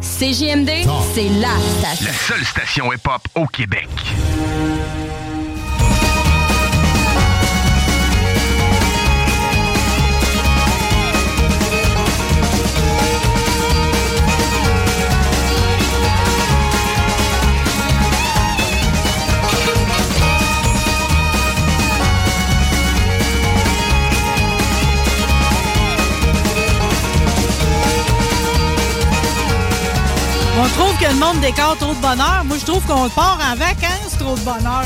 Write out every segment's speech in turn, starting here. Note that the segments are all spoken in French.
CJMD, c'est la station. La seule station hip-hop au Québec. On trouve que le monde décore trop de bonheur. Moi, je trouve qu'on part en vacances trop de bonheur.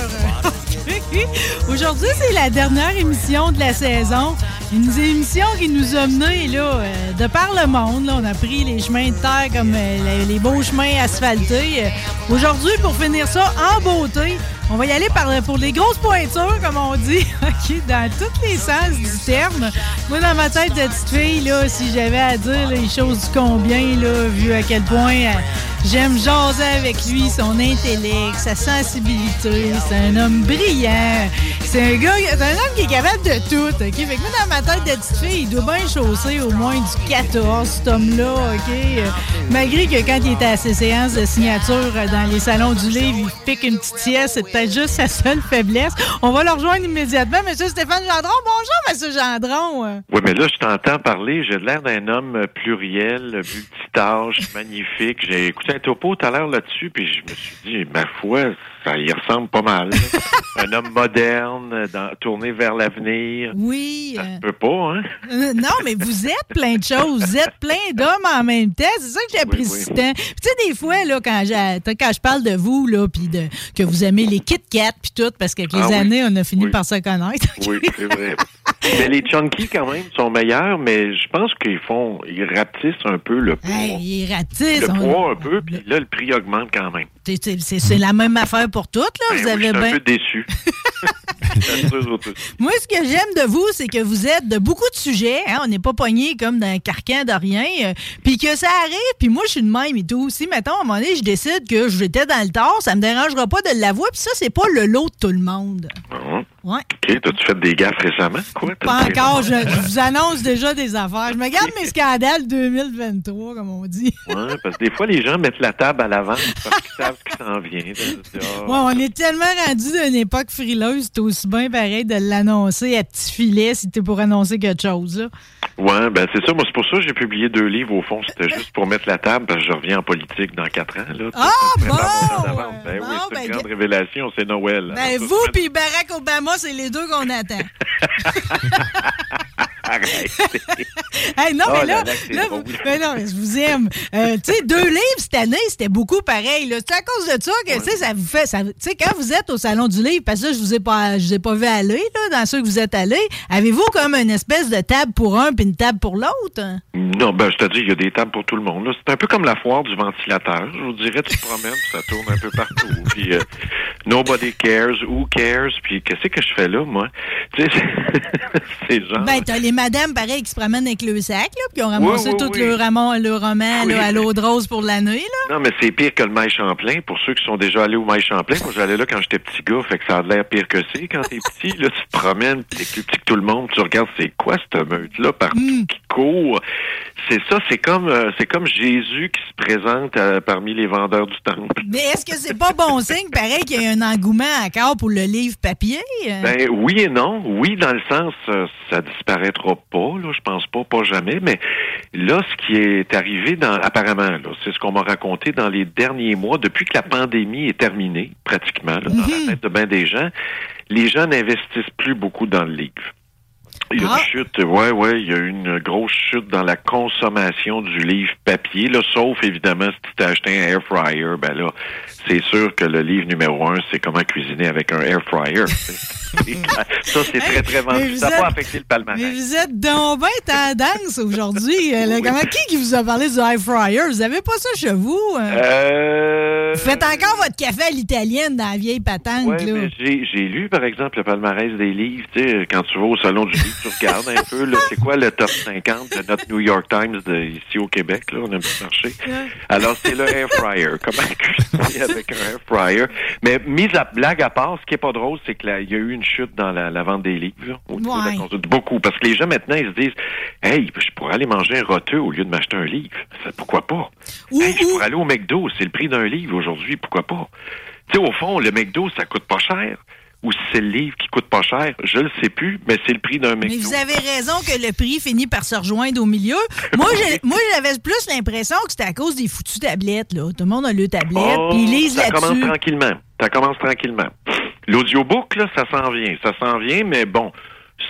Aujourd'hui, c'est la dernière émission de la saison. Une émission qui nous a menés là, euh, de par le monde. on a pris les chemins de terre comme euh, les, beaux chemins asphaltés. Euh, Aujourd'hui, pour finir ça en beauté, on va y aller pour les grosses pointures, comme on dit, dans tous les sens du terme. Moi, dans ma tête de petite fille, là, si j'avais à dire les choses du combien, là, vu à quel point j'aime jaser avec lui, son intellect, sa sensibilité, c'est un homme brillant. C'est un gars, c'est un homme qui est capable de tout, OK? Fait que moi, dans ma tête de petite fille, il doit bien chausser au moins du 14, cet homme-là, OK? Malgré que quand il était à ses séances de signature dans les salons du livre, il pique une petite sieste, c'est peut-être juste sa seule faiblesse. On va le rejoindre immédiatement. Monsieur Stéphane Gendron, bonjour, Monsieur Gendron. Oui, mais là, je t'entends parler. J'ai l'air d'un homme pluriel, multitâche, magnifique. J'ai écouté un topo tout à l'heure là-dessus, puis je me suis dit, ma foi, ça y ressemble pas mal. un homme moderne, dans- tourné vers l'avenir. Oui. Ça euh, se peut pas, hein? Euh, non, mais vous êtes plein de choses. Vous êtes plein d'hommes en même temps. C'est ça que j'apprécie Oui, Tu sais, des fois, là, quand, quand je parle de vous, là, puis de, que vous aimez les Kit Kat, puis tout, parce qu'avec les Ah oui. années, on a fini par se connaître. Oui, c'est vrai. mais les chunky, quand même, sont meilleurs, mais je pense qu'ils font, ils rapetissent un peu le poids. Hey, il ratisse. le on- poids un peu, puis là, le prix augmente quand même. C'est la même affaire pour toutes, là. Ben vous oui, avez je suis un peu déçu. Moi, ce que j'aime de vous, c'est que vous êtes de beaucoup de sujets. hein. On n'est pas pogné comme dans un carcan de rien. euh, Puis que ça arrive. Puis moi, je suis de même et tout. Si, mettons, à un moment donné, je décide que j'étais dans le tort, ça me dérangera pas de l'avouer. Puis ça, c'est pas le lot de tout le monde. Bon. Ouais. OK, t'as-tu fait des gaffes récemment? Quoi? Pas encore. Je, je vous annonce déjà des affaires. Je me garde mes scandales 2023, comme on dit. Ouais, parce que des fois, les gens mettent la table à l'avant parce qu'ils savent ce qui s'en vient. Ouais, on est tellement rendu d'une époque frileuse, c'est aussi bien pareil de l'annoncer à petit filet si t'es pour annoncer quelque chose. Là. Ouais, ben c'est ça. Moi, c'est pour ça que j'ai publié deux livres. Au fond, c'était juste pour mettre la table parce que je reviens en politique dans quatre ans. Là. Ah, me bon! Ben Bon, oui, c'est ben, une grande révélation. C'est Noël. Ben, vous puis Barack Obama, c'est les deux qu'on attend. Hey, non, Oh mais là vous- mais non, je vous aime. Euh, tu sais, deux livres cette année, c'était beaucoup pareil. C'est à cause de ça que, ça vous fait. Tu sais, quand vous êtes au Salon du Livre, parce que là, je vous ai pas, je vous ai pas vu aller, là, dans ceux que vous êtes allés, avez-vous comme une espèce de table pour un puis une table pour l'autre? Non, ben, je te dis, il y a des tables pour tout le monde. C'est un peu comme la foire du ventilateur. Je vous dirais, tu te promènes, ça tourne un peu partout. Puis, euh, nobody cares, who cares, puis qu'est-ce que je fais là, moi? Tu sais, c'est genre... Ben, t'as les madames, pareil, qui se promènent avec le sac, là, puis qui ont ramassé oui, tout oui. le, roman, le roman là, à l'eau de rose pour la nuit, là. Non, mais c'est pire que le Maï Champlain. Pour ceux qui sont déjà allés au Maï Champlain, moi, j'allais là quand j'étais petit gars, fait que ça a l'air pire que c'est quand t'es petit. Là, tu te promènes, t'es plus petit que tout le monde, tu regardes c'est quoi cette meute-là partout Mm. qui court. c'est ça, c'est comme euh, c'est comme Jésus qui se présente euh, parmi les vendeurs du temple. Mais est-ce que c'est pas bon signe, pareil, qu'il y a un engouement encore pour le livre papier? Ben oui et non. Oui, dans le sens, euh, ça disparaîtra pas, là, je pense pas, pas jamais. Mais là, ce qui est arrivé dans apparemment, là, c'est ce qu'on m'a raconté dans les derniers mois, depuis que la pandémie est terminée, pratiquement, là, dans la tête de bien des gens, les gens n'investissent plus beaucoup dans le livre. Il y a Ah. une chute, ouais, ouais, il y a eu une grosse chute dans la consommation du livre papier, là, sauf évidemment si tu t'as acheté un air fryer, ben là, c'est sûr que le livre numéro un, c'est comment cuisiner avec un air fryer. ça, c'est très, très vendu. Ça n'a pas affecté le palmarès. Mais vous êtes donc bien tendance aujourd'hui. Euh, Oui. Qui qui vous a parlé du air fryer? Vous avez pas ça chez vous? euh? Euh... Vous faites encore votre café à l'italienne dans la vieille patente, Ouais, j'ai, lu, par exemple, le palmarès des livres. Quand tu vas au Salon du livre, tu regardes un peu, c'est quoi le top 50 de notre New York Times de, ici au Québec, là, on a un petit marché. Alors, c'est le air fryer. Comment cuisiner avec un air fryer? Mais, mise à blague à part, ce qui est pas drôle, c'est que là, il y a eu une chute dans la, la vente des livres, au niveau de la Ouais. Beaucoup. Parce que les gens, maintenant, ils se disent, hey, je pourrais aller manger un roteux au lieu de m'acheter un livre. Ça, pourquoi pas? Ou- Hey, je ou- pourrais aller au McDo, c'est le prix d'un livre aujourd'hui, pourquoi pas? Tu sais, au fond, le McDo, ça coûte pas cher. Ou si c'est le livre qui coûte pas cher, je le sais plus, mais c'est le prix d'un McDo. Mais vous avez raison que le prix finit par se rejoindre au milieu. Moi, moi, j'avais plus l'impression que c'était à cause des foutues tablettes. Là. Tout le monde a le tablette, Oh, puis ils lisent ça commence là-dessus. tranquillement. Ça commence tranquillement. L'audiobook, là, ça s'en vient. Ça s'en vient, mais bon,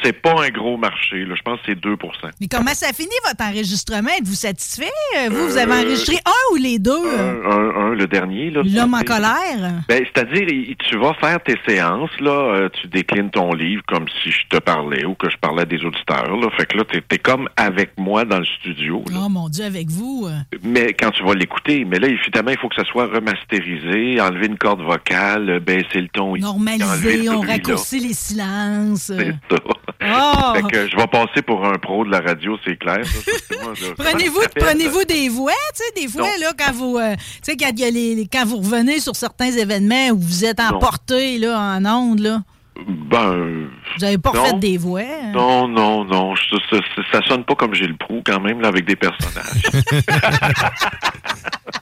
c'est pas un gros marché. Là. Je pense que c'est 2% Mais comment ça finit votre enregistrement? Êtes-vous satisfait? Euh, Vous, vous avez enregistré un ou les deux? euh, un, un, un, le dernier. là, L'homme en colère? Ben, c'est-à-dire, tu vas faire tes séances, là, euh, tu déclines ton livre comme si je te parlais ou que je parlais à des auditeurs, là. Fait que là, t'es, t'es comme avec moi dans le studio, là. Oh mon Dieu, avec vous. euh. Mais quand tu vas l'écouter, mais là, évidemment, il faut que ça soit remasterisé, enlever une corde vocale, euh, baisser le ton. ce on raccourcit les silences. euh. C'est ça. Oh! Fait que je vais passer pour un pro de la radio, c'est clair. Prenez-vous, prenez-vous des voix, tu sais, des Non. là, quand vous, euh, tu sais, quand, il y a les, quand vous revenez sur certains événements où vous êtes emporté, là, en ondes, là, Ben, vous n'avez pas Non. fait des voix. hein? non, non, non. ça, ça, ça sonne pas comme Gilles Proux, quand même, là, avec des personnages.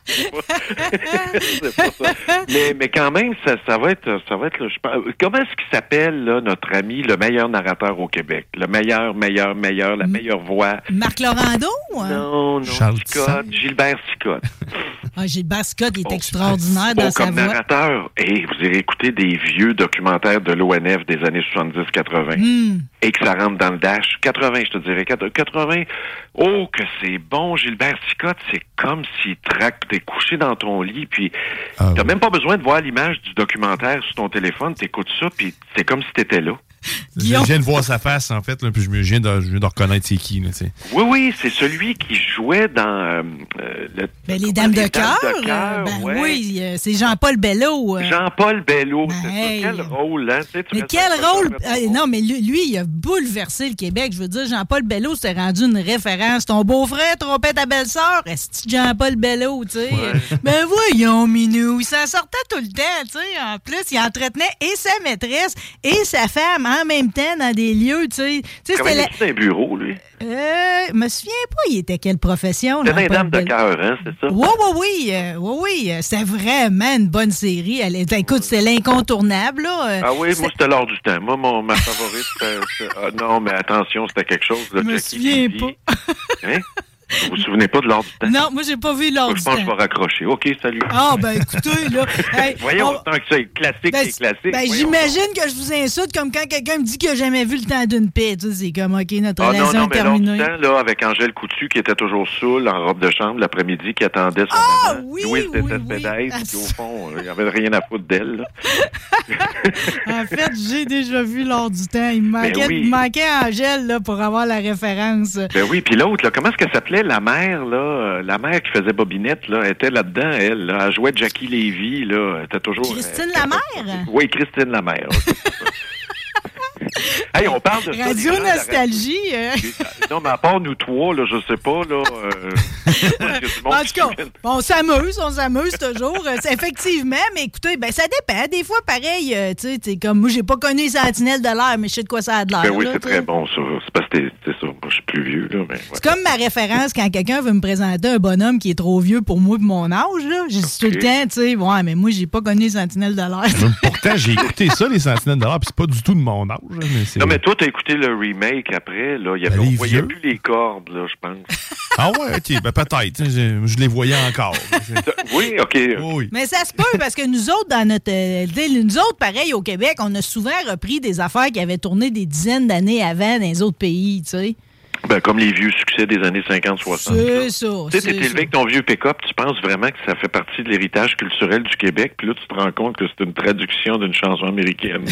C'est pas ça. mais, mais quand même, ça, ça va être, ça va être, là, je pense- comment est-ce qu'il s'appelle, là, notre ami, le meilleur narrateur au Québec? Le meilleur, meilleur, meilleur, la meilleure voix? Marc Laurando? hein? Non, non, Charles Scott. Gilbert Scott. Ah, Gilbert Scott, il est Oh, extraordinaire Oh, dans sa comme voix. narrateur, et vous irez écouter des vieux documentaires de des années 70-80 Hmm. et que ça rentre dans le dash. 80, je te dirais. 80. Oh, que c'est bon, Gilbert Scott. C'est comme s'il traque. T'es couché dans ton lit, puis Ah t'as oui. même pas besoin de voir l'image du documentaire sur ton téléphone. T'écoutes ça, puis c'est comme si t'étais là. Je viens de voir sa face, en fait, là, puis je viens de, je viens de reconnaître c'est qui. Là, tu sais. Oui, oui, c'est celui qui jouait dans euh, euh, le- Ben, les Dames de Les cœur. de cœur, ben ouais. oui, euh, c'est Jean-Paul Bello. euh. Jean-Paul Bello, Ben, c'est hey. ça. Quel rôle, hein? tu Mais quel rôle! euh, non, mais lui, lui, il a bouleversé le Québec. Je veux dire, Jean-Paul Bello s'est rendu une référence. Ton beau-frère trompait ta belle-sœur. Est-ce que Jean-Paul Bello, tu sais? Ben voyons, Minou. Il s'en sortait tout le temps, tu sais. En plus, il entretenait et sa maîtresse et sa femme en même temps dans des lieux, tu sais. Tu sais, c'était un bureau, lui? Euh, je me souviens pas, il était quelle profession? C'est un dame de cœur, hein, c'est ça? Oui, oui, oui, euh, oui, oui, euh, c'était vraiment une bonne série. Elle, était- écoute, c'était l'incontournable, là. euh, Ah oui, c'est- moi, c'était l'heure du temps. Moi, mon, ma favorite, c'était... c'était- ah, non, mais attention, c'était quelque chose. Je me souviens pas. Hein? Vous vous souvenez pas de l'heure du temps? Non, moi, j'ai pas vu l'ordre je du pense que je temps. vais raccrocher. OK, salut. Ah, ben écoutez, là. hey, Voyons, on- tant que ça, classique, ben, c'est classique. ben, Voyons. j'imagine que je vous insulte comme quand quelqu'un me dit qu'il a jamais vu le temps d'une paix. Tu sais, c'est comme, OK, notre Ah non, relation non, est mais l'heure du temps, là, avec Angèle Coutu, qui était toujours saoule, en robe de chambre, l'après-midi, qui attendait son Ah, maman. oui, Louise oui, oui. qui, au fond, euh, il n'y avait rien à foutre d'elle. En fait, j'ai déjà vu l'ordre du temps. Il me manquait, Ben oui. me manquait Angèle, là, pour avoir la référence. Ben oui, puis l'autre, là, comment est-ce qu'elle s'appelait, la mère, là, euh, la mère qui faisait Bobinette, là, était là-dedans, elle, là, elle jouait Jackie Lévy, là, était toujours... Christine euh, Lamère? Oui, Christine Lamère. hey, on parle de Radio la Nostalgie. euh. Non, mais à part nous trois, là, je sais pas, là... euh, En tout cas, on s'amuse, on s'amuse toujours. Euh, effectivement, mais écoutez, ben ça dépend. Des fois, pareil, euh, tu sais, c'est comme moi, j'ai pas connu les sentinelles de l'air, mais je sais de quoi ça a de l'air. Ben oui, c'est très bon, ça. C'est parce que. Je suis plus vieux, là, mais ouais. C'est comme ma référence quand quelqu'un veut me présenter un bonhomme qui est trop vieux pour moi et mon âge. Là. J'ai dit tout le temps, tu sais, ouais, mais moi, j'ai pas connu les sentinelles de l'air. Même Pourtant, j'ai écouté ça, les Sentinelles de l'Or, puis c'est pas du tout de mon âge. hein, Mais c'est... Non, mais toi, t'as écouté le remake après, là. Il y avait, Ben, on voyait vieux. plus les cordes, là, je pense. Ah ouais, ok, ben peut-être. Je, je les voyais encore. oui, OK. oui. Mais ça se peut parce que nous autres, dans notre. euh, nous autres, pareil, au Québec, on a souvent repris des affaires qui avaient tourné des dizaines d'années avant dans les autres pays, tu sais. Ben, comme les vieux succès des années 50-60. C'est ça. Tu sais, c'est t'es élevé avec ton vieux pick-up, tu penses vraiment que ça fait partie de l'héritage culturel du Québec, puis là, tu te rends compte que c'est une traduction d'une chanson américaine.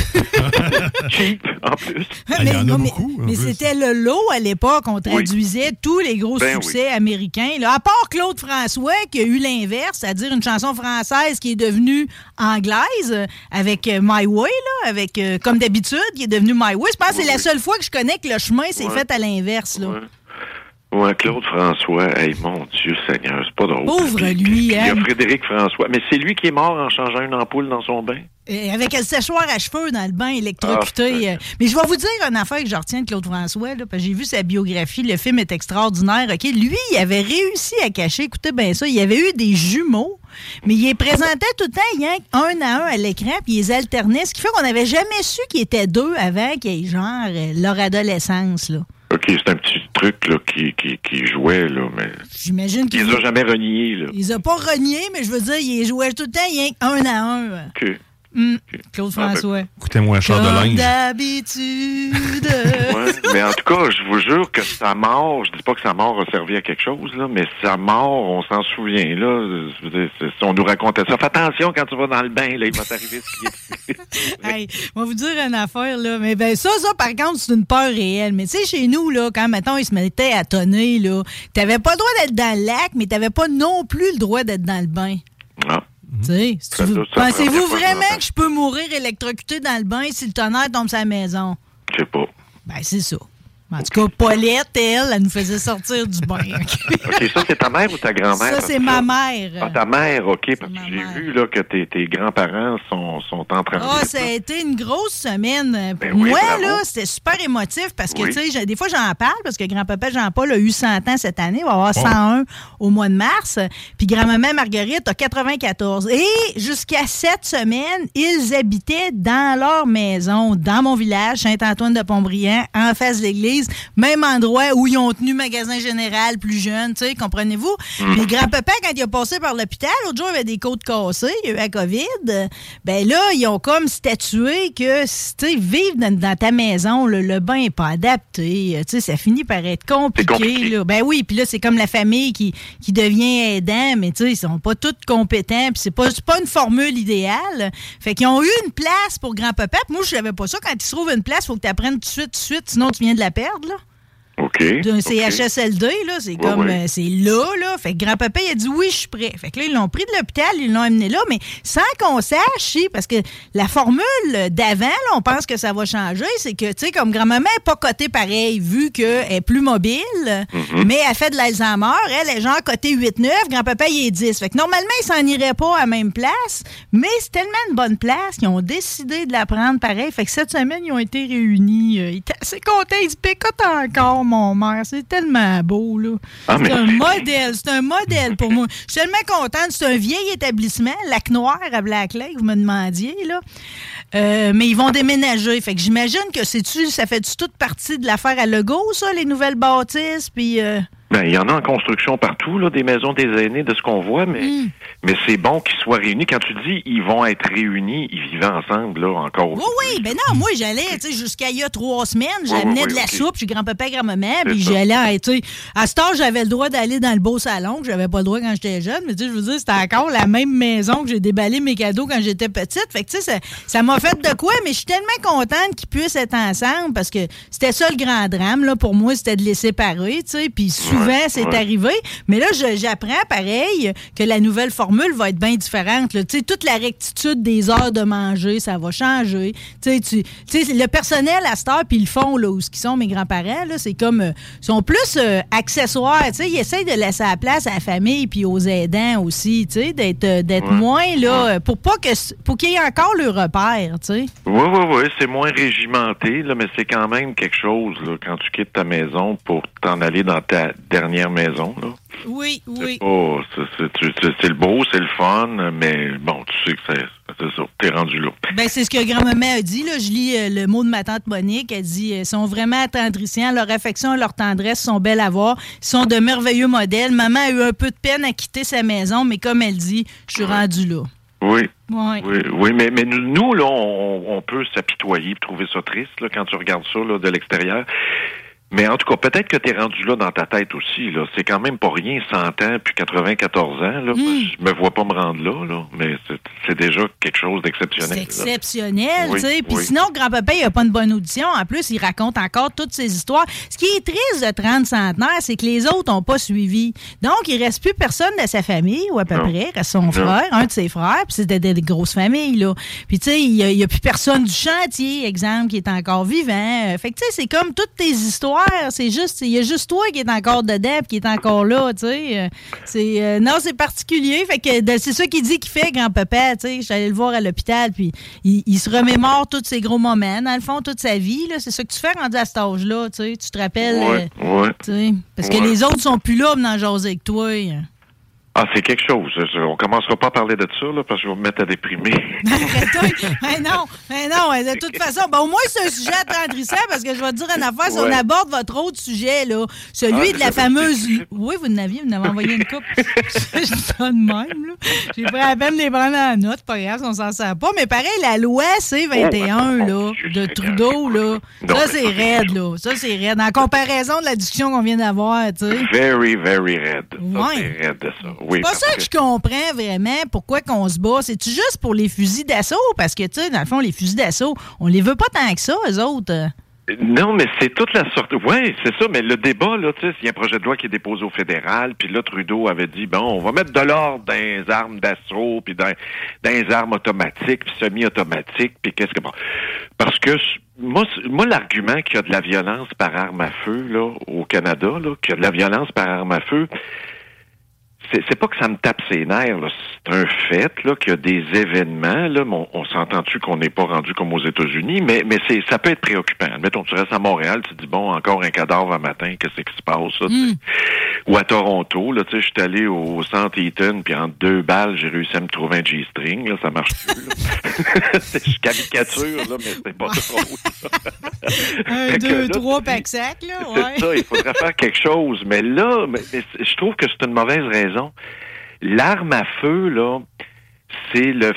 Cheap, en plus. Il y en a non, mais- beaucoup, Mais, c'était le lot à l'époque. On traduisait tous les gros Ben succès américains. Là, à part Claude François, qui a eu l'inverse, c'est-à-dire une chanson française qui est devenue anglaise euh, avec euh, My Way, là, avec euh, comme d'habitude, qui est devenue My Way. Je pense que c'est la seule fois que je connais que le chemin s'est fait à l'inverse. Là. Ouais. Ouais, Claude François, hey, mon Dieu Seigneur, c'est pas drôle. Pauvre Puis- lui, puis Il y hein. a Frédéric François. Mais c'est lui qui est mort en changeant une ampoule dans son bain. Et avec le séchoir à cheveux dans le bain électrocuté. Ah, euh. mais je vais vous dire une affaire que je retiens de Claude François, là, parce que j'ai vu sa biographie, le film est extraordinaire. OK? Lui, il avait réussi à cacher, écoutez bien ça, il avait eu des jumeaux, mais il les présentait tout le temps, un à un à l'écran, puis il les alternait, ce qui fait qu'on n'avait jamais su qu'ils étaient deux avant qu'ils aient genre euh, leur adolescence. Là. OK, c'est un petit truc là, qui, qui, qui jouait, là, mais J'imagine il qu'il les a jamais reniés. Là. il les a pas reniés, mais je veux dire, il les jouait tout le temps, rien un à un. OK. Hum, Claude Ah, ben, François. Écoutez-moi un char de linge. d'habitude. Ouais, mais en tout cas, je vous jure que sa mort, je dis pas que sa mort a servi à quelque chose, là, mais sa mort, on s'en souvient, là. Si on nous racontait ça. Fais attention quand tu vas dans le bain, là, il va t'arriver ce qui est. Hey, on va vous dire une affaire, là. Mais ben, ça, ça, par contre, c'est une peur réelle. Mais tu sais, chez nous, là, quand, mettons, ils se mettaient à tonner, là, t'avais pas le droit d'être dans le lac, mais t'avais pas non plus le droit d'être dans le bain. Ah. Si ça pensez-vous vraiment que je peux mourir électrocuté dans le bain si le tonnerre tombe sur la maison? Je sais pas. Ben, c'est ça. En tout cas, Paulette, elle, elle nous faisait sortir du bain. OK? OK, ça, c'est ta mère ou ta grand-mère? Ça, c'est ma mère. Ah, ta mère, OK, parce que j'ai vu là, que tes, tes grands-parents sont, sont en train Ah, ça a été une grosse semaine. Ben oui, Moi, bravo. là, c'était super émotif parce que, Oui. tu sais, des fois, j'en parle parce que grand-papa Jean-Paul a eu 100 ans cette année. Il va avoir 101 au mois de mars. Puis grand-maman Marguerite a 94. Et jusqu'à cette semaine, ils habitaient dans leur maison, dans mon village, Saint-Antoine-de-Pont-Briand, en face de l'église. Même endroit où ils ont tenu magasin général plus jeune, tu sais, comprenez-vous? Puis grand-papa, quand il a passé par l'hôpital, l'autre jour, il avait des côtes cassées, il y a eu la COVID. Ben là, ils ont comme statué que, tu sais, vivre dans, dans ta maison, le, le bain n'est pas adapté. Tu sais, ça finit par être compliqué. C'est compliqué. là. Ben oui, puis là, c'est comme la famille qui, qui devient aidant, mais tu sais, ils sont pas tous compétents, puis c'est pas, pas une formule idéale. Fait qu'ils ont eu une place pour grand-papa. Moi, je savais pas ça. Quand ils se trouvent une place, faut que tu apprennes tout de suite, tout de suite, sinon tu viens de la perdre, là OK. d'un. CHSLD, là, c'est Ouais, comme, ouais. euh, c'est là, là. Fait que grand-papa, il a dit oui, je suis prêt. Fait que là, ils l'ont pris de l'hôpital, ils l'ont amené là, mais sans qu'on sache, parce que la formule d'avant, là, on pense que ça va changer, c'est que, tu sais, comme grand-maman n'est pas cotée pareil, vu qu'elle est plus mobile, Mm-hmm. mais elle fait de l'Alzheimer, elle est genre cotée 8-9, grand-papa, il est 10. Fait que normalement, il s'en irait pas à la même place, mais c'est tellement une bonne place qu'ils ont décidé de la prendre pareil. Fait que cette semaine, ils ont été réunis. euh, Ils étaient assez contents. Ils se picotent encore, mon mère. C'est tellement beau, là. Ah, c'est un modèle. C'est un modèle pour moi. Je suis tellement contente. C'est un vieil établissement, Lac Noir à Black Lake, vous me demandiez, là. Euh, mais ils vont déménager. Fait que j'imagine que c'est-tu, ça fait-tu toute partie de l'affaire à Legault, ça, les nouvelles bâtisses, puis... euh, Ben, il y en a en construction partout, là, des maisons des aînés, de ce qu'on voit, mais, Hmm. mais c'est bon qu'ils soient réunis. Quand tu dis ils vont être réunis, ils vivent ensemble, là, encore. Oui, oui, ben non, moi j'allais, tu sais, jusqu'à il y a trois semaines, j'amenais oui, de la soupe, je suis grand-papa, grand-maman, puis j'allais, à- tu sais, à ce temps, j'avais le droit d'aller dans le beau salon, que j'avais pas le droit quand j'étais jeune, mais tu sais, je veux dire, c'était encore la même maison que j'ai déballé mes cadeaux quand j'étais petite, fait que tu sais, ça- ça m'a fait de quoi, mais je suis tellement contente qu'ils puissent être ensemble, parce que c'était ça le grand drame, là, pour moi, c'était de les séparer, tu sais, puis souvent, c'est arrivé. Mais là, j'apprends pareil que la nouvelle formule va être bien différente. là. Toute la rectitude des heures de manger, ça va changer. Tu- le personnel à cette heure, puis ils le font, là, où ce qui sont mes grands-parents, c'est comme, euh, sont plus euh, accessoires. Ils essayent de laisser la place à la famille puis aux aidants aussi, d'être euh, moins, là, euh, pour pas que, pour qu'il y ait encore le repère, tu sais. Oui, oui, oui, c'est moins régimenté, là, mais c'est quand même quelque chose là, quand tu quittes ta maison pour t'en aller dans ta dernière maison. Là. Oui, oui. Oh, c'est, le beau, c'est le fun, mais bon, tu sais que c'est, ça, t'es rendu là. Ben, c'est ce que grand-maman a dit. Là. Je lis euh, le mot de ma tante Monique. Elle dit euh, sont vraiment attendrissants. Leur affection et leur tendresse sont belles à voir. Ils sont de merveilleux modèles. Maman a eu un peu de peine à quitter sa maison, mais comme elle dit, je suis rendue là. Oui. Ouais. Oui, oui, mais, mais nous, nous, là, on, on peut s'apitoyer et trouver ça triste là, quand tu regardes ça là, de l'extérieur. Mais en tout cas, peut-être que tu es rendu là dans ta tête aussi. Là. C'est quand même pas rien, 100 ans, puis 94 ans. Là. Je me vois pas me rendre là, là mais c'est, déjà quelque chose d'exceptionnel. C'est exceptionnel, tu sais. Puis oui. sinon, grand-papa, il a pas une bonne audition. En plus, il raconte encore toutes ses histoires. Ce qui est triste de 30 centenaires, c'est que les autres n'ont pas suivi. Donc, il reste plus personne de sa famille, ou à peu Non. près. Il reste son frère, un de ses frères, puis c'était des, des grosses familles, là. Puis, tu sais, il y a, plus personne du chantier, exemple, qui est encore vivant. Fait que, tu sais, c'est comme toutes tes histoires. C'est juste, il y a juste toi qui est encore dedans, qui est encore là, tu sais. C'est, euh, non, c'est particulier. Fait que c'est ça qu'il dit qu'il fait, grand-papa, tu sais. J'allais le voir à l'hôpital, puis il, il se remémore tous ses gros moments, dans le fond, toute sa vie, là. C'est ça que tu fais rendu à cet âge-là, tu sais. Tu te rappelles, Ouais, euh, ouais. tu sais. Parce que les autres sont plus là en jaser avec toi. hein. Ah, c'est quelque chose. On commencera pas à parler de ça, là, parce que je vais me mettre à déprimer. Mais non, mais non, de toute façon, ben, au moins c'est un sujet attendrissant parce que je vais te dire une affaire, si on aborde votre autre sujet, là, celui Ah, de la fameuse... Oui, vous en aviez, vous en avez envoyé une coupe. je dis ça de même, là. J'ai pris à peine les prendre en note, pas grave, on s'en sert pas, mais pareil, la loi C-21, Oh, là, de. Trudeau, là, Non, ça c'est raide, là, ça c'est raide. En comparaison de la discussion qu'on vient d'avoir, tu sais. Very, very. Ça, Ouais. c'est raide, ça. Oui, C'est pas ça que je comprends vraiment pourquoi qu'on se bat. C'est-tu juste pour les fusils d'assaut? Parce que, tu sais, dans le fond, les fusils d'assaut, on les veut pas tant que ça, eux autres. Non, mais c'est toute la sorte. Oui, c'est ça. Mais le débat, là, tu sais, il y a un projet de loi qui est déposé au fédéral, puis là, Trudeau avait dit, bon, on va mettre de l'ordre dans les armes d'assaut, puis dans, dans les armes automatiques, puis semi-automatiques, puis qu'est-ce que bon. Parce que moi, moi, l'argument qu'il y a de la violence par arme à feu, là, au Canada, là, qu'il y a de la violence par arme à feu, c'est pas que ça me tape ses nerfs, c'est un fait là qu'il y a des événements là. On, on s'entend-tu qu'on n'est pas rendu comme aux États-Unis, mais mais c'est ça peut être préoccupant. Mettons, tu restes à Montréal, tu te dis bon, encore un cadavre un matin, qu'est-ce qui se passe sais? Ou à Toronto, là, tu sais, je suis allé au centre Eaton, puis en deux balles, j'ai réussi à me trouver un G-string, là, ça marche plus. je caricature là, mais c'est pas drôle. Un, Fait que deux, là, trois pack sac, là, c'est ouais. ça, il faudrait faire quelque chose. Mais là, mais- mais c'est- je trouve que c'est une mauvaise raison. L'arme à feu, là, c'est le,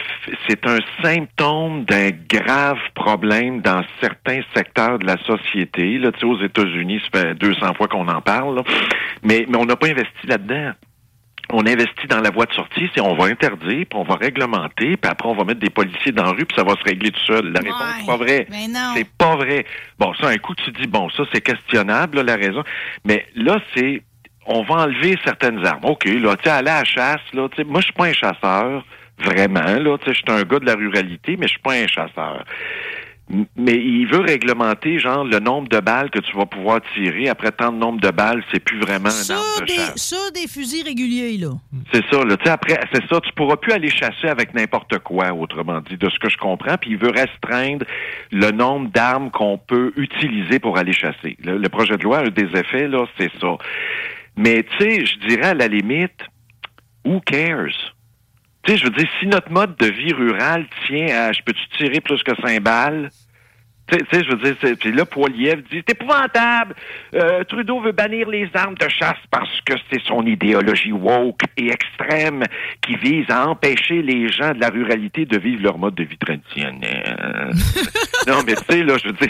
c'est un symptôme d'un grave problème dans certains secteurs de la société. Là, tu sais, aux États-Unis, ça fait 200 fois qu'on en parle, là. mais, mais on n'a pas investi là-dedans. On investit dans la voie de sortie, c'est on va interdire, puis on va réglementer, puis après on va mettre des policiers dans la rue, puis ça va se régler tout seul. La réponse, c'est pas vrai. mais non. C'est pas vrai. Bon, ça, un coup, tu dis, bon, ça, c'est questionnable, là, la raison. Mais là, c'est, on va enlever certaines armes. OK, là, tu sais, aller à la chasse, là, tu sais, moi, je suis pas un chasseur, vraiment, là, tu sais, je suis un gars de la ruralité, mais je suis pas un chasseur. Mais il veut réglementer, genre, le nombre de balles que tu vas pouvoir tirer. Après tant de nombre de balles, c'est plus vraiment un Sur arme de des, chasse. sur des fusils réguliers, là. C'est ça, là. Tu sais, après, c'est ça, tu pourras plus aller chasser avec n'importe quoi, autrement dit, de ce que je comprends. Puis il veut restreindre le nombre d'armes qu'on peut utiliser pour aller chasser. Le, le projet de loi a des effets, là, c'est ça. Mais, tu sais, je dirais à la limite, who cares? Tu sais, je veux dire, si notre mode de vie rural tient à je peux-tu tirer plus que cinq balles? Tu sais- je veux dire, c'est- puis là, Poiliev dit, c'est épouvantable. Euh, Trudeau veut bannir les armes de chasse parce que c'est son idéologie woke et extrême qui vise à empêcher les gens de la ruralité de vivre leur mode de vie traditionnel. non, mais tu sais, là, je veux dire,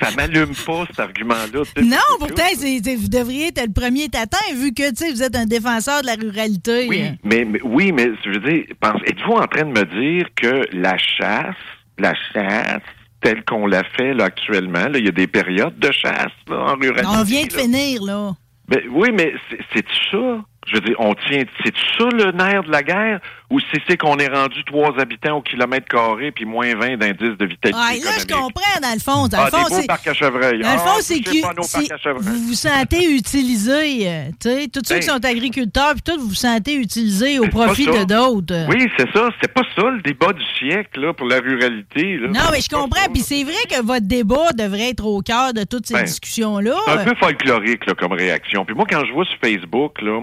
ça m'allume pas, cet argument-là. Non, pourtant, vous devriez être le premier tatin, vu que, tu sais, vous êtes un défenseur de la ruralité. Oui, mais, mais- oui, mais je veux dire, êtes-vous en train de me dire que la chasse, la chasse telle qu'on la fait là, actuellement, là, il y a des périodes de chasse là, en ruralité. On vient de finir, là. Ben, oui, mais c'est- c'est ça. Je veux dire, on tient. C'est ça le nerf de la guerre? Ou c'est c'est qu'on est rendu trois habitants au kilomètre carré puis moins 20 d'indice de vitalité Ah, là, je comprends, dans le fond. Dans Ah, le fond, des beaux c'est. parcs à chevreuil. Dans le Ah, fond, c'est que nos c'est- chevreuil. vous vous sentez utilisé. euh, tu sais, tous ceux Ben. qui sont agriculteurs, puis tout, vous vous sentez utilisé au profit de d'autres. Oui, c'est ça. C'est pas ça le débat du siècle là, pour la ruralité. là. Non, mais je comprends. Puis c'est vrai que votre débat devrait être au cœur de toutes ces Ben, discussions-là. C'est un peu folklorique là, comme réaction. Puis moi, quand je vois sur Facebook, là,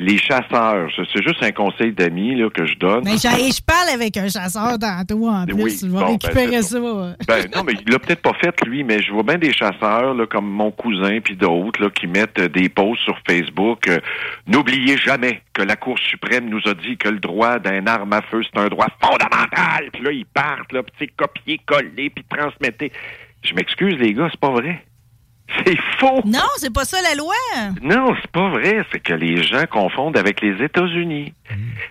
les chasseurs, c'est juste un conseil d'amis là, que je donne. Mais Ben, je, parle avec un chasseur tantôt en plus. Oui, bon, ben, récupérer c'est ça. Ben non, mais il l'a peut-être pas fait lui, mais je vois bien des chasseurs là, comme mon cousin puis d'autres là, qui mettent euh, des posts sur Facebook. euh, N'oubliez jamais que la Cour suprême nous a dit que le droit d'un arme à feu c'est un droit fondamental. Puis là ils partent là, puis c'est copier, coller, puis transmettez. Je m'excuse les gars, c'est pas vrai. C'est faux. Non, c'est pas ça la loi. Non, c'est pas vrai. C'est que les gens confondent avec les États-Unis.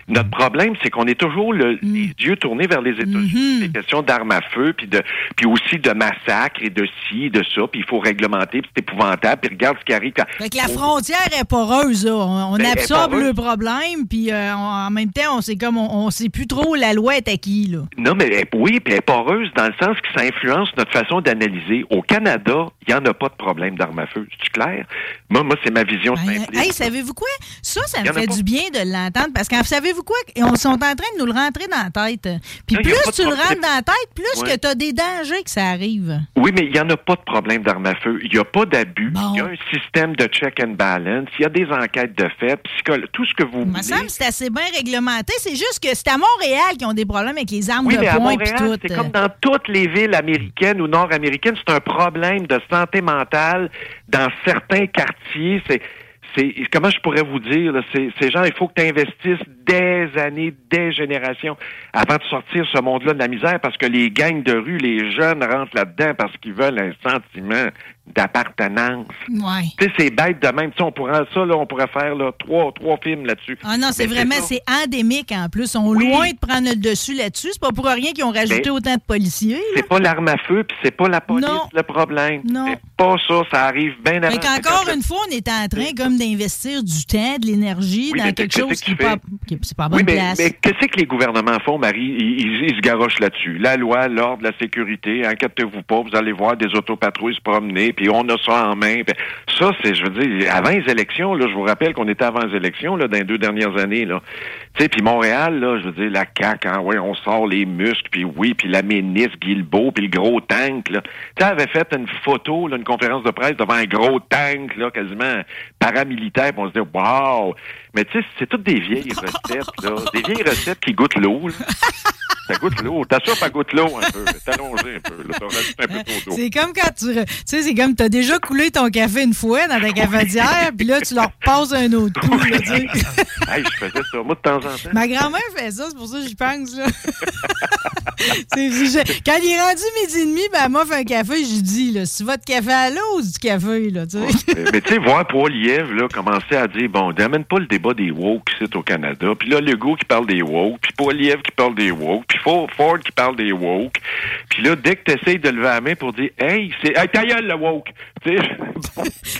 Notre problème, c'est qu'on est toujours le- les yeux tournés vers les États-Unis. Mhm. Des questions d'armes à feu, puis de, puis aussi de massacres et de ci, de ça, puis il faut réglementer, puis c'est épouvantable. Puis regarde ce qui arrive. quand- Fait que la frontière est poreuse, là. On, on Ben, absorbe le problème, puis euh, en même temps, on sait comme on, on sait plus trop la loi est à qui, là. Non, mais elle- oui, puis elle est poreuse dans le sens que ça influence notre façon d'analyser. Au Canada, il n'y en a pas de problème d'armes à feu. C'est clair? Moi, moi, c'est ma vision Ben, simpliste. hey, savez-vous quoi? Ça, ça me fait du bien de l'entendre parce que savez-vous quoi? On sont en train de nous le rentrer dans la tête. Puis Non, plus tu le rentres dans la tête, plus Ouais. que tu as des dangers que ça arrive. Oui, mais il n'y en a pas de problème d'armes à feu. Il n'y a pas d'abus. Bon. Il y a un système de check and balance. Il y a des enquêtes de fait. Tout ce que vous Il me semble que c'est assez bien réglementé. C'est juste que c'est à Montréal qui ont des problèmes avec les armes Oui, de mais à poing Montréal, tout. c'est comme dans toutes les villes américaines ou nord-américaines, c'est un problème de santé mentale dans certains quartiers. C'est, comment je pourrais vous dire, là, ces gens, il faut que tu investisses des années, des générations avant de sortir ce monde-là de la misère parce que les gangs de rue, les jeunes rentrent là-dedans parce qu'ils veulent un sentiment d'appartenance. Ouais. Tu sais, c'est bête de même. Tu sais, on pourrait, ça, là, on pourrait faire là, trois, trois films là-dessus. Ah non, c'est Mais vraiment, c'est endémique en plus. On est Oui. loin de prendre le dessus là-dessus. C'est pas pour rien qu'ils ont rajouté Mais- autant de policiers. C'est pas l'arme à feu, puis c'est pas la police Non. le problème. Non. C'est pas ça, ça arrive bien avant. Fait qu'encore une fois, on est en train comme d'investir du temps, de l'énergie Oui, dans mais quelque chose qui n'est pas, qui- c'est pas à bonne Oui, mais, place. mais qu'est-ce que les gouvernements font, Marie? Ils, ils- ils se garochent là-dessus. La loi, l'ordre, la sécurité, inquiétez-vous pas, vous allez voir des autopatrouilles se promener, puis on a ça en main. Ça, c'est, je veux dire, avant les élections, là, je vous rappelle qu'on était avant les élections, là, dans les deux dernières années, là. Tu sais, puis Montréal, là, je veux dire, la CAQ, hein, ouais, on sort les muscles, puis oui, puis la ministre Guilbeault, puis le gros tank, là. Tu sais, avait fait une photo, là, une conférence de presse devant un gros tank, là, quasiment paramilitaire, puis on se dit, wow! Mais tu sais, c'est toutes des vieilles recettes, là. Des vieilles recettes qui goûtent l'eau, là. Ça goûte l'eau. Ta soupe, elle goûte l'eau un peu. T'es allongé un peu, là. Un peu. C'est comme quand tu. Tu sais, c'est comme tu as déjà coulé ton café une fois dans ta cafetière, puis là, tu leur passes un autre coup. là, tu sais. Hey, je faisais ça, moi, de temps en temps. Ma grand-mère fait ça, c'est pour ça que j'y pense. Là. Je- quand il est rendu midi et demi, ben, elle m'offre un café, je dis, là, si votre café à l'eau ou du café, là, tu sais? mais mais tu sais, voir Paul Lièvre, là, commencer à dire, bon, n'amène pas le débat des woke au Canada. Puis là, Legault qui parle des woke, puis Paul Lièvre qui parle des woke, puis Ford, Ford qui parle des woke. Puis là, dès que tu essayes de lever la main pour dire, hey, c'est, hey, ta gueule, le woke. Tu sais,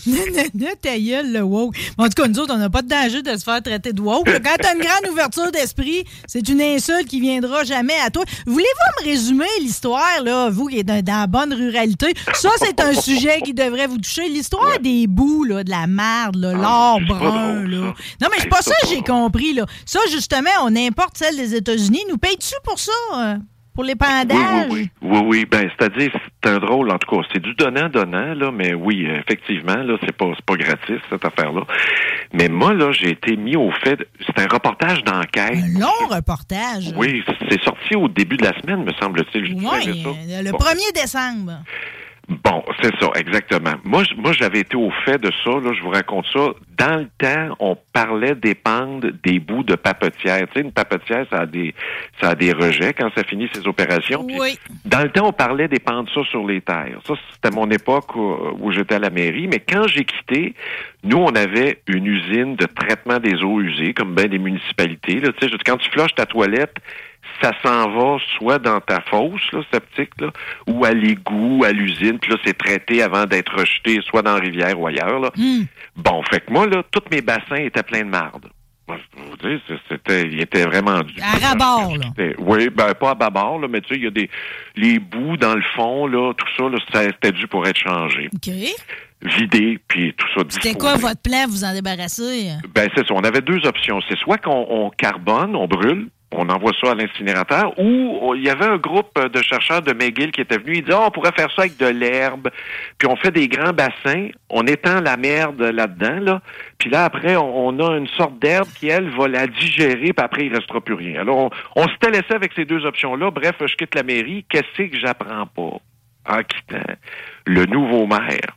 Nanana, ta gueule, le woke. En tout cas, nous autres, on n'a pas de danger de se faire traiter de woke. Quand t'as une grande ouverture d'esprit, c'est une insulte qui viendra jamais à toi. Voulez-vous me résumer l'histoire, là, vous qui êtes dans, dans la bonne ruralité? Ça, c'est un sujet qui devrait vous toucher. L'histoire des bouts, là, de la merde, là, l'or pas brun, drôle, là. Non, mais c'est pas ça, que j'ai compris, là. Ça, justement, on importe celle des États-Unis. Nous payes-tu pour ça? Pour Oui, l'épandage? oui, oui. Oui, oui. Ben, c'est-à-dire, c'est un drôle, en tout cas. C'est du donnant-donnant, là, mais oui, effectivement, là, c'est pas, pas gratis, cette affaire-là. Mais moi, là, j'ai été mis au fait. de- C'est un reportage d'enquête. Un long reportage. Oui, c'est sorti au début de la semaine, me semble-t-il. Oui, le Bon. 1er décembre. Bon, c'est ça, exactement. Moi, moi, j'avais été au fait de ça, là, je vous raconte ça. Dans le temps, on parlait d'épandre des bouts de papetière. Tu sais, une papetière, ça a des, ça a des rejets quand ça finit ses opérations. Puis Oui. Dans le temps, on parlait d'épandre ça sur les terres. Ça, c'était mon époque où, où j'étais à la mairie. Mais quand j'ai quitté, nous, on avait une usine de traitement des eaux usées, comme bien des municipalités. Là. Tu sais, quand tu flushes ta toilette, ça s'en va soit dans ta fosse là, septique, là, ou à l'égout, à l'usine, puis là, c'est traité avant d'être rejeté, soit dans la rivière ou ailleurs. Là. Hmm. Bon, fait que moi, là, tous mes bassins étaient pleins de marde. Moi, je vous c'est- c'était, il était vraiment dû. À rabord, là. Oui, ben pas à bâbord, là, mais tu sais, il y a des les bouts dans le fond, là, tout ça, là, c'était dû pour être changé. OK. Vidé, puis tout ça C'était quoi votre plan, vous en débarrasser? Ben, c'est ça. On avait deux options. C'est soit qu'on on carbone, on brûle, on envoie ça à l'incinérateur, ou on- il y avait un groupe de chercheurs de McGill qui était venu. Ils disaient, Ah, on pourrait faire ça avec de l'herbe, puis on fait des grands bassins, on étend la merde là-dedans, là, puis là, après, on, on a une sorte d'herbe qui, elle, va la digérer, puis après, il restera plus rien. Alors, on, on s'était laissé avec ces deux options-là. Bref, je quitte la mairie. Qu'est-ce que j'apprends pas? En quittant? Le nouveau maire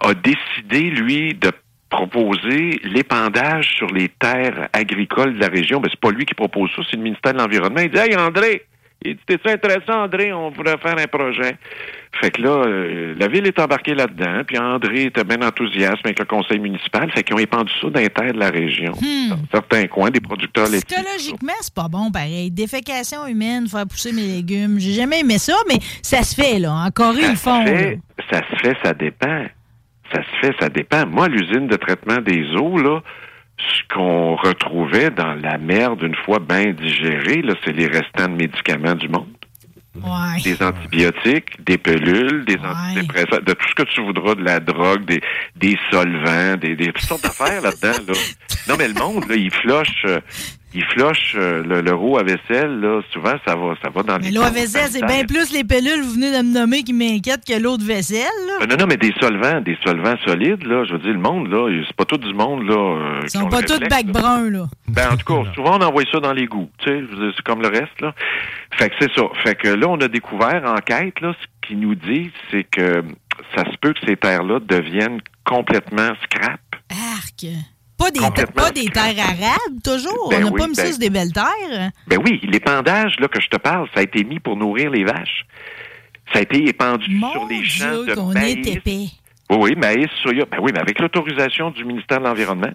a décidé, lui, de proposer l'épandage sur les terres agricoles de la région. Ben, c'est pas lui qui propose ça, c'est le ministère de l'Environnement. Il dit Hey André, il dit T'es-tu intéressant, André? On pourrait faire un projet. Fait que là, euh, la ville est embarquée là-dedans, puis André était bien enthousiaste avec le conseil municipal, fait qu'ils ont épandu ça dans les terres de la région. Hmm. Dans certains coins, des producteurs laitiers. Psychologiquement, c'est pas bon, pareil. Défécation humaine, faire pousser mes légumes. J'ai jamais aimé ça, mais ça se fait, là. En Corée, ils le font. Ça se là. fait, ça se fait, ça dépend. Ça se fait, ça dépend. Moi, l'usine de traitement des eaux, là, ce qu'on retrouvait dans la merde une fois bien digérée, là, c'est les restants de médicaments du monde. Ouais. Des antibiotiques, des pilules, des antidépresseurs, de tout ce que tu voudras, de la drogue, des, des solvants, des, des toutes sortes d'affaires là-dedans. Là. Non, mais le monde, là, il floche, euh, il floche euh, le, le roux à vaisselle, là, souvent, ça va, ça va dans Mais les... l'eau à vaisselle, c'est bien plus les pilules, vous venez de me nommer, qui m'inquiètent que l'eau de vaisselle, là. Euh, Non, non, mais des solvants, des solvants solides, là. Je veux dire, le monde, là, c'est pas tout du monde, là. euh, Ils sont ont pas tous bac là. brun, là. Ben, en tout cas, souvent, on envoie ça dans l'égout, tu sais. C'est comme le reste, là. Fait que c'est ça. Fait que là, on a découvert, en quête, là, ce qu'ils nous disent, c'est que ça se peut que ces terres-là deviennent complètement scrap. Arc. Pas des, Complètement pas des terres arabes, toujours. Ben On n'a oui, pas mis ça ben- sur des belles terres. Ben oui, l'épandage, là, que je te parle, ça a été mis pour nourrir les vaches. Ça a été épandu sur les champs Dieu, de maïs. est épais. Oui, maïs, soya. Ben oui, mais avec l'autorisation du ministère de l'Environnement.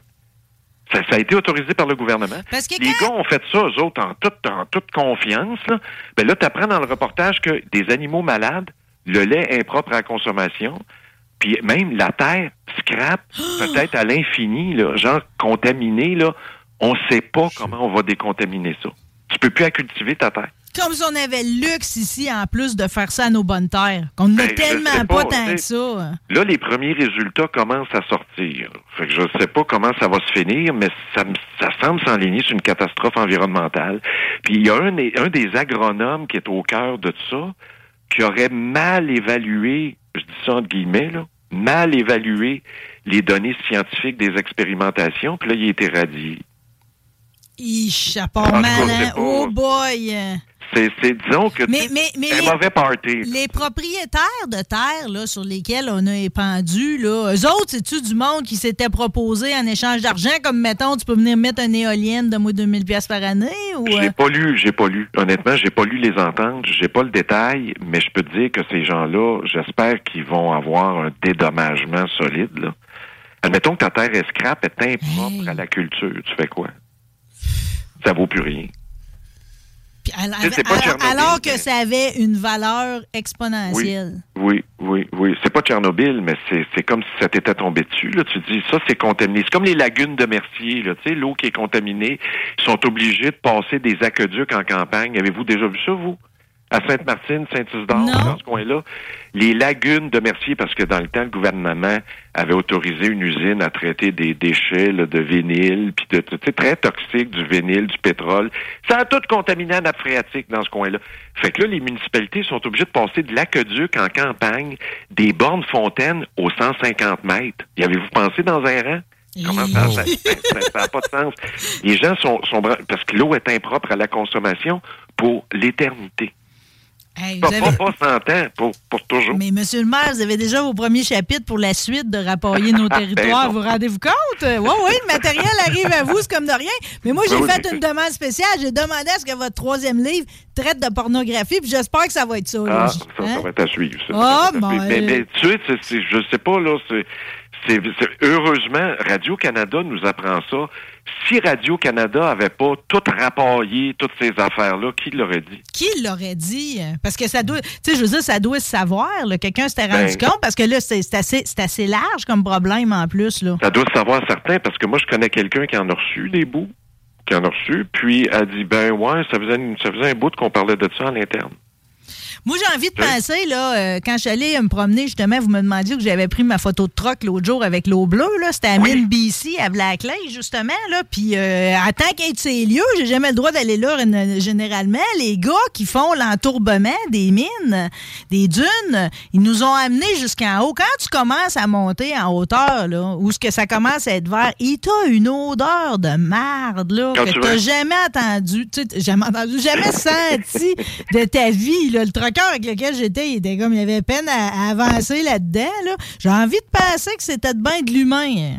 Ça, ça a été autorisé par le gouvernement. Parce que les gars ont fait ça, eux autres, en toute, en toute confiance. Là, ben là tu apprends dans le reportage que des animaux malades, le lait impropre à la consommation, puis même la terre scrap, peut-être à l'infini, genre contaminée, là, on sait pas comment on va décontaminer ça. Tu peux plus à cultiver ta terre. Comme si on avait le luxe ici, en plus de faire ça à nos bonnes terres. Qu'on n'a Ben, tellement pas, pas, tant que ça. Là, les premiers résultats commencent à sortir. Fait que je sais pas comment ça va se finir, mais ça, semble s'enligner sur une catastrophe environnementale. Puis il y a un, des- un des agronomes qui est au cœur de ça, qui aurait mal évalué, je dis ça entre guillemets, là, mal évalué les données scientifiques des expérimentations, puis là, il a été radié. Ça part mal, hein? Oh boy! C'est, disons que Mais- mais- mais un mauvais party. Les propriétaires de terres là, sur lesquelles on a épandu, là, eux autres, c'est-tu du monde qui s'était proposé en échange d'argent, comme mettons, tu peux venir mettre une éolienne de moi 2000 pièces par année? Ou, euh, J'ai pas lu, j'ai pas lu. Honnêtement, j'ai pas lu les ententes, j'ai pas le détail, mais je peux te dire que ces gens-là, j'espère qu'ils vont avoir un dédommagement solide. Là. Admettons que ta terre est scrap, est impropre à la culture. Tu fais quoi? Ça vaut plus rien. Alors, que mais- ça avait une valeur exponentielle. Oui, oui, oui. C'est pas Tchernobyl, mais c'est, c'est comme si ça t'était tombé dessus. Là. Tu dis, ça, c'est contaminé. C'est comme les lagunes de Mercier. Là. Tu sais, l'eau qui est contaminée. Ils sont obligés de passer des aqueducs en campagne. Avez-vous déjà vu ça, vous? À Sainte-Martine, Saint-Isidore, dans ce coin-là. Les lagunes de Mercier, parce que dans le temps, le gouvernement avait autorisé une usine à traiter des déchets là, de vinyle, puis de, tu sais, très toxiques, du vinyle, du pétrole. Ça a tout contaminé la nappe phréatique dans ce coin-là. Fait que là, les municipalités sont obligées de passer de l'aqueduc en campagne, des bornes fontaines aux 150 mètres. Y avez-vous pensé dans un rang? Comment ça, ça, ça, n'a pas de sens. Les gens sont, sont parce que l'eau est impropre à la consommation pour l'éternité. Hey, Pas, vous avez- pas, pas 100 ans, pour, pour toujours. Mais monsieur le maire, vous avez déjà vos premiers chapitres pour la suite de rapporter nos territoires. Ben vous rendez-vous compte? Oui, oui, le matériel arrive à vous, c'est comme de rien. Mais moi, j'ai Ben oui, fait une demande spéciale. J'ai demandé à ce que votre troisième livre traite de pornographie, puis j'espère que ça va être ça. là. Ah, ça, ça Hein? va être à suivre. Ça, Ah, Ça ben, mais, mais tu sais, c'est- je sais pas, là, c'est- heureusement, Radio-Canada nous apprend ça. Si Radio-Canada avait pas tout rapaillé toutes ces affaires-là, qui l'aurait dit? Qui l'aurait dit? Parce que ça doit, tu sais, je veux dire, ça doit se savoir. Quelqu'un s'était rendu Ben- compte parce que là, c'est assez, c'est assez large comme problème en plus. Là. Ça doit se savoir certain parce que moi, je connais quelqu'un qui en a reçu des bouts, qui en a reçu, puis a dit, ben ouais, ça faisait, une- ça faisait un bout qu'on parlait de ça en interne. Moi, j'ai envie de penser, là, euh, quand je suis allée me promener, justement, vous me demandiez que j'avais pris ma photo de troc l'autre jour avec l'eau bleue, là. C'était à Mine BC, à Black Lake, justement, là. Puis, euh, en tant qu'être ces lieux, j'ai jamais le droit d'aller là, généralement. Les gars qui font l'entourbement des mines, des dunes, ils nous ont amenés jusqu'en haut. Quand tu commences à monter en hauteur, là, où ce que ça commence à être vert, il t'a une odeur de marde, là, Quand que tu t'as jamais entendu, tu sais, jamais entendu, jamais senti de ta vie, là. Le trucker avec lequel j'étais, il était comme, il avait peine à, à avancer là-dedans, là. J'ai envie de penser que c'était de bien de l'humain.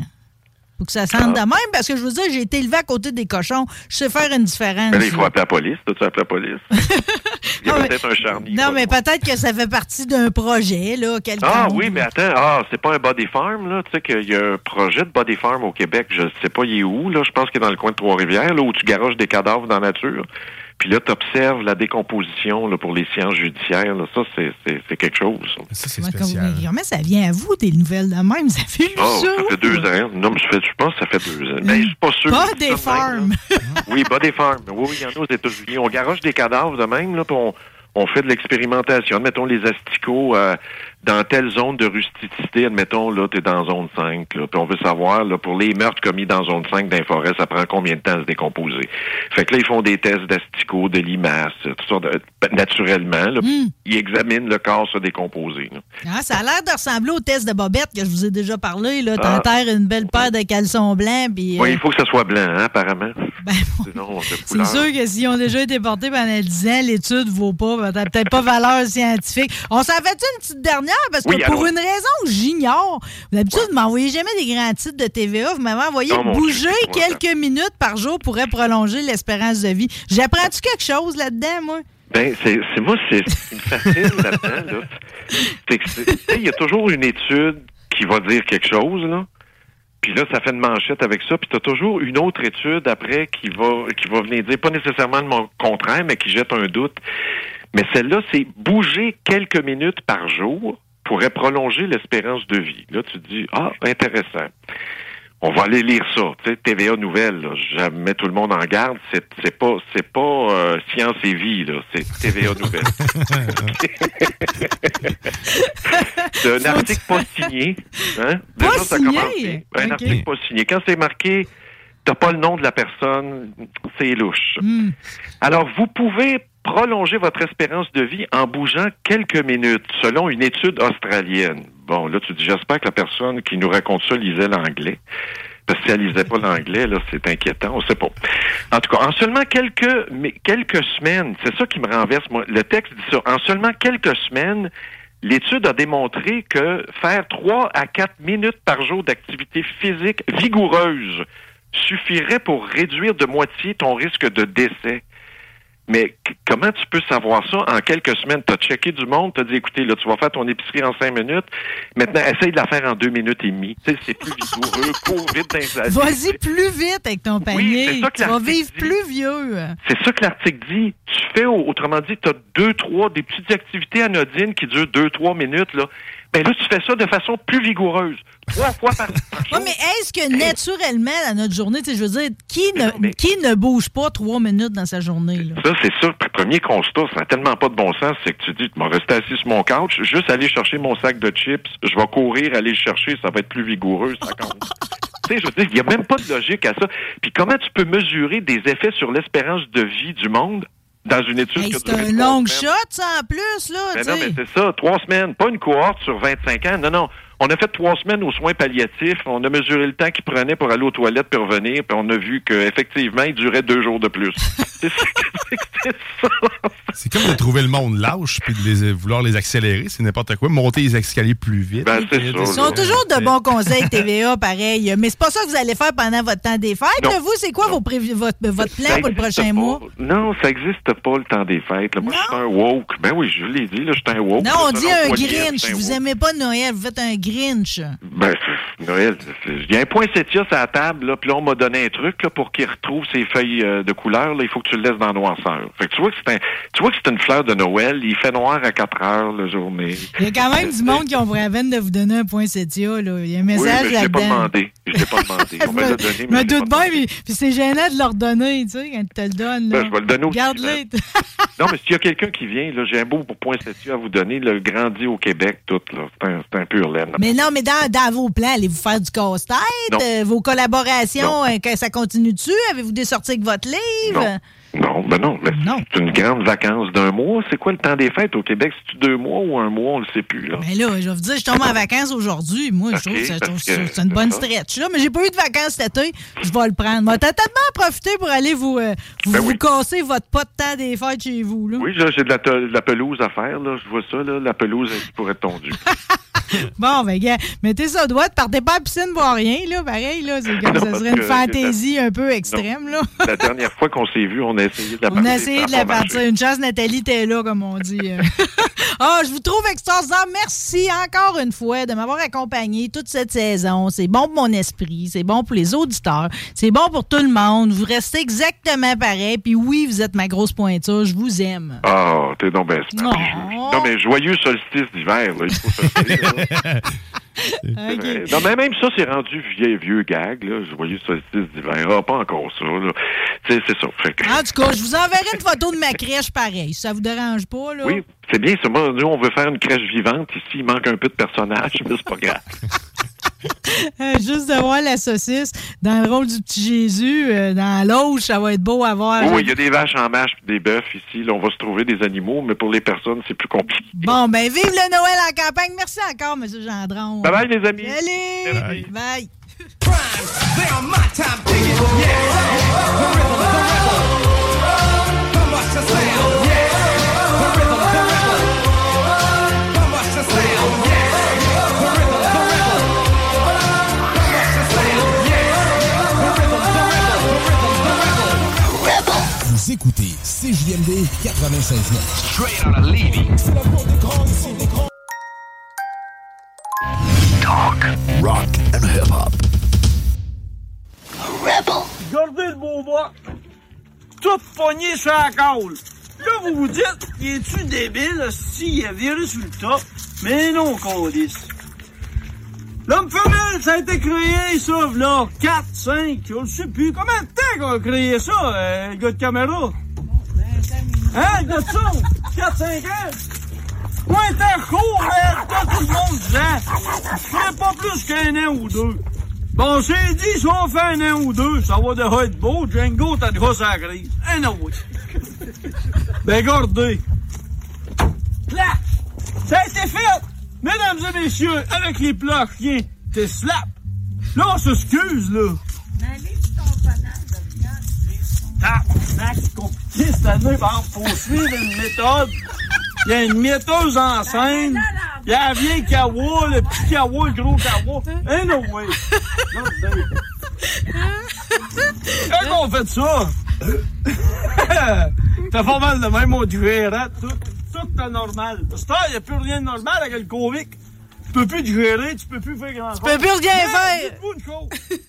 Faut que ça sente de même, parce que je veux dire, j'ai été élevé à côté des cochons. Je sais faire une différence. Mais là, il faut appeler la police. T'as-tu appelé la police? il y a Non, mais- peut-être un charnier. Non, mais peut-être que ça fait partie d'un projet, là, quelqu'un. Ah oui, mais attends, ah, c'est pas un body farm, là. Tu sais qu'il y a un projet de body farm au Québec, je sais pas il est où, là. Je pense qu'il est dans le coin de Trois-Rivières, là, où tu garages des cadavres dans la nature. Puis là, tu observes la décomposition là, pour les sciences judiciaires. Là. Ça, c'est, c'est, c'est quelque chose. ça. Ça, c'est Ouais, spécial. comme- Comment ça vient à vous, des nouvelles de même? Ça fait Ah, ça? ça fait deux ans. Non, mais ça fait- je pense que ça fait deux ans. Mais je suis pas sûr. Pas des farms. Oui, body farm. Oui, oui, il y en a aux États-Unis. On garoche des cadavres de même, là, puis on, on fait de l'expérimentation. Admettons les asticots euh, dans telle zone de rusticité, admettons, là, tu es dans zone 5. Là, puis on veut savoir, là, pour les meurtres commis dans zone 5 d'un forêt, ça prend combien de temps à se décomposer? Fait que là, ils font des tests d'asticots, de limaces, toutes sortes de, naturellement. Là, Hmm. Ils examinent le corps se décomposer. là. Ah, ça a l'air de ressembler au test de Bobette que je vous ai déjà parlé. Là. Ah. T'enterres une belle paire de caleçons blancs. Puis, Oui, euh, il faut que ça soit blanc, hein, apparemment. ben, c'est sûr que s'ils ont déjà été portés pendant 10 ans, l'étude vaut pas, ben, peut-être pas valeur scientifique. On s'en fait une petite dernière parce que Oui, pour une raison que j'ignore, d'habitude, vous m'envoyez jamais des grands titres de TVA. Vous m'avez envoyé Oh, Dieu, bouger quelques minutes par jour pourrait prolonger l'espérance de vie. J'apprends-tu quelque chose là-dedans, moi? Ben, c'est, c'est moi, c'est fascine là-dedans, là. Il y a toujours une étude qui va dire quelque chose, là. Puis là, ça fait une manchette avec ça. Puis tu as toujours une autre étude après qui va, qui va venir dire, pas nécessairement le mon- contraire, mais qui jette un doute. Mais celle-là, c'est bouger quelques minutes par jour pourrait prolonger l'espérance de vie. Là, tu te dis, ah, intéressant. On va aller lire ça. Tu sais, TVA Nouvelle, là, je mets tout le monde en garde. C'est, c'est pas, c'est pas euh, Science et Vie, là. C'est TVA Nouvelle. c'est un article pas signé. Hein? Pas Déjà, ça signé? commence bien. Un article pas signé. Quand c'est marqué, t'as pas le nom de la personne, c'est louche. Hmm. Alors, vous pouvez prolonger votre espérance de vie en bougeant quelques minutes, selon une étude australienne. Bon, là, tu dis, j'espère que la personne qui nous raconte ça lisait l'anglais. Parce que si elle lisait pas l'anglais, là, c'est inquiétant, on sait pas. En tout cas, en seulement quelques, mais quelques semaines, c'est ça qui me renverse, moi. Le texte dit ça. En seulement quelques semaines, l'étude a démontré que faire trois à quatre minutes par jour d'activité physique vigoureuse suffirait pour réduire de moitié ton risque de décès. Mais comment tu peux savoir ça? En quelques semaines? Tu as checké du monde, tu as dit, écoutez, là, tu vas faire ton épicerie en cinq minutes. Maintenant, essaye de la faire en deux minutes et demie. C'est plus vigoureux, cours vite dans. Vas-y plus vite avec ton panier. c'est ça que tu vas vivre dit. plus vieux. C'est ça que l'article dit. Tu fais, au- autrement dit, tu as deux, trois, des petites activités anodines qui durent deux, trois minutes, là. Ben là, tu fais ça de façon plus vigoureuse. Trois fois par, par Oui, jour. mais est-ce que naturellement, dans notre journée, tu sais, je veux dire, qui Mais ne, mais- qui ne bouge pas trois minutes dans sa journée? Là? Ça, c'est. Le premier constat, ça n'a tellement pas de bon sens, c'est que tu dis, tu vas rester assis sur mon couch, juste aller chercher mon sac de chips, je vais courir, aller le chercher, ça va être plus vigoureux, ça compte. tu sais, je veux dire, il n'y a même pas de logique à ça. Puis comment tu peux mesurer des effets sur l'espérance de vie du monde dans une étude Hey, c'est un long semaines? shot, ça, en plus, là. Ben non, mais c'est ça, trois semaines, pas une cohorte sur 25 ans. Non, non. On a fait trois semaines aux soins palliatifs. On a mesuré le temps qu'il prenait pour aller aux toilettes puis revenir, puis on a vu qu'effectivement, il durait deux jours de plus. c'est comme de trouver le monde lâche puis de les, vouloir les accélérer, c'est n'importe quoi. Monter les escaliers plus vite. Ben, c'est Ils sont toujours de bons conseils TVA, pareil. Mais c'est pas ça que vous allez faire pendant votre temps des fêtes. Non. Vous, c'est quoi vos prévu- votre, votre plan Ça pour le prochain pas. mois? Non, ça n'existe pas le temps des fêtes. là. Moi, je suis un woke. Ben oui, je l'ai dit, je suis un woke. Non, Là, on dit un Grinch. Vous aimez pas Noël, vous faites un Grinch. Ben, c'est- Noël, il y a un poinsettia sur la table, là, puis là, on m'a donné un truc là, pour qu'il retrouve ses feuilles euh, de couleur. Là, il faut que tu le laisses dans la noirceur. Fait que tu vois que c'est un, tu vois que c'est une fleur de Noël. Il fait noir à 4 heures la journée. Il y a quand même du monde qui ont la veine de vous donner un poinsettia. Là. Il y a un Oui, message mais je l'ai pas demandé. Je l'ai pas demandé. On me l'a donné, Je mais me doute pas bien, puis, puis c'est gênant de leur donner, tu sais, quand tu te le donnes. Là. Ben, je vais le donner aussi, Garde-le. Non, mais s'il y a quelqu'un qui vient, là, j'ai un beau poinsettia à vous donner, le grandi au Québec, tout, là. C'est un, c'est un pur laine. Mais non, mais dans, dans vos plans, allez-vous faire du casse-tête? Euh, vos collaborations, euh, que ça continue dessus? Avez-vous des sorties avec votre livre? Non. Non, ben non, mais Non. c'est une grande vacance d'un mois. C'est quoi le temps des fêtes au Québec? C'est-tu deux mois ou un mois? On le sait plus, là. Mais là, je vais vous dire, je tombe en vacances aujourd'hui. Moi, je trouve que je trouve c'est une bonne stretch. Là. Mais j'ai pas eu de vacances cet été. Je vais le prendre. Moi, t'as tellement profité pour aller vous, euh, vous, Ben vous oui. casser votre pot de temps des fêtes chez vous. Là. Oui, là, j'ai de la, te- de la pelouse à faire, là. Je vois ça, là. La pelouse, elle pourrait être tondue. Bon, ben, gars, mettez ça au doigt. Partez pas à la piscine pour rien. Là. Pareil, là, c'est comme Non, ça serait une fantaisie un peu extrême. Là. la dernière fois qu'on s'est vu, on a essayé de la On a essayé de la partir. Une chance, Nathalie, t'es là, comme on dit. Ah, je vous trouve extraordinaire. Merci encore une fois de m'avoir accompagné toute cette saison. C'est bon pour mon esprit, c'est bon pour les auditeurs, c'est bon pour tout le monde. Vous restez exactement pareil. Puis oui, vous êtes ma grosse pointure. Je vous aime. Ah, t'es donc ben. Non. Non, mais joyeux solstice d'hiver. Il faut se Ouais. Non, mais même ça, c'est rendu vieux, vieux gag, là. Joyeux solstice d'hiver. Ah, pas encore ça, c'est ça. Que- En tout cas, je vous enverrai une photo de ma crèche pareil. Si ça vous dérange pas, là. Oui, c'est bien ça. Nous, on veut faire une crèche vivante. Ici, il manque un peu de personnage, mais c'est pas grave. Euh, juste de voir la saucisse dans le rôle du petit Jésus, euh, dans l'auge, ça va être beau à voir. Oui, il y a des vaches en mâche et des bœufs ici. Là, on va se trouver des animaux, mais pour les personnes, c'est plus compliqué. Bon, ben vive le Noël en campagne. Merci encore, M. Gendron. Bye bye, les amis. Salut! Bye. Bye! Vous écoutez CJMD 96.9. Straight out of Levy. Talk, rock and hip-hop. Gardez le beau bois. Tout pogné sur la colle. Là, vous vous dites, il est-tu débile, s'il a viré sur le top? Mais non, Codis. L'homme femelle, ça a été créé, ça, là, 4, 5, je ne sais plus. Combien de temps qu'on a créé ça, euh, le gars de caméra? Hein, le gars de son? 4, 5 ans? Ouais, t'es court, hein, quand tout le monde disait, je ferais pas plus qu'un an ou deux. Bon, c'est dit, si on fait un an ou deux, ça va déjà être beau. Django, t'as déjà sa grise. Eh non, oui. ben, regardez. Là, ça a été fait, mesdames et messieurs, avec les plats chiens. T'es slap. Là, on s'excuse, là. Tabarnak, c'est compliqué cette année, exemple, faut suivre une méthode. Il y a une metteuse en scène. Il y a la vieille kawa, le petit kawa, le gros kawa. Non, oui. Quand on fait ça, t'as pas mal de même au digérer, tout. Tout est normal. Parce que il n'y a plus rien de normal avec le Covid. Tu peux plus digérer, tu peux plus faire grand chose. peux plus rien faire. dites-vous une chose.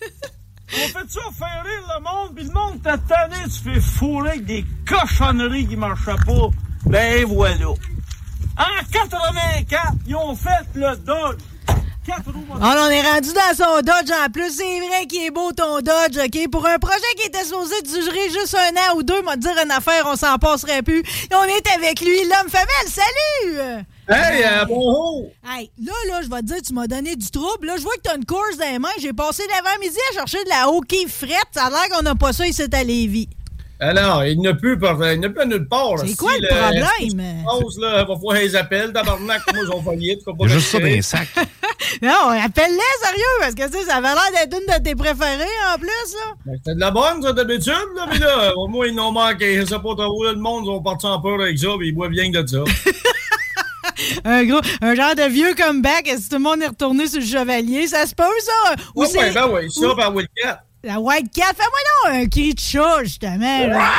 On fait ça faire rire le monde, puis le monde t'a tanné, tu fais fourrer avec des cochonneries qui marchaient pas. Ben voilà. En 84, ils ont fait le Dodge. Quatre roues on est rendu dans son Dodge en plus. C'est vrai qu'il est beau ton Dodge, OK? Pour un projet qui était supposé durer juste un an ou deux, m'a dire une affaire, on s'en passerait plus. Et on est avec lui, l'homme femelle. Salut! Hey, euh, bonjour! Hey, là, là, je vais te dire, tu m'as donné du trouble. Là, je vois que t'as une course dans les mains. J'ai passé l'avant-midi à chercher de la hockey frette. Ça a l'air qu'on n'a pas ça ici à Lévis. Alors, il n'a plus, par- il n'a plus nulle part. C'est Si quoi le problème? Pause, là, va falloir les appels, tabarnak, moi, ils ont a juste ça dans les sacs. Non, appelle-les, sérieux, parce que, tu sais, ça avait l'air d'être une de tes préférées, en plus, là. Ben, C'était de la bonne, ça, d'habitude, là, mais là, au moins, ils n'ont manqué. Je sais pas trop, là, le monde, ils ont parti en peur avec ça, puis ils boivent bien que de ça. Un gros, un genre de vieux comeback. Est-ce que tout le monde est retourné sur le chevalier? Ça se peut, ça? Ou Ouais, c'est- ouais, ben oui, ça, par Wildcat. La White Cat. Fais-moi donc un cri de chat, justement. là.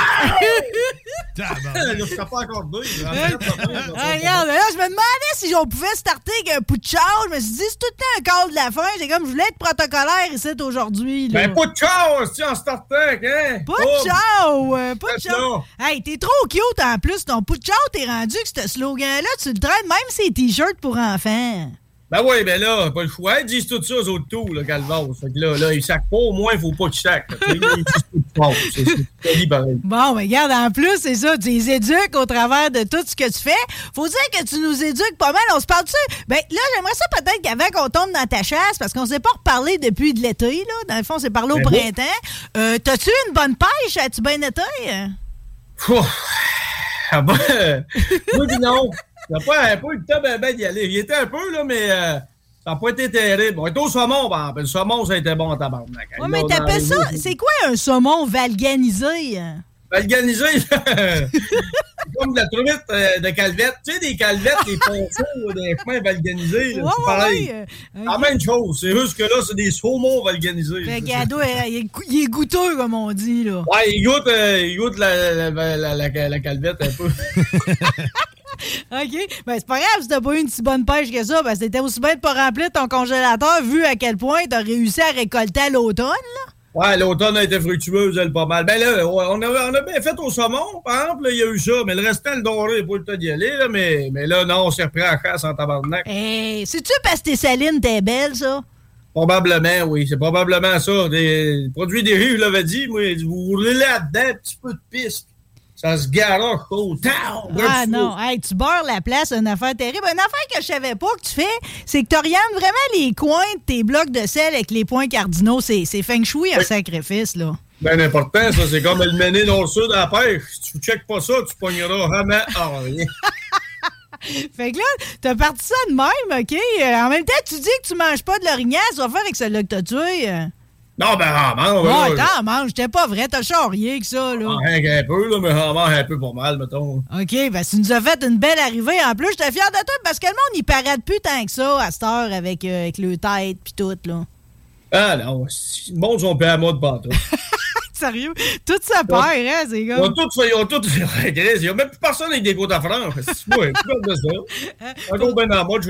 Là, je serais pas encore deux. Ah, regarde, là, je me demandais si on pouvait starter avec un char. Je me suis dit, c'est tout le temps un call de la fin. J'ai comme, je voulais être protocolaire ici aujourd'hui. Ben, char, si en startant, hein? De char! euh, char! Hey, t'es trop cute en plus. Ton char, t'es rendu que ce slogan-là, tu le traînes même ces t-shirts pour enfants. Ben oui, ben là, pas le choix. Ils disent tout ça aux autres tours, là, Galvas. Fait que là, là, ils sacent pas, au moins, il faut pas qu'ils sacent. Ils disent tout de fort. C'est c'est joli, pareil. Bon, mais regarde, en plus, c'est ça, tu les éduques au travers de tout ce que tu fais. Faut dire que tu nous éduques pas mal. On se parle-tu? Ben là, j'aimerais ça peut-être qu'avant qu'on tombe dans ta chasse, parce qu'on s'est pas reparlé depuis de l'été, là. Dans le fond, on s'est parlé au Ben oui. printemps. Euh, T'as-tu une bonne pêche? As-tu bien été? Ah ben, oui, non. Il n'a pas, pas eu le temps ben, ben, d'y aller. Il était un peu, là, mais euh, ça n'a pas été terrible. On était au saumon, ben, le saumon, ça a été bon tabarnak. Ouais, mais t'appelles ça. C'est quoi un saumon valganisé? C'est comme de la truite euh, de calvette. Tu sais, des calvettes, des ponceaux, des chemins valganisés, c'est pareil. ouais, euh, La même chose. C'est juste que là, c'est des saumons valganisés. Fait qu'il doit- il est gou- il est goûteux, comme on dit, là. Ouais, il goûte, euh, il goûte la, la, la- la calvette un peu. OK? Ben, c'est pas grave si t'as pas eu une si bonne pêche que ça, parce que c'était aussi bien de pas remplir ton congélateur vu à quel point t'as réussi à récolter à l'automne, là. Ouais, l'automne a été fructueuse, elle, pas mal. Ben là, on a, on a bien fait au saumon, par exemple, là, il y a eu ça, mais le restant, le doré, pas le temps d'y aller, là, mais, mais là, non, on s'est repris à la chasse en tabarnak. Hey, c'est-tu parce que tes salines, t'es belle, ça? Probablement, oui, c'est probablement ça. Des produits des rives, je l'avais dit, moi, vous roulez là-dedans, un petit peu de piste. Ça se garoche autant. Ah non, hey, tu beurres la place, une affaire terrible. Une affaire que je savais pas que tu fais, c'est que t'orientes vraiment les coins de tes blocs de sel avec les points cardinaux. C'est feng shui un sacrifice, là. Ben important, ça, c'est comme le mener dans le sud à la pêche. Si tu checkes pas ça, tu pogneras jamais à rien. Fait que là, t'as parti ça de même, OK? Euh, en même temps, tu dis que tu manges pas de l'orignal, tu vas faire avec celui-là que t'as tué. Non, ben, ah, man, Ouais, t'en manges, c'était pas vrai, t'as charrié que ça, là. un peu, là, mais mange un peu pour mal, mettons. OK, ben tu nous as fait une belle arrivée. En plus, j'étais fier de toi parce que le monde, il parade plus tant que ça à cette heure avec, euh, avec le tête puis tout, là. Ah non, le monde sont pas à mode partout. Sérieux? Tout ça perd, hein, c'est Ils ont tous fait, ils ont tous fait Il n'y a même plus personne avec des côtes à franc. C'est moi, de ça. Encore bien en mode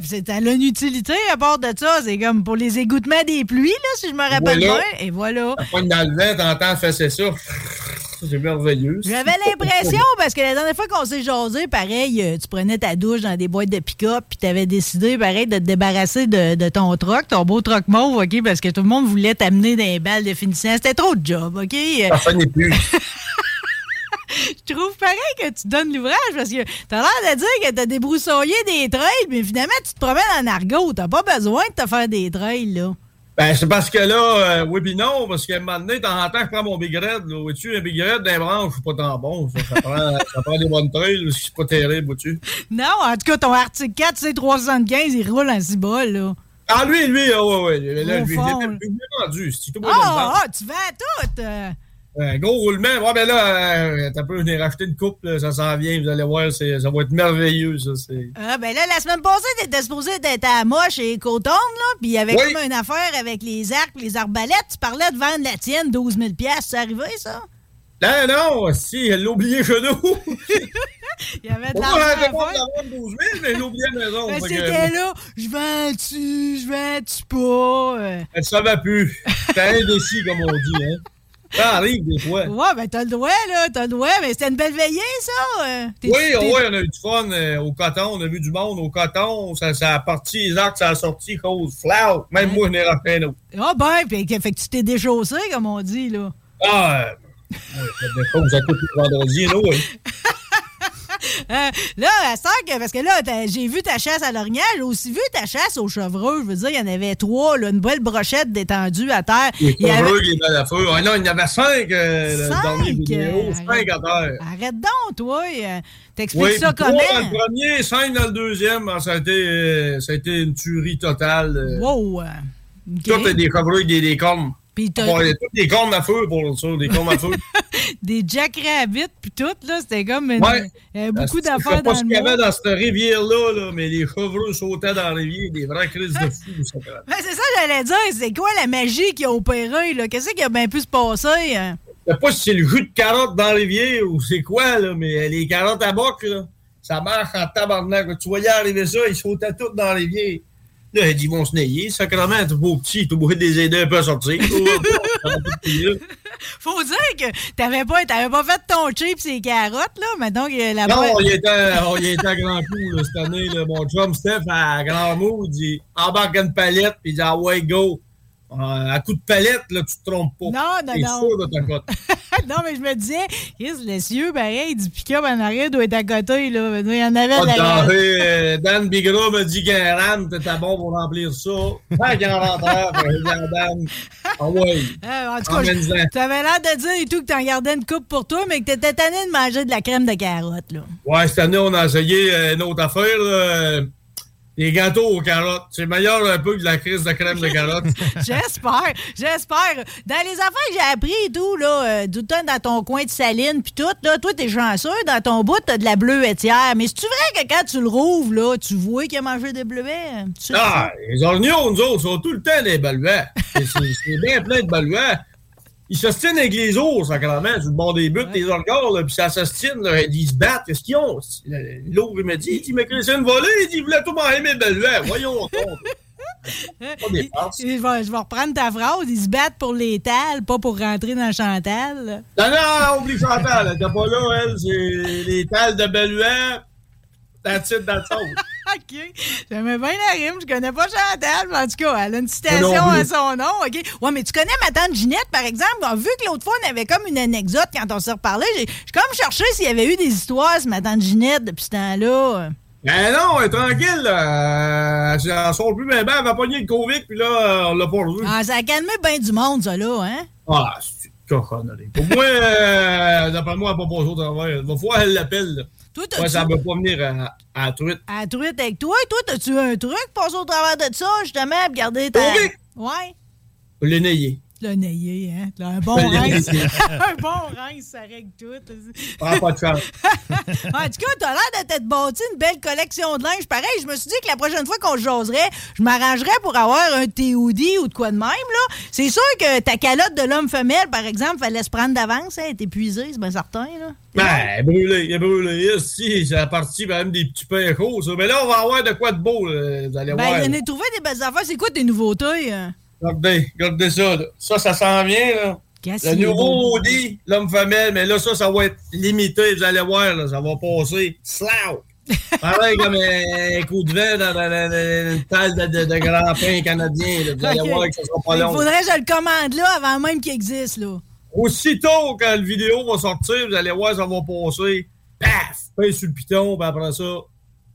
pis c'est à l'inutilité à part de ça. C'est comme pour les égouttements des pluies, là, si je me rappelle bien. Et voilà. Poigne dans le vent, t'entends faire ça. C'est merveilleux. J'avais l'impression, parce que la dernière fois qu'on s'est jasé, pareil, euh, tu prenais ta douche dans des boîtes de pick-up, puis t'avais décidé, pareil, de te débarrasser de, de ton troc, ton beau troc mauve, OK, parce que tout le monde voulait t'amener dans les balles de finissant. C'était trop de job, OK? Ça n'est plus. Je trouve pareil que tu donnes l'ouvrage, parce que t'as l'air de dire que t'as débroussaillé des trails, mais finalement, tu te promènes en argot. T'as pas besoin de te faire des trails, là. Ben, c'est parce que là, euh, oui pis non, parce qu'à un moment donné, de temps en temps, je prends mon Big Red, là. Vois-tu, un Big Red d'un branche, c'est pas tant bon. Ça, ça, prend, ça prend des bonnes trails, c'est pas terrible, vois-tu. Non, en tout cas, ton Arctic 4, c'est 375, il roule en 6 bol, là. Ah, lui, lui, ah, ouais, ouais. Là, Au lui, fond, il vendu. C'est tout Ah, ah, tu vends tout! euh. Un gros roulement. Ouais, ben là, euh, t'as peu venir racheter une coupe, là, ça s'en vient, vous allez voir, ça va être merveilleux, ça. Ah, ben là, la semaine passée, t'étais supposé d'être à Moche et Coton, là, puis il y avait Oui. comme une affaire avec les arcs les arbalètes. Tu parlais de vendre la tienne, 12 000 C'est arrivé, ça? Là, non, si, elle l'a oublié chez nous. Il y avait de On l'argent pas de faire. la vendre 12 000, mais elle l'a oublié à la maison. Ben, que, c'était là, je vends-tu, je vends-tu pas? Elle savait plus. C'était indécis, comme on dit, hein. Ça arrive des fois. Ouais, ben t'as le droit, là, t'as le droit, mais c'était une belle veillée, ça. euh. Oui, oui, on a eu du fun euh, au coton, on a vu du monde au coton, ça, ça a parti, les arcs, ça a sorti, cause flau. Même moi, je n'ai racheté un autre. Ah, ben, que- fait que tu t'es déchaussé, comme on dit, là. Ah, euh, ouais, ça des tous les vendredis, là, oui. Euh, là, à ça que, parce que là, j'ai vu ta chasse à l'orignal, j'ai aussi vu ta chasse au chevreux. Je veux dire, il y en avait trois, là, une belle brochette détendue à terre. Les Il y avait- chevreux, les feu. Ah non, il y en avait cinq, euh, Cinq, euh, Cinq à terre. Arrête donc, toi. T'expliques Oui, ça trois comment? dans le premier, cinq dans le deuxième. Ah, Ça a été, ça a été une tuerie totale. Wow. euh, ok. Tout des chevreux avec des, des cornes. Bon, il y a toutes des cornes à feu pour ça, des cornes à feu. Des jackrabbits, puis tout, là, c'était comme une- Ouais. euh, beaucoup Je sais d'affaires pas dans ce le qu'il y avait dans cette rivière-là, là, mais les chevreux sautaient dans la rivière, des vraies crises de fou. ça. Ben, c'est ça que j'allais dire. C'est quoi la magie qui a opéré, là? Qu'est-ce qui a bien pu se passer? hein? Je sais pas si c'est le jus de carotte dans l'évier ou c'est quoi, là, mais les carottes à boc, là, ça marche en tabarnak. Tu voyais arriver ça, ils sautaient toutes dans l'évier. Là, il dit, ils vont se nailler. Sacrement, t'es beau petit, obligé de les aider un peu à sortir. Faut dire que t'avais pas, t'avais pas fait ton chip ces carottes, là, mais donc la Non, on y était, on y était à grand coup, là, cette année. Là. Mon chum Steph, à grand mot, il dit embarque une palette, puis il dit ah ouais, go. Euh, à coup de palette, là, tu te trompes pas. Non, non, T'es non. sûr de ta non, mais je me disais, Chris, l'essieu, ben, hey, du pick-up en arrière doit être à côté, là. Il y en avait de la. Euh, Dan Bigra m'a dit qu'un RAM, t'étais bon pour remplir ça. Pas qu'un rentreur, Dan. Ah ouais. Euh, en tout cas, tu avais l'air de dire et tout que t'en gardais une coupe pour toi, mais que t'étais tanné de manger de la crème de carotte, là. Ouais, cette année, on a essayé euh, une autre affaire, là. Les gâteaux aux carottes. C'est meilleur un peu que de la crise de crème de carotte. J'espère, j'espère. Dans les affaires que j'ai appris et tout, là, euh, le temps dans ton coin de saline puis tout, là, toi, t'es chanceux, dans ton bout, t'as de la bleuetière. Mais c'est-tu vrai que quand tu le rouvres, là, tu vois qu'il a mangé des bleuets? Tu sais Ah, les oignons, nous autres, sont tout le temps des baluets. C'est bien plein de baluets. Ils s'ostinent avec les ours, sacrément, sur le bord des buts, les organes, là, puis ça s'ostine, ils se battent. Qu'est-ce qu'ils ont? L'autre, il m'a dit, il dit, mais une volée, il dit, il voulait tout mes baluets. Voyons des farces. Je vais, je vais reprendre ta phrase. Ils se battent pour l'étal, pas pour rentrer dans Chantal. Non, non, oublie Chantal, elle était pas là, elle, c'est les tales de baluets. That's it, that's all. OK. J'aimais bien la rime. Je connais pas Chantal, mais en tout cas, elle a une citation à son nom. OK. Ouais, mais tu connais ma tante Ginette, par exemple? Vu que l'autre fois, on avait comme une anecdote quand on s'est reparlé, j'ai comme cherché s'il y avait eu des histoires sur ma tante Ginette depuis ce temps-là. Ben non, elle est tranquille, là. Elle sort plus bien, ben, elle va pogner le Covid, puis là, on l'a pas revu. Ah, ça a calmé bien du monde, ça, là, hein? Ah, c'est une cochonnerie. Pour moi, euh, d'après moi, elle pas passer au travail. Il va falloir qu'elle l'appelle, là. Toi, Ouais, ça va pas venir à, à la truite. À la truite avec toi. Toi, t'as-tu un truc pour passer au travers de ça, justement, pour garder ta. Oui. Ouais. Le nayer. Hein? Là, un bon rince. un bon rince, ça règle tout. Ah, pas de chance. en tout cas, t'as l'air de t'être bâti une belle collection de linge. Pareil, je me suis dit que la prochaine fois qu'on se jaserait, je m'arrangerais pour avoir un TOD ou de quoi de même, là. C'est sûr que ta calotte de l'homme-femelle, par exemple, fallait se prendre d'avance, hein, elle est épuisée, c'est bien certain, là. Ben, brûlé, il est brûlé. Si, c'est la partie, même des petits pains chauds, ça. Mais là, on va avoir de quoi de beau, là. Vous allez Ben, voir. il en a trouvé des belles affaires. C'est quoi tes nouveautés? hein? Regardez, regardez ça, là. Ça, ça s'en vient, là. Le nouveau beau. Audi, l'homme-femelle, mais là, ça, ça va être limité. Vous allez voir, là, ça va passer. Slow! Pareil comme un coup de vent dans, une talle de, de, de grand pain canadien. là. Vous allez Ok. voir que ça sera pas Il long. faudrait que je le commande là avant même qu'il existe, là. Aussitôt que la vidéo va sortir, vous allez voir, ça va passer. Paf! Pain sur le piton, puis après ça,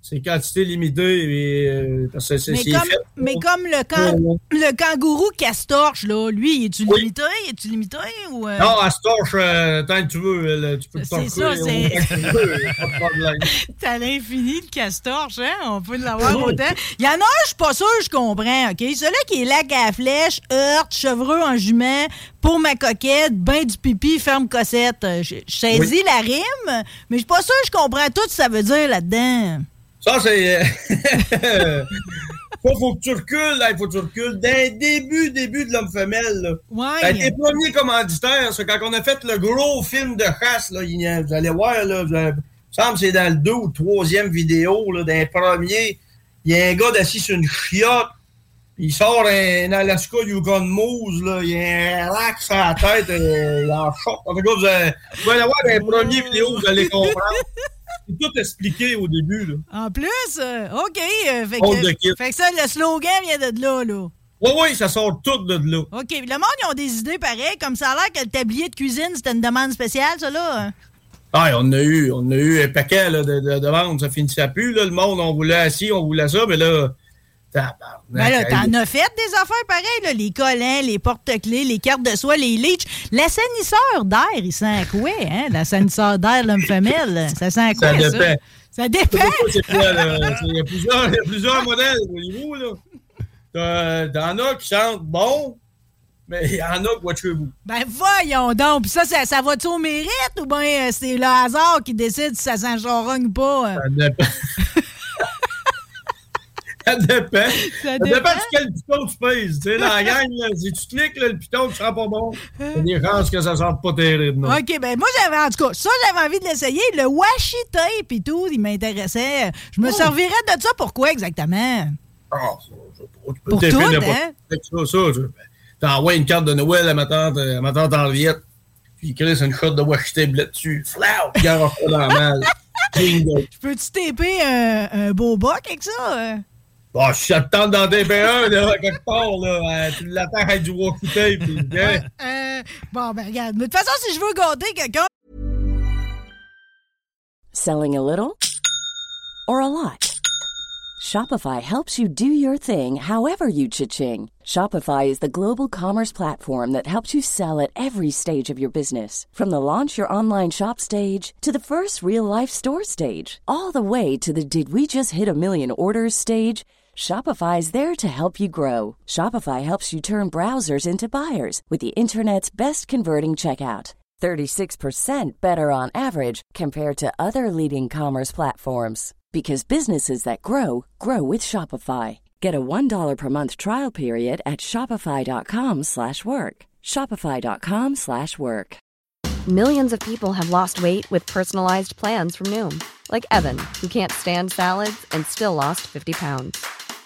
c'est quantité limitée. Et, euh, parce que c'est Mais c'est comme, fait. mais comme le, can- Ouais, ouais. le kangourou castorche, là, lui, es-tu limité? Es-tu limité? Ou, euh, Non, elle se torche euh, tant que tu veux. tu peux te C'est ça, c'est- tu de. T'as l'infini le castorche, hein? On peut l'avoir autant. Il y en a un, je suis pas sûr, je comprends, OK? Celui qui est lac à la flèche, heurte, chevreux en jument, pour ma coquette, bain du pipi, ferme cossette. Je saisis Oui. la rime, mais je suis pas sûr que je comprends tout ce que ça veut dire là-dedans. Ça, c'est. euh, faut, faut que tu recules, là, il faut que tu recules. Dès le début, début de l'homme-femelle, là. Ouais. Ça a été premier commanditaire, c'est quand on a fait le gros film de chasse, là. Vous allez voir, là. vous allez- Il me semble que c'est dans le deux ou troisième vidéo, là, d'un premier. Il y a un gars assis sur une chiotte. Il sort un, Alaska Yukon Moose, là. Il y a un lac sur la tête, euh, il en short. En tout cas, vous allez, vous allez voir dans les premières vidéos, vous allez comprendre. C'est tout expliqué au début, là. En plus, euh, OK. euh, fait, que, fait que ça, le slogan vient de là, là. Oui, oui, ça sort tout de là. OK. Le monde, ils ont des idées pareilles. Comme ça a l'air que le tablier de cuisine, c'était une demande spéciale, ça, là. Ah, on a eu, on a eu un paquet là, de, de demandes, ça finissait plus. Là, le monde, on voulait assis, on voulait ça, mais là. Tabarnak, Ben là, t'en as fait des affaires pareilles, là. Les collants, les porte-clés, les cartes de soie, les leeches. L'assainisseur d'air, il sent à quoi, hein? L'assainisseur d'air, l'homme-femelle, ça sent à quoi, Ça ça? dépend. Ça dépend. Il y, a plusieurs- il y a plusieurs modèles niveau, là. T'en as qui sentent bon, mais il y en a qui chez vous. Ben voyons donc. Puis ça, ça, ça va-tu au mérite ou bien euh, c'est le hasard qui décide si ça sent charogne ou pas? Ça dépend. Ça dépend. Ça dépend. de quel piton tu pèses. Tu sais, dans la gang, là, si tu cliques, là, le piton, tu sera pas bon. Il y a des chances que ça sente pas terrible, non? OK, ben moi, j'avais, en tout cas, ça, j'avais envie de l'essayer. Le washi tape et tout, il m'intéressait. Je me Oh. servirais de ça pourquoi exactement? Ah, ça, je sais pas. Tu peux Pour taper tout, hein? Ça, ça, tu T'envoies une carte de Noël à ma tante, à ma tante Henriette, puis il crée une shot de washi tape là-dessus. Flau! Garde pas dans la malle. Bingo. Peux-tu taper un, un beau boc avec ça? Euh? Bon, si ça te tente d'en taper un, là, quelque part, là, euh, tu l'attaques avec du washi tape, puis, hein? Euh, bon, ben regarde. Mais de toute façon, si je veux gâter quelqu'un, Selling a little or a lot? Shopify helps you do your thing however you cha-ching. Shopify is the global commerce platform that helps you sell at every stage of your business. From the launch your online shop stage to the first real life store stage, all the way to the did we just hit a million orders stage. Shopify is there to help you grow. Shopify helps you turn browsers into buyers with the internet's best converting checkout. 36% better on average compared to other leading commerce platforms because businesses that grow grow with Shopify. Get a $1 per month trial period at shopify.com/work. shopify.com/work. Millions of people have lost weight with personalized plans from Noom, like Evan, who can't stand salads and still lost 50 pounds.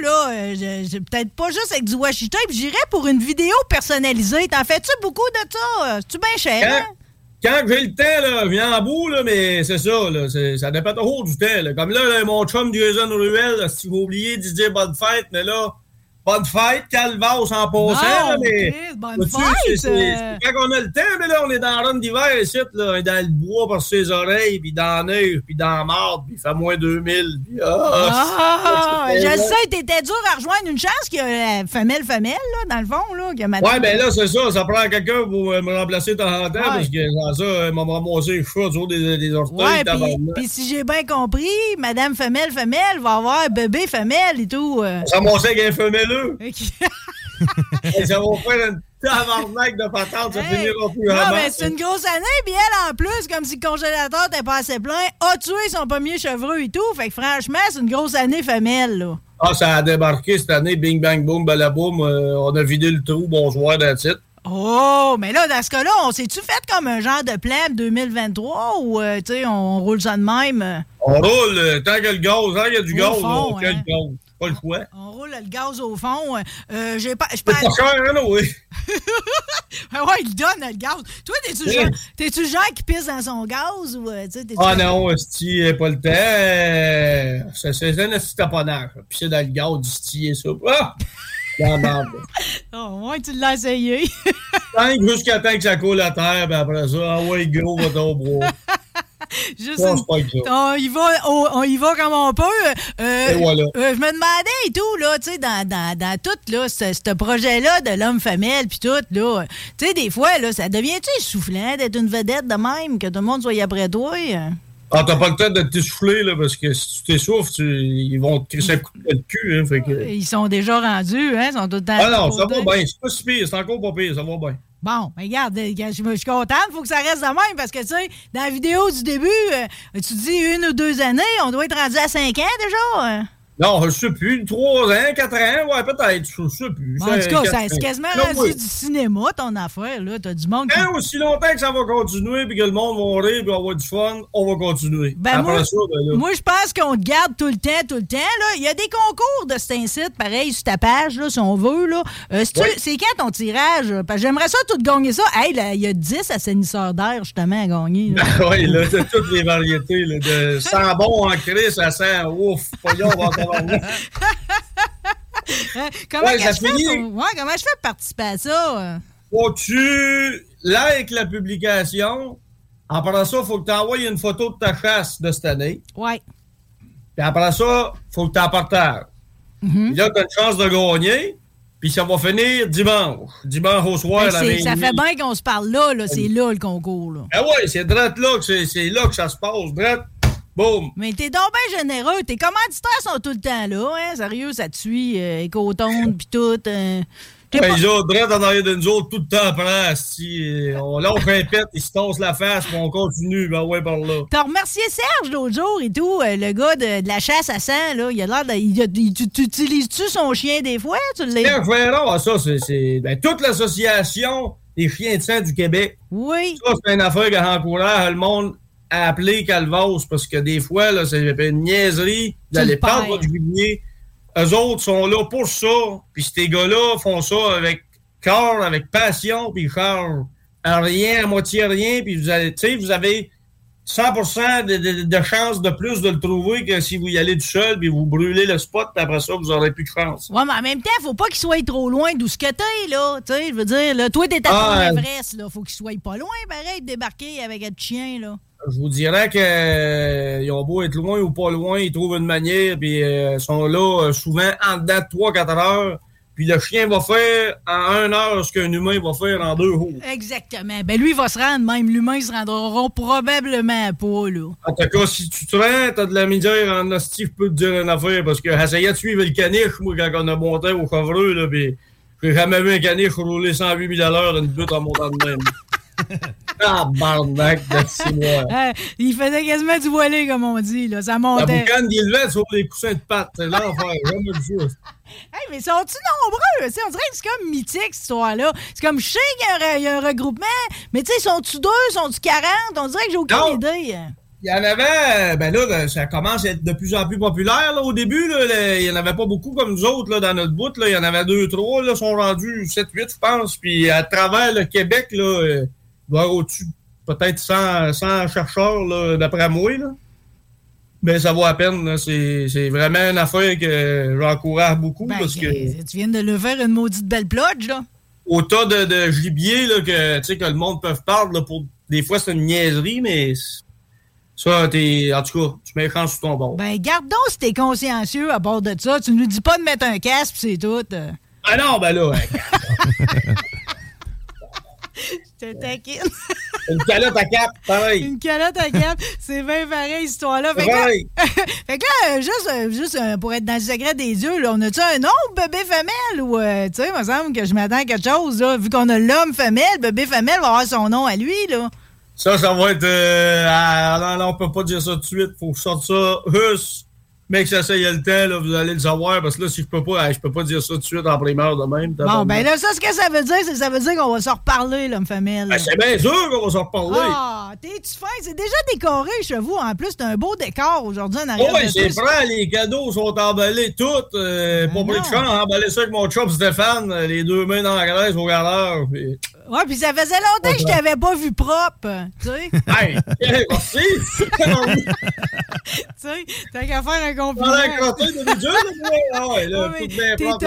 Là, euh, peut-être pas juste avec du washi tape, j'irais pour une vidéo personnalisée. T'en fais-tu beaucoup de ça? C'est-tu bien cher? hein? Quand j'ai le temps, là, je viens en bout, là, mais c'est ça, là, ça dépend toujours du temps. Là. Comme là, là, mon chum Jason Ruel, si vous oubliez de dire bonne fête, mais là, bonne fête, calvasse en passant, mais... Bonne fête, c'est- euh. Quand on a le temps, mais là, on est dans la run d'hiver, ici, là, dans le bois par ses oreilles, puis dans neige, puis dans la marde, puis il fait moins 2000, puis... Ah, c'est- je c'est- sais, t'étais dur à rejoindre une chance qu'il y a femelle-femelle, là, dans le fond, là. Que madame- Ouais, ben là, c'est ça. Ça prend quelqu'un pour euh, me remplacer de temps en temps Ouais. parce que sans ça, euh, m'a ramassé les cheveux autour des, des orteils. Ouais, puis, si j'ai bien compris, Madame Femelle Femelle va avoir bébé Femelle et tout. euh. Ça m'a avec un femelleux. Ça va faire une tabarnak de patente. Ça finira plus Non, mais c'est une grosse année, puis elle, en plus, comme si le congélateur n'était pas assez plein, a tué son premier chevreux et tout. Fait que franchement, c'est une grosse année femelle, là. Ah, ça a débarqué cette année. Bing, bang, boom, balaboum. Euh, on a vidé le trou. Bonsoir, that's it. Oh, mais là, dans ce cas-là, on s'est-tu fait comme un genre de plan 2023 ou, euh, tu sais, on roule ça de même? On roule. euh, tant qu'il y a le gaz, tant qu'il y a du Au gaz, fond, on hein. le gaz. Pas le choix. On roule le gaz au fond. Euh, j'ai pas. Je C'est pas cher, hein, oui. Ah ouais, il donne le gaz. Toi, t'es-tu Oui. genre, genre qui pisse dans son gaz ou, euh, t'es-tu- Ah non, euh, pas le temps. Euh, C'est c'est un esti taponnage. Puis c'est dans le gaz, du sti, ça. Ah! Dans la merde. Oh, ouais, tu l'as essayé. Tant jusqu'à temps que ça coule à terre, puis après ça, ah ouais, gros, va bras. Juste Non, une- on, y va, on, on y va comme on peut. Euh, Et voilà. euh, je me demandais et tout, là, tu sais, dans, dans, dans tout, là, ce, ce projet-là de l'homme femelle, puis tout, là, tu sais, des fois, là, ça devient-tu essoufflant d'être une vedette de même, que tout le monde soit après toi? Ah, t'as pas le temps de t'essouffler, là, parce que si tu t'essouffles, ils vont te crisser un coup de cul, hein, fait que... Ils sont déjà rendus, hein, ils sont tout le temps Ah non, ça va bien, c'est pas si pire, c'est encore pas pire, ça va bien. Bon, regarde, euh, je suis contente, faut que ça reste de même parce que, tu sais, dans la vidéo du début, euh, tu dis une ou deux années, on doit être rendu à cinq ans déjà. Non, je sais plus, 3 ans, 4 ans, ouais, peut-être, je sais plus. Bon, en tout cas, c'est quasiment rendu oui. du cinéma, ton affaire, là. T'as du monde qui... Quand aussi longtemps que ça va continuer, puis que le monde va rire, puis avoir du fun, on va continuer. Ben, Après moi, ça, ben moi, je pense qu'on te garde tout le temps, tout le temps. Là. Il y a des concours de cet incite, pareil, sur ta page, là, si on veut. Là. Euh, Oui. C'est quand ton tirage? Parce j'aimerais ça tout gagner ça. Hey, là, il y a 10 assainisseurs d'air, justement, à gagner. là. oui, là, c'est toutes les variétés, là, de 100 bon en crise à 100 ouf, on va. Hein, comment, Ouais, je fais ouais, comment je fais participer à ça? euh? Faut que tu likes la publication. Après ça, faut que tu envoies une photo de ta chasse de cette année. Ouais. Puis après ça, faut que tu en partages. Puis là, tu as une chance de gagner. Puis ça va finir dimanche. Dimanche au soir. Ben, c'est- ça fait bien qu'on se parle là, là. c'est là le concours. Là. Ah ouais, c'est drette là que c'est- c'est là que ça se passe. Drette, boum. Mais t'es donc bien généreux. Tes commanditaires sont tout le temps là, hein? Sérieux, ça te suit, euh, Écotonde pis tout. euh. Ben, pas- les autres, drette en arrière de nous autres, tout le temps après. Si, on, là, on répète, ils se tassent la face, puis on continue. Ben ouais, par là. T'as remercié Serge l'autre jour et tout, euh, le gars de, de la chasse à sang, là. Il a l'air de. il a- il- tu, tu utilises-tu son chien des fois? Tu Pierre Ferron, ah, ça, c'est- c'est ben, toute l'association des chiens de sang du Québec. Oui. Ça, c'est une affaire qui encourage le monde à appeler Calvas parce que des fois, là, c'est une niaiserie. Perdre perds. votre gibier. Eux autres sont là pour ça. Puis ces gars-là font ça avec cœur, avec passion, puis ils chargent à rien, à moitié rien. Puis vous allez, vous avez 100% de, de, de chance de plus de le trouver que si vous y allez tout seul, puis vous brûlez le spot, puis après ça, vous n'aurez plus de chance. Ouais, mais en même temps, faut pas qu'il soit trop loin d'où ce que t'es, là. Tu sais, je veux dire, là, toi, t'es à Ah, euh, Everest, là. Faut qu'il soit pas loin, pareil, de débarquer avec un chien, là. Je vous dirais que euh, ont beau être loin ou pas loin, ils trouvent une manière, puis euh, sont là euh, souvent en dedans de 3-4 heures. Puis le chien va faire en 1 heure ce qu'un humain va faire en 2 jours. Exactement. Ben, lui, il va se rendre, même l'humain, il se rendra probablement pas, là. En tout cas, si tu te rends, t'as de la misère en hostie, je peux te dire une affaire, parce que essayer de suivre le caniche, moi, quand on a monté au chevreux, là, pis j'ai jamais vu un caniche rouler 108 000 à l'heure d'une butte en montant de même. Ah, barnac de six mois. Euh, il faisait quasiment du voilé, comme on dit, là. Ça La montait. boucane qui levait sur les coussins de pattes, c'est l'enfer, jamais ça. Hey, mais sont-ils nombreux? Tu sais, on dirait que c'est comme mythique, cette histoire-là. C'est comme, je sais qu'il y a un re- il y, a un regroupement, mais tu sais, sont-tu deux, sont-tu 40? On dirait que j'ai aucune Non. idée. Il y en avait, ben là, là, ça commence à être de plus en plus populaire. Là, au début, là, là, il y en avait pas beaucoup comme nous autres là, dans notre bout. Là. Il y en avait deux, trois, là, sont rendus 7, 8, je pense. Puis à travers le Québec, là, euh, doit avoir au-dessus peut-être 100, 100 chercheurs, là, d'après moi. Là. Mais ça vaut la peine. C'est c'est vraiment une affaire que j'encourage beaucoup Ben, parce que euh, Tu viens de le faire une maudite belle plodge, là. au tas de, de gibier là, que, tu sais, que le monde peut perdre, là, pour des fois c'est une niaiserie, mais ça, t'es. En tout cas, tu mets chance sur ton bord. Ben, garde donc si t'es consciencieux à bord de ça. Tu nous dis pas de mettre un casque, c'est tout. euh. Ah non, ben là, hein, te taquine. une calotte à cap, pareil. Une calotte à cap. C'est bien pareil, cette histoire-là. Fait que là, Pareil. fait que là, juste, juste euh, pour être dans le secret des dieux, là, on a-tu un autre bébé femelle ou, euh, tu sais, il me semble que je m'attends à quelque chose, là. Vu qu'on a l'homme femelle, bébé femelle va avoir son nom à lui, là. Ça, ça va être. Euh, ah, non, non, on peut pas dire ça tout de suite. Faut que je sorte ça. Hus! Mais que ça, ça y a le temps, là, vous allez le savoir, parce que là, si je peux pas, je peux pas dire ça tout de suite en primeur de même. Bon, ben là, ça, ce que ça veut dire, c'est que ça veut dire qu'on va se reparler, l'homme femelle. Ben, c'est bien sûr qu'on va s'en reparler. Ah, t'es-tu fin? C'est déjà décoré chez vous. En plus, c'est un beau décor aujourd'hui en Oh, arrière. ouais, de c'est prêt, les cadeaux sont emballés toutes. Euh, pas pris de non. chance, emballé ça avec mon chum Stéphane, euh, les deux mains dans la graisse au puis- Ouais, puis ça faisait longtemps que je t'avais pas vu propre, tu sais. Hey, merci! tu sais, t'as qu'à faire un compliment. Ah T'es un, lavé tout, t'es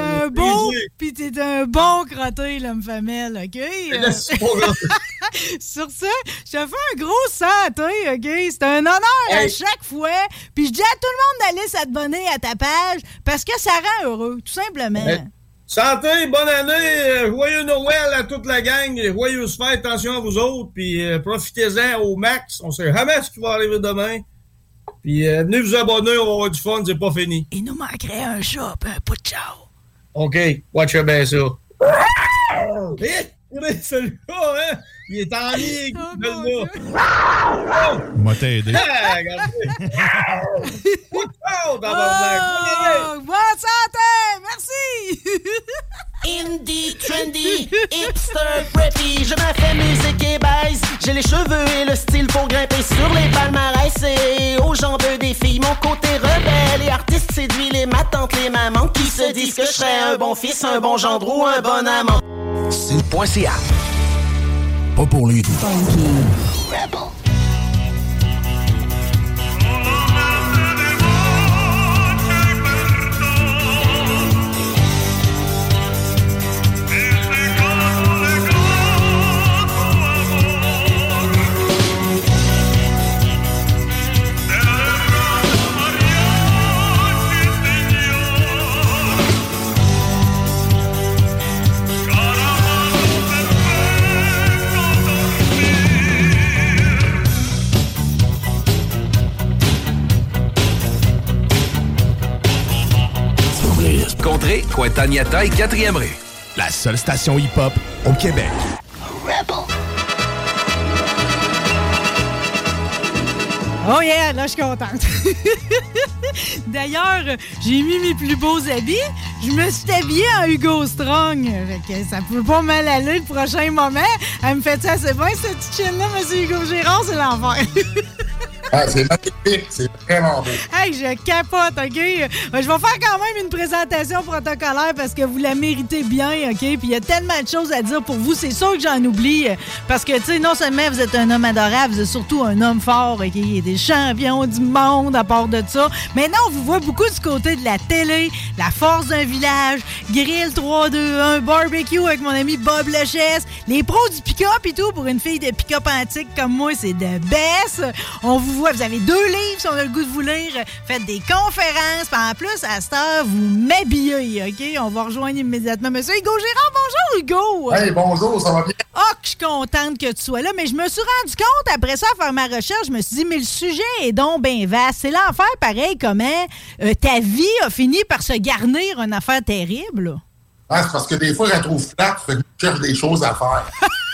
un bon, frisé. pis t'es un bon crotté, l'homme femelle, OK? Sur ça, je te fais un gros santé, OK? C'est un honneur à chaque fois. Puis je dis à tout le monde d'aller s'abonner à ta page parce que ça rend heureux, tout simplement. Ben, Santé, bonne année, euh, joyeux Noël à toute la gang, joyeuses fêtes, attention à vous autres, puis euh, profitez-en au max, on sait jamais ce qui va arriver demain. Puis euh, venez vous abonner, on va avoir du fun, c'est pas fini. Il nous manquerait un chat, un pot de ciao. OK, watch bien ça. Hé, regardez celui-là, hein? Il est en ligne, celui-là. M'a t'aider. Ah, regardez. Wow, tabarnak. Oh, bonne santé! Merci! Indie, trendy, hipster, preppy, je me fais musique et baise. J'ai les cheveux et le style pour grimper sur les palmarès. Et aux jambes des filles, mon côté rebelle et artiste séduit les matantes, les mamans qui se disent que je serais un bon fils, un bon gendre ou un bon amant. C'est le point CA. Pas pour les doux. Cointagnata et 4e rue. La seule station hip-hop au Québec. Oh yeah, là, je suis contente. D'ailleurs, j'ai mis mes plus beaux habits. Je me suis habillée en Hugo Strong. Fait que ça peut pas mal aller le prochain moment. Elle me fait ça, c'est bien, cette petite chienne-là, monsieur Hugo Gérard, c'est l'enfer. Ah, c'est magnifique, c'est vraiment beau. Hey, je capote, OK? Euh, Je vais faire quand même une présentation protocolaire parce que vous la méritez bien, OK? Puis il y a tellement de choses à dire pour vous. C'est sûr que j'en oublie euh, parce que, tu sais, non seulement vous êtes un homme adorable, vous êtes surtout un homme fort, OK? Il y a des champions du monde à part de ça. Maintenant, on vous voit beaucoup du côté de la télé, la force d'un village, grill 3-2-1, barbecue avec mon ami Bob Lechesse, les pros du pick-up et tout. Pour une fille de pick-up antique comme moi, c'est de baisse. On vous vous avez deux livres si on a le goût de vous lire. Faites des conférences. Puis en plus, à cette heure, vous m'habillez, OK? On va rejoindre immédiatement Monsieur Hugo Gérard. Bonjour, Hugo! Hey, bonjour, ça va bien? Oh, que je suis contente que tu sois là, mais je me suis rendu compte, après ça, à faire ma recherche, je me suis dit, mais le sujet est donc bien vaste. C'est l'enfer, pareil, comment euh, ta vie a fini par se garnir une affaire terrible? Ah, c'est parce que des fois, je la trouve plate, fait que je cherche des choses à faire.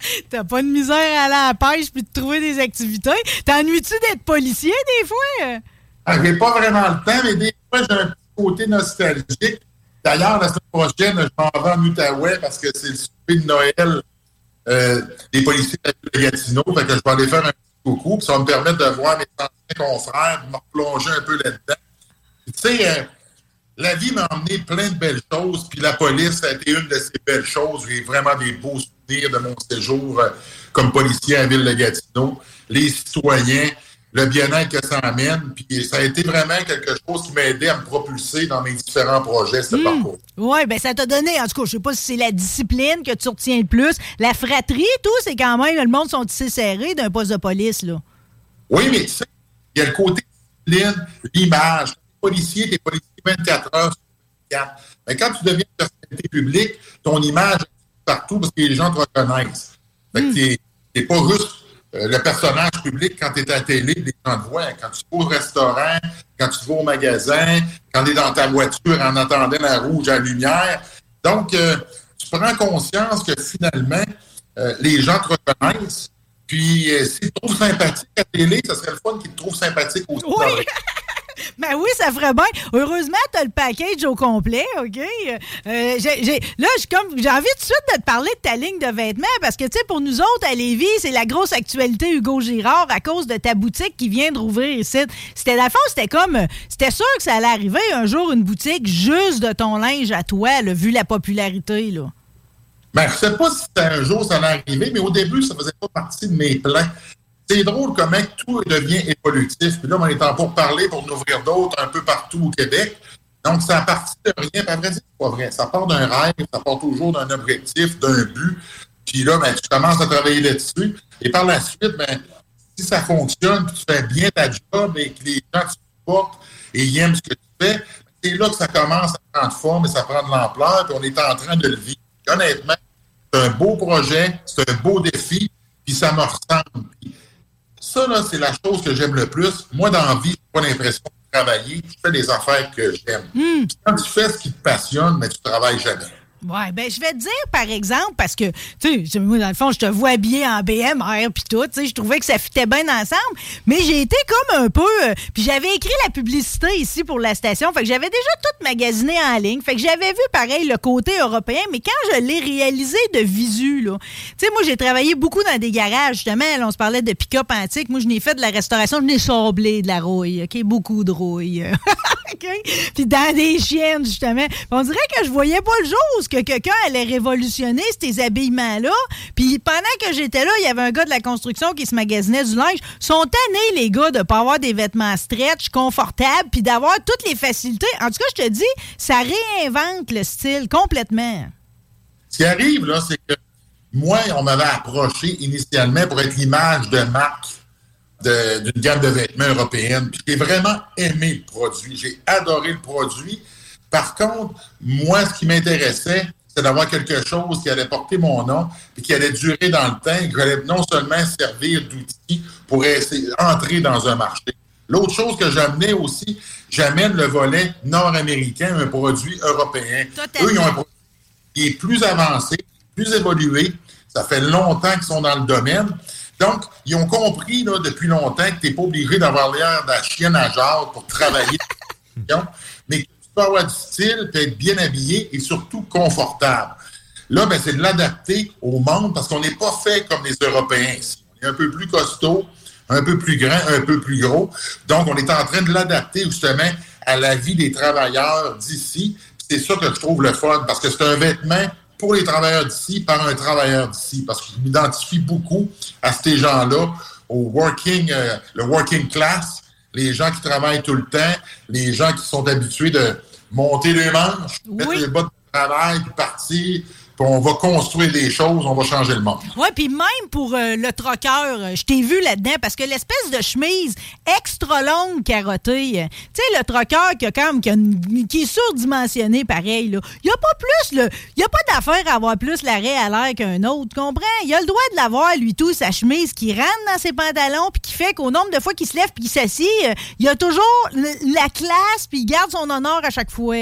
T'as pas de misère à aller à la pêche puis de trouver des activités? T'ennuies-tu d'être policier des fois? Ah, J'ai pas vraiment le temps, mais des fois, j'ai un petit côté nostalgique. D'ailleurs, la semaine prochaine, je m'en vais en Outaouais parce que c'est le souper de Noël euh, des policiers de Gatineau. Fait que je vais aller faire un petit coucou. Puis ça va me permettre de voir mes anciens confrères, de me replonger un peu là-dedans. Tu sais, euh, la vie m'a emmené plein de belles choses. Puis la police a été une de ces belles choses. J'ai vraiment des beaux souvenirs de mon séjour euh, comme policier à la ville de Gatineau. Les citoyens, le bien-être que ça amène. Puis ça a été vraiment quelque chose qui m'a aidé à me propulser dans mes différents projets, ce parcours. Oui, ben ça t'a donné, en tout cas, je sais pas si c'est la discipline que tu retiens le plus. La fratrie, tout, c'est quand même, le monde sont tissés serrés d'un poste de police, là. Oui, mais tu sais, il y a le côté discipline, l'image. Policier, t'es policier 24 heures sur 24. Mais quand tu deviens une personnalité publique, ton image est partout parce que les gens te reconnaissent. Fait que t'es- t'es pas juste euh, le personnage public quand tu es à la télé, les gens te voient. Quand tu vas au restaurant, quand tu vas au magasin, quand tu es dans ta voiture en attendant la rouge à la lumière. Donc, euh, tu prends conscience que finalement, euh, les gens te reconnaissent. Puis, euh, s'ils te trouvent sympathique à la télé, ça serait le fun qu'ils te trouvent sympathique aussi. dans vie. Ben oui, ça ferait bien. Heureusement, t'as le package au complet, OK? Euh, j'ai- j'ai- là, j'ai envie tout de suite de te parler de ta ligne de vêtements parce que, tu sais, pour nous autres, à Lévis, c'est la grosse actualité Hugo Girard à cause de ta boutique qui vient de rouvrir ici. C'était la fois, c'était comme... C'était sûr que ça allait arriver un jour, une boutique juste de ton linge à toi, vu la popularité, là. Ben, je sais pas si un jour ça allait arriver, mais au début, ça faisait pas partie de mes plans. C'est drôle comment tout devient évolutif. Puis là, on est en pour parler pour en ouvrir d'autres un peu partout au Québec. Donc, ça a parti de rien. Puis dire, c'est pas vrai. Ça part d'un rêve, ça part toujours d'un objectif, d'un but. Puis là, ben, tu commences à travailler là-dessus. Et par la suite, ben, si ça fonctionne, puis tu fais bien ta job et que les gens te supportent et ils aiment ce que tu fais, c'est là que ça commence à prendre forme et ça prend de l'ampleur, puis on est en train de le vivre. Honnêtement, c'est un beau projet, c'est un beau défi, puis ça me ressemble. Ça, là, c'est la chose que j'aime le plus. Moi, dans la vie, j'ai pas l'impression de travailler. Je fais des affaires que j'aime. Puis Quand tu fais ce qui te passionne, mais tu travailles jamais. Ouais, ben je vais te dire par exemple parce que tu sais moi dans le fond je te vois habillé en BMR puis tout, tu sais je trouvais que ça fitait bien ensemble, mais j'ai été comme un peu euh, puis j'avais écrit la publicité ici pour la station, fait que j'avais déjà tout magasiné en ligne, fait que j'avais vu pareil le côté européen, mais quand je l'ai réalisé de visu là, tu sais moi j'ai travaillé beaucoup dans des garages justement, là, on se parlait de pick-up antique, moi je n'ai fait de la restauration, je n'ai sablé de la rouille, OK, beaucoup de rouille. OK? Puis dans des chiennes, justement. On dirait que je voyais pas le jour que quelqu'un allait révolutionner ces habillements-là. Puis pendant que j'étais là, il y avait un gars de la construction qui se magasinait du linge. Sont tannés, les gars, de pas avoir des vêtements stretch, confortables, puis d'avoir toutes les facilités. En tout cas, je te dis, ça réinvente le style complètement. Ce qui arrive, là, c'est que moi, on m'avait approché initialement pour être l'image de marque d'une gamme de vêtements européenne. Puis j'ai vraiment aimé le produit. J'ai adoré le produit. Par contre, moi, ce qui m'intéressait, c'est d'avoir quelque chose qui allait porter mon nom et qui allait durer dans le temps, et qui allait non seulement servir d'outil pour essayer, entrer dans un marché. L'autre chose que j'amenais aussi, j'amène le volet nord-américain, un produit européen. Eux, ils ont un produit qui est plus avancé, plus évolué. Ça fait longtemps qu'ils sont dans le domaine. Donc, ils ont compris là, depuis longtemps que tu n'es pas obligé d'avoir l'air de la chienne à genre pour travailler, mais avoir du style, puis être bien habillé et surtout confortable. Là, ben, c'est de l'adapter au monde parce qu'on n'est pas fait comme les Européens. On est un peu plus costaud, un peu plus grand, un peu plus gros. Donc, on est en train de l'adapter justement à la vie des travailleurs d'ici. C'est ça que je trouve le fun parce que c'est un vêtement pour les travailleurs d'ici par un travailleur d'ici parce qu'il m'identifie beaucoup à ces gens-là, au working, euh, le working class, les gens qui travaillent tout le temps, les gens qui sont habitués de monter les manches, mettre les bottes de travail, puis partir, on va construire des choses, on va changer le monde. Oui, puis même pour euh, le troqueur, euh, je t'ai vu là-dedans parce que l'espèce de chemise extra longue carottée, euh, tu sais, le troqueur qui, a quand même, qui, est surdimensionné pareil, il n'y a pas plus, il n'y a pas d'affaire à avoir plus l'arrêt à l'air qu'un autre, tu comprends? Il a le droit de l'avoir, lui tout, sa chemise qui rentre dans ses pantalons puis qui fait qu'au nombre de fois qu'il se lève puis qu'il s'assied, il a toujours la classe puis il garde son honneur à chaque fois.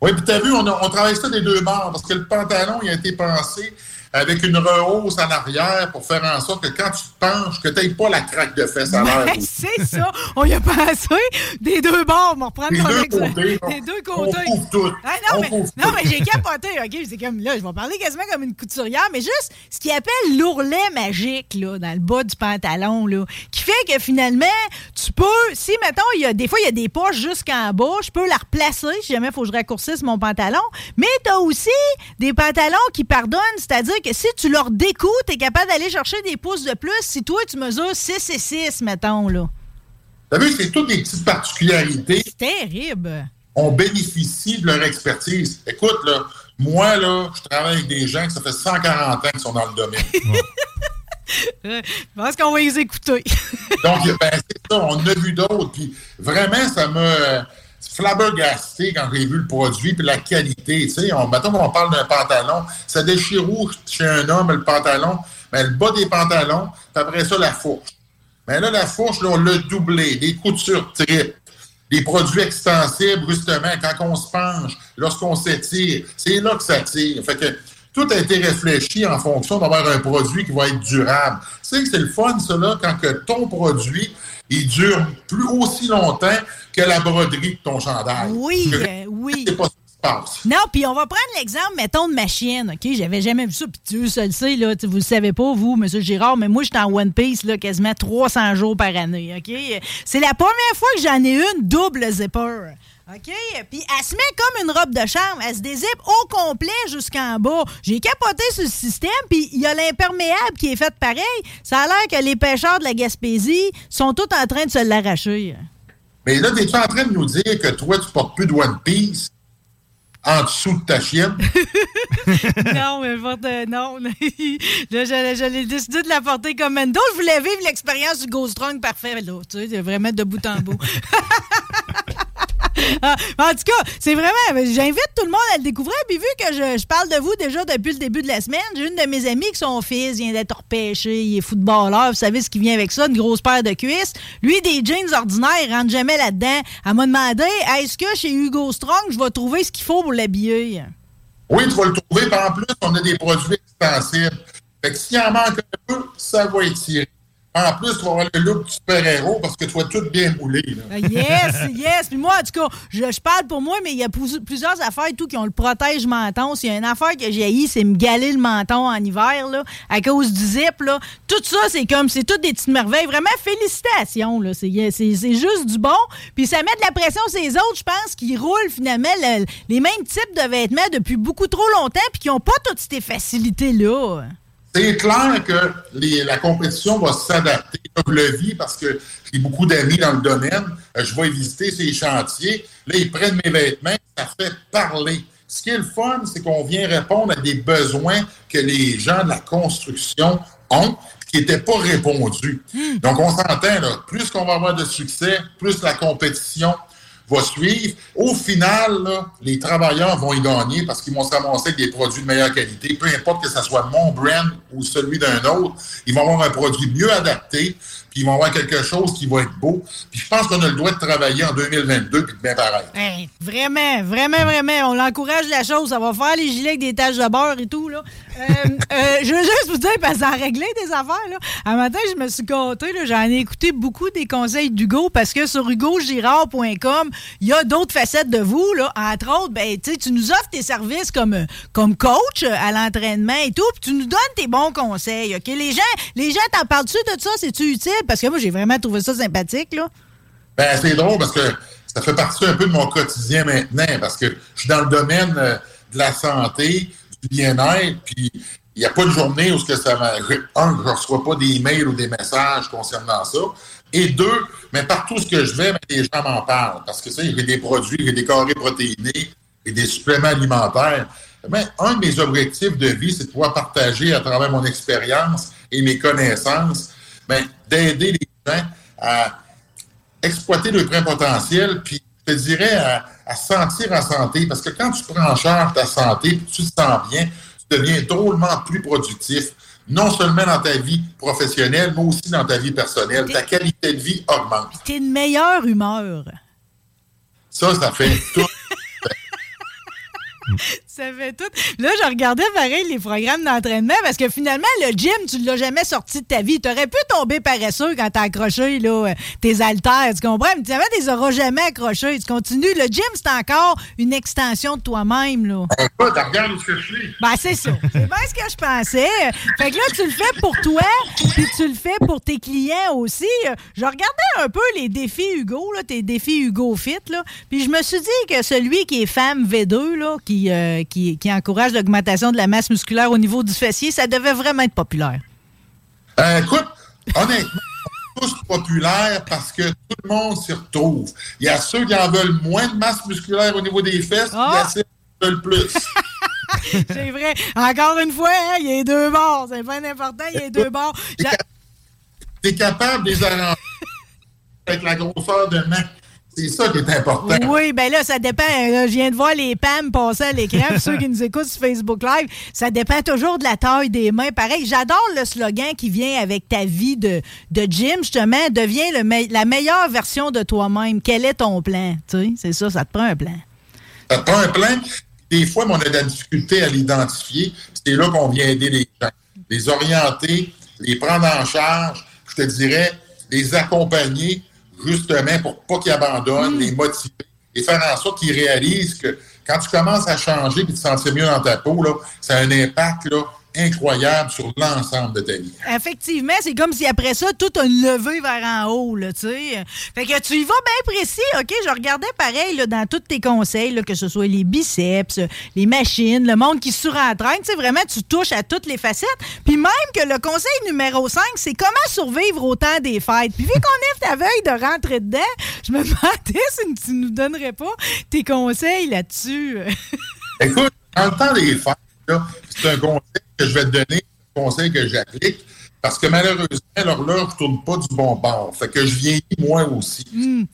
Oui, puis tu as vu, on, on travaille ça des deux bords parce que le pantalon, il a été pensé avec une rehausse en arrière pour faire en sorte que quand tu te penches, que tu n'aies pas la craque de fesses à l'air. c'est ça. On y a pensé des deux bords. On va reprendre les deux côtés. Les deux côtés. On couvre tout. Ah, non, mais, non, mais j'ai capoté. OK, c'est comme là, je vais parler quasiment comme une couturière, mais juste ce qu'il appelle l'ourlet magique là, dans le bas du pantalon, là, qui fait que finalement, tu peux, si mettons, il y a des fois, il y a des poches jusqu'en bas, je peux la replacer si jamais il faut que je raccourcisse mon pantalon. Mais tu as aussi des pantalons qui pardonnent, c'est-à-dire que si tu leur découtes, tu es capable d'aller chercher des pouces de plus si toi, tu mesures 6 et 6, mettons, là. T'as vu, c'est toutes des petites particularités. C'est terrible. On bénéficie de leur expertise. Écoute, là, moi, là, je travaille avec des gens qui ça fait 140 ans qu'ils sont dans le domaine. je pense qu'on va les écouter. Donc, ben, c'est ça, on a vu d'autres. Puis vraiment, ça me flabbergasté quand j'ai vu le produit puis la qualité. On, mettons qu'on parle d'un pantalon, ça déchire où chez un homme le pantalon? Mais le bas des pantalons, puis après ça, la fourche. Mais là, la fourche, là, on l'a doublé, des coutures tripes, des produits extensibles, justement, quand on se penche, lorsqu'on s'étire, c'est là que ça tire. Fait que tout a été réfléchi en fonction d'avoir un produit qui va être durable. Tu sais que c'est le fun, là, quand que ton produit, il dure plus aussi longtemps que la broderie de ton chandail. Oui, euh, oui. C'est pas ça qui se passe. Non, puis on va prendre l'exemple, mettons, de ma chienne, OK? J'avais jamais vu ça, puis Dieu seul le sait, là, vous le savez pas, vous, M. Girard, mais moi, je suis en One Piece, là, quasiment 300 jours par année, OK? C'est la première fois que j'en ai une double zipper. OK? Puis elle se met comme une robe de chambre. Elle se dézippe au complet jusqu'en bas. J'ai capoté sur le système, puis il y a l'imperméable qui est fait pareil. Ça a l'air que les pêcheurs de la Gaspésie sont tous en train de se l'arracher. Mais là, es-tu en train de nous dire que toi, tu portes plus de One Piece en dessous de ta chienne? non, mais porte. Non. là, j'allais décider de la porter comme Mendo. Je voulais vivre l'expérience du Ghost Trunk parfait, là. Tu sais, vraiment de bout en bout. Ah, en tout cas, c'est vraiment. J'invite tout le monde à le découvrir. Puis vu que je, parle de vous déjà depuis le début de la semaine, j'ai une de mes amies qui son fils vient d'être repêché. Il est footballeur. Vous savez ce qui vient avec ça, une grosse paire de cuisses. Lui, des jeans ordinaires, il rentre jamais là-dedans. Elle m'a demandé est-ce que chez Hugo Strong, je vais trouver ce qu'il faut pour l'habiller? Oui, tu vas le trouver. en plus, on a des produits extensibles. Fait que s'il en manque un peu, ça va être tiré. En plus, tu vas avoir le look du super-héros parce que tu vas tout bien moulé. Ah, yes, yes. Puis moi, en tout cas, je, parle pour moi, mais il y a plusieurs affaires tout qui ont le protège-menton. S'il y a une affaire que j'ai haï, c'est me galer le menton en hiver, là, à cause du zip. Là. Tout ça, c'est comme, c'est toutes des petites merveilles. Vraiment, félicitations. Là. C'est, juste du bon. Puis ça met de la pression sur les autres, je pense, qui roulent finalement les mêmes types de vêtements depuis beaucoup trop longtemps puis qui n'ont pas toutes ces facilités-là. C'est clair que la compétition va s'adapter. Je le vis parce que j'ai beaucoup d'amis dans le domaine. Euh, je vais visiter ces chantiers. Là, ils prennent mes vêtements. Ça fait parler. Ce qui est le fun, c'est qu'on vient répondre à des besoins que les gens de la construction ont qui n'étaient pas répondus. Hmm. Donc, on s'entend, là, plus qu'on va avoir de succès, plus la compétition va suivre. Au final, les travailleurs vont y gagner parce qu'ils vont se ramasser avec des produits de meilleure qualité. Peu importe que ce soit mon brand ou celui d'un autre, ils vont avoir un produit mieux adapté, puis ils vont avoir quelque chose qui va être beau. Puis je pense qu'on a le droit de travailler en 2022 puis de bien pareil. Hey, vraiment, vraiment, vraiment. On l'encourage la chose. Ça va faire les gilets avec des taches de beurre et tout. Là. Euh, euh, je veux juste vous dire, parce que ça a réglé des affaires. Là. Un matin, je me suis gâté. J'en ai écouté beaucoup des conseils d'Hugo parce que sur hugogirard.com, il y a d'autres facettes de vous. Là. Entre autres, ben, tu nous offres tes services comme, comme coach à l'entraînement et tout, puis tu nous donnes tes bons conseils. OK? Les gens, les gens t'en parlent-tu de ça? C'est-tu utile? Parce que moi, j'ai vraiment trouvé ça sympathique. Là. Ben, c'est drôle parce que ça fait partie un peu de mon quotidien maintenant parce que je suis dans le domaine euh, de la santé, du bien-être, puis il n'y a pas de journée où ce que ça un, je ne reçois pas des mails ou des messages concernant ça. Et deux, mais partout que je vais, ben, les gens m'en parlent. Parce que ça, a des produits, a des carrés protéinés et des suppléments alimentaires. Mais un de mes objectifs de vie, c'est de pouvoir partager à travers mon expérience et mes connaissances, ben, d'aider les gens à exploiter le plein potentiel, puis je te dirais à, à sentir en santé. Parce que quand tu prends en charge ta santé, puis tu te sens bien, tu deviens drôlement plus productif, non seulement dans ta vie professionnelle, mais aussi dans ta vie personnelle. Ta qualité de vie augmente. Tu es une meilleure humeur. Ça, ça fait tout. ça fait tout. Là, je regardais pareil les programmes d'entraînement parce que finalement, le gym, tu ne l'as jamais sorti de ta vie. Tu aurais pu tomber paresseux quand tu as accroché là, tes haltères, tu comprends? Mais tu les auras jamais accrochés. Tu continues. Le gym, c'est encore une extension de toi-même. là. Ben, écoute, regarde ce que je suis. Ben, c'est ça. C'est bien ce que je pensais. Fait que là, tu le fais pour toi, puis tu le fais pour tes clients aussi. Je regardais un peu les défis Hugo, là, tes défis Hugo Fit, là, puis je me suis dit que celui qui est femme V2, là, qui, euh, qui, qui encourage l'augmentation de la masse musculaire au niveau du fessier, ça devait vraiment être populaire. Euh, écoute, honnêtement, tous populaires parce que tout le monde s'y retrouve. Il y a ceux qui en veulent moins de masse musculaire au niveau des fesses, il y a ceux qui en veulent plus. c'est vrai. Encore une fois, hein, il y a deux bords. C'est pas important, il y a deux bords. Tu es capable de les arranger avec la grosseur de main. C'est ça qui est important. Oui, ben là, ça dépend. je viens de voir les PAM passer à l'écran. ceux qui nous écoutent sur Facebook Live, ça dépend toujours de la taille des mains. Pareil, j'adore le slogan qui vient avec ta vie de, de gym, justement. Deviens le la meilleure version de toi-même. Quel est ton plan? Tu sais, c'est ça, ça te prend un plan. Ça te prend un plan. Des fois, on a de la difficulté à l'identifier. C'est là qu'on vient aider les gens. Les orienter, les prendre en charge, je te dirais, les accompagner justement pour pas qu'ils abandonnent, les motiver et faire en sorte qu'ils réalisent que quand tu commences à changer et te sentir mieux dans ta peau, là, ça a un impact là, incroyable sur l'ensemble de ta vie. Effectivement, c'est comme si après ça, tout a levé vers en haut, là, tu sais. Fait que tu y vas bien précis, OK? Je regardais pareil là, dans tous tes conseils, là, que ce soit les biceps, les machines, le monde qui surentraîne, tu sais, vraiment, tu touches à toutes les facettes. Puis même que le conseil numéro 5, c'est comment survivre au temps des fêtes. Puis vu qu'on est ta veille de rentrer dedans, je me demandais si tu nous donnerais pas tes conseils là-dessus. Écoute, en le temps des fêtes, c'est un conseil que je vais te donner, conseil que j'applique, parce que malheureusement, l'horloge ne tourne pas du bon bord. Fait que je vieillis moi aussi.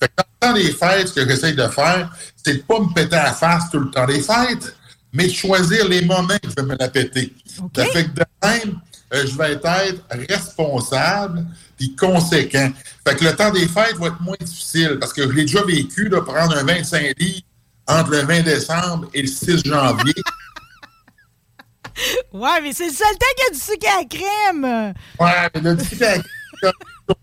Fait que dans le temps des fêtes, ce que j'essaie de faire, c'est de ne pas me péter à la face tout le temps des fêtes, mais de choisir les moments que je vais me la péter. Ça fait que de même, euh, je vais être responsable puis conséquent. Fait que le temps des fêtes va être moins difficile parce que je l'ai déjà vécu de prendre un 25 livres entre le 20 décembre et le 6 janvier. Ouais, mais c'est le seul temps qu'il y a du sucre à la crème. Ouais, mais le sucre à la crème,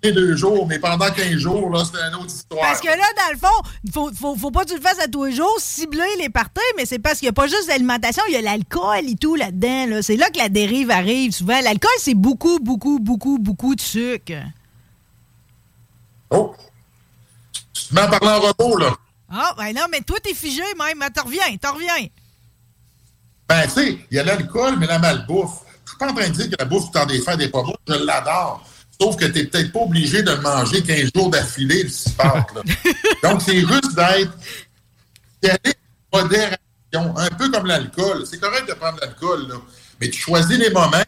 deux jours, mais pendant 15 jours, là, c'est une autre histoire. Parce que là, dans le fond, faut, faut, faut pas que tu le fasses à tous les jours, cibler les parties, mais c'est parce qu'il n'y a pas juste l'alimentation, il y a l'alcool et tout là-dedans. Là. C'est là que la dérive arrive souvent. L'alcool, c'est beaucoup, beaucoup, beaucoup, beaucoup de sucre. Oh! Tu te mets à parler en robot, là. Ah, ben non, mais toi, t'es figé même. T'en reviens, t'en reviens. Ben, tu sais, il y a l'alcool, mais la malbouffe. Je suis pas en train de dire que la bouffe du temps des fêtes n'est pas bonne. Je l'adore. Sauf que tu n'es peut-être pas obligé de le manger 15 jours d'affilée, le cipat. Donc, c'est juste d'être. d'aller modération, un peu comme l'alcool. C'est correct de prendre l'alcool, là. Mais tu choisis les moments.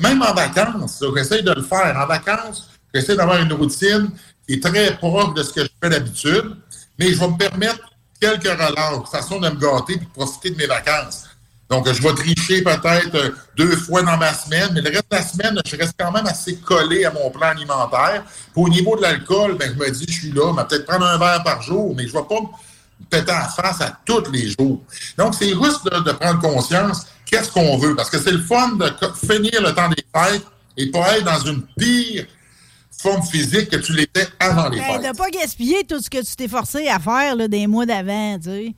Même en vacances, j'essaie de le faire. En vacances, j'essaie d'avoir une routine qui est très proche de ce que je fais d'habitude, mais je vais me permettre quelques relâches, façon de me gâter et de profiter de mes vacances. Donc, je vais tricher peut-être deux fois dans ma semaine, mais le reste de la semaine, je reste quand même assez collé à mon plan alimentaire. Puis au niveau de l'alcool, ben, je me dis, je suis là, mais peut-être prendre un verre par jour, mais je ne vais pas me péter en face à tous les jours. Donc, c'est juste de, de prendre conscience qu'est-ce qu'on veut. Parce que c'est le fun de finir le temps des fêtes et pas être dans une pire forme physique que tu l'étais avant les Ben, fêtes. de pas gaspiller tout ce que tu t'es forcé à faire là, des mois d'avant, tu sais.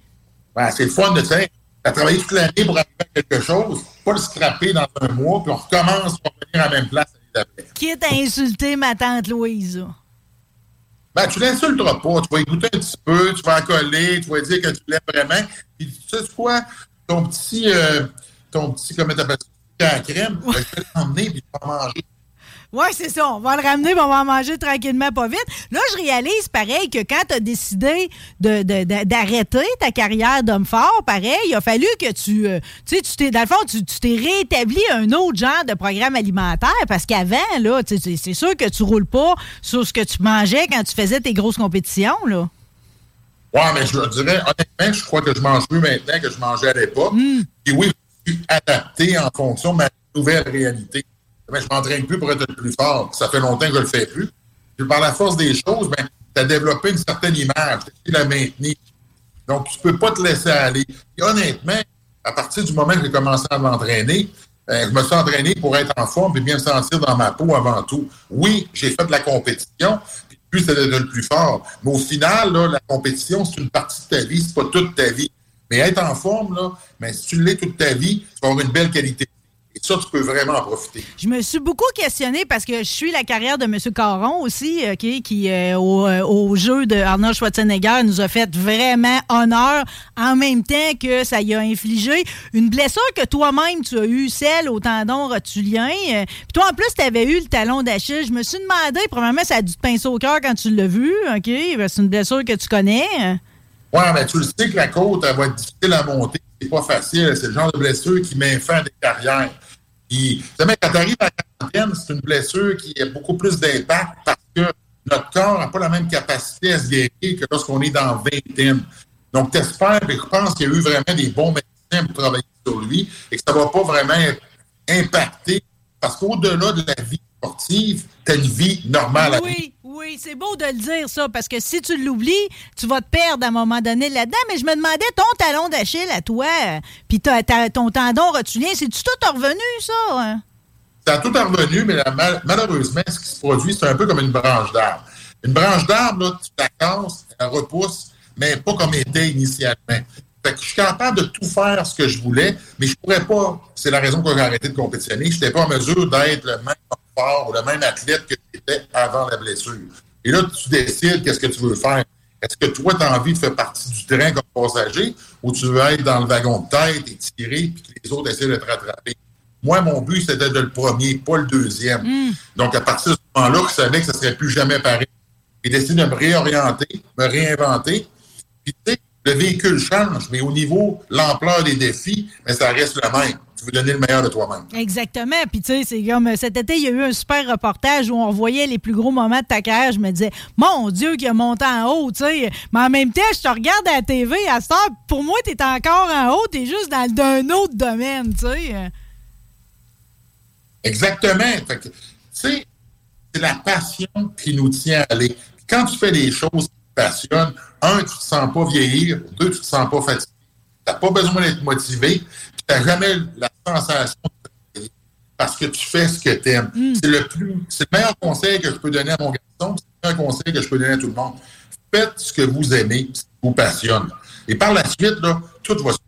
Ouais, c'est le fun de dire, t'as travaillé toute l'année pour arriver à quelque chose, pas le scraper dans un mois, puis on recommence pour revenir à la même place l'année d'après. Quitte à insulter ma tante Louise. Ben, tu l'insulteras pas. Tu vas écouter un petit peu, tu vas en coller, tu vas dire que tu l'aimes vraiment. Puis, tu sais quoi? Ton petit, euh, ton petit, comment t'appelles ça? à crème, ben, je vais l'emmener puis tu vas manger. Ouais, c'est ça. On va le ramener, puis on va en manger tranquillement, pas vite. Là, je réalise, pareil, que quand tu as décidé de- de- de- d'arrêter ta carrière d'homme fort, pareil, il a fallu que tu. euh, tu sais, tu t'es, dans le fond, tu tu t'es réétabli un autre genre de programme alimentaire parce qu'avant, là, c'est sûr que tu roules pas sur ce que tu mangeais quand tu faisais tes grosses compétitions, là. Ouais, mais je dirais, honnêtement, je crois que je mange mieux maintenant que je mangeais à l'époque. Et oui, je suis adapté en fonction de ma nouvelle réalité. Je m'entraîne plus pour être le plus fort. Ça fait longtemps que je le fais plus. Par la force des choses, ben, tu as développé une certaine image. Tu la maintenir. Donc, tu peux pas te laisser aller. Et honnêtement, à partir du moment que j'ai commencé à m'entraîner, euh, je me suis entraîné pour être en forme et bien me sentir dans ma peau avant tout. Oui, j'ai fait de la compétition, puis but, c'est d'être le plus fort. Mais au final, la compétition, c'est une partie de ta vie, c'est pas toute ta vie. Mais être en forme, ben, si tu l'es toute ta vie, tu vas avoir une belle qualité. Et ça, tu peux vraiment en profiter. Je me suis beaucoup questionnée parce que je suis la carrière de M. Caron aussi, OK, qui, euh, au, euh, au jeu de Arnold Schwarzenegger, nous a fait vraiment honneur en même temps que ça y a infligé une blessure que toi-même, tu as eue, celle au tendon rotulien. Euh, Puis toi, en plus, tu avais eu le talon d'Achille. Je me suis demandé, premièrement, ça a dû te pincer au cœur quand tu l'as vu, OK? C'est une blessure que tu connais. Ouais, mais tu le sais que la côte, elle va être difficile à monter. C'est pas facile. C'est le genre de blessure qui met fin à des carrières. Puis, quand tu arrives à la quarantaine, c'est une blessure qui a beaucoup plus d'impact parce que notre corps n'a pas la même capacité à se guérir que lorsqu'on est dans vingtaine. Donc, t'espères, et je pense qu'il y a eu vraiment des bons médecins pour travailler sur lui et que ça ne va pas vraiment impacter parce qu'au-delà de la vie sportive, tu as une vie normale. Oui, oui, c'est beau de le dire, ça, parce que si tu l'oublies, tu vas te perdre à un moment donné là-dedans. Mais je me demandais, ton talon d'Achille à toi, euh, puis ton tendon rotulien, c'est-tu tout revenu, ça? hein? Ça a tout revenu, mais la- mal- malheureusement, ce qui se produit, c'est un peu comme une branche d'arbre. Une branche d'arbre, tu la casses, elle repousse, mais pas comme elle était initialement. Fait que je suis capable de tout faire ce que je voulais, mais je pourrais pas, c'est la raison pour laquelle j'ai arrêté de compétitionner, je n'étais pas en mesure d'être le même fort ou le même athlète que j'étais avant la blessure. Et là, tu décides qu'est-ce que tu veux faire. Est-ce que toi, tu as envie de faire partie du train comme passager ou tu veux être dans le wagon de tête et tirer puis que les autres essaient de te rattraper? Moi, mon but, c'était de le premier, pas le deuxième. Donc, à partir de ce moment-là, je savais que ça ne serait plus jamais pareil. J'ai décidé de me réorienter, me réinventer. Puis, tu sais, le véhicule change, mais au niveau, l'ampleur des défis, mais ça reste le même. Tu veux donner le meilleur de toi-même. Exactement. Puis, tu sais, c'est comme euh, cet été, il y a eu un super reportage où on voyait les plus gros moments de ta carrière. Je me disais, mon Dieu, qui a monté en haut, tu sais. Mais en même temps, je te regarde à la TV à cette heure, pour moi, tu es encore en haut, tu es juste dans d'un autre domaine, tu sais. Exactement. Fait que, tu sais, c'est la passion qui nous tient à aller. Quand tu fais des choses qui te passionnent, un, tu te sens pas vieillir, deux, tu te sens pas fatigué. Tu n'as pas besoin d'être motivé, tu n'as jamais la sensation de travailler parce que tu fais ce que tu aimes. C'est le plus, c'est le meilleur conseil que je peux donner à mon garçon, c'est le meilleur conseil que je peux donner à tout le monde. Faites ce que vous aimez, ce qui vous passionne. Et par la suite, là, tout va se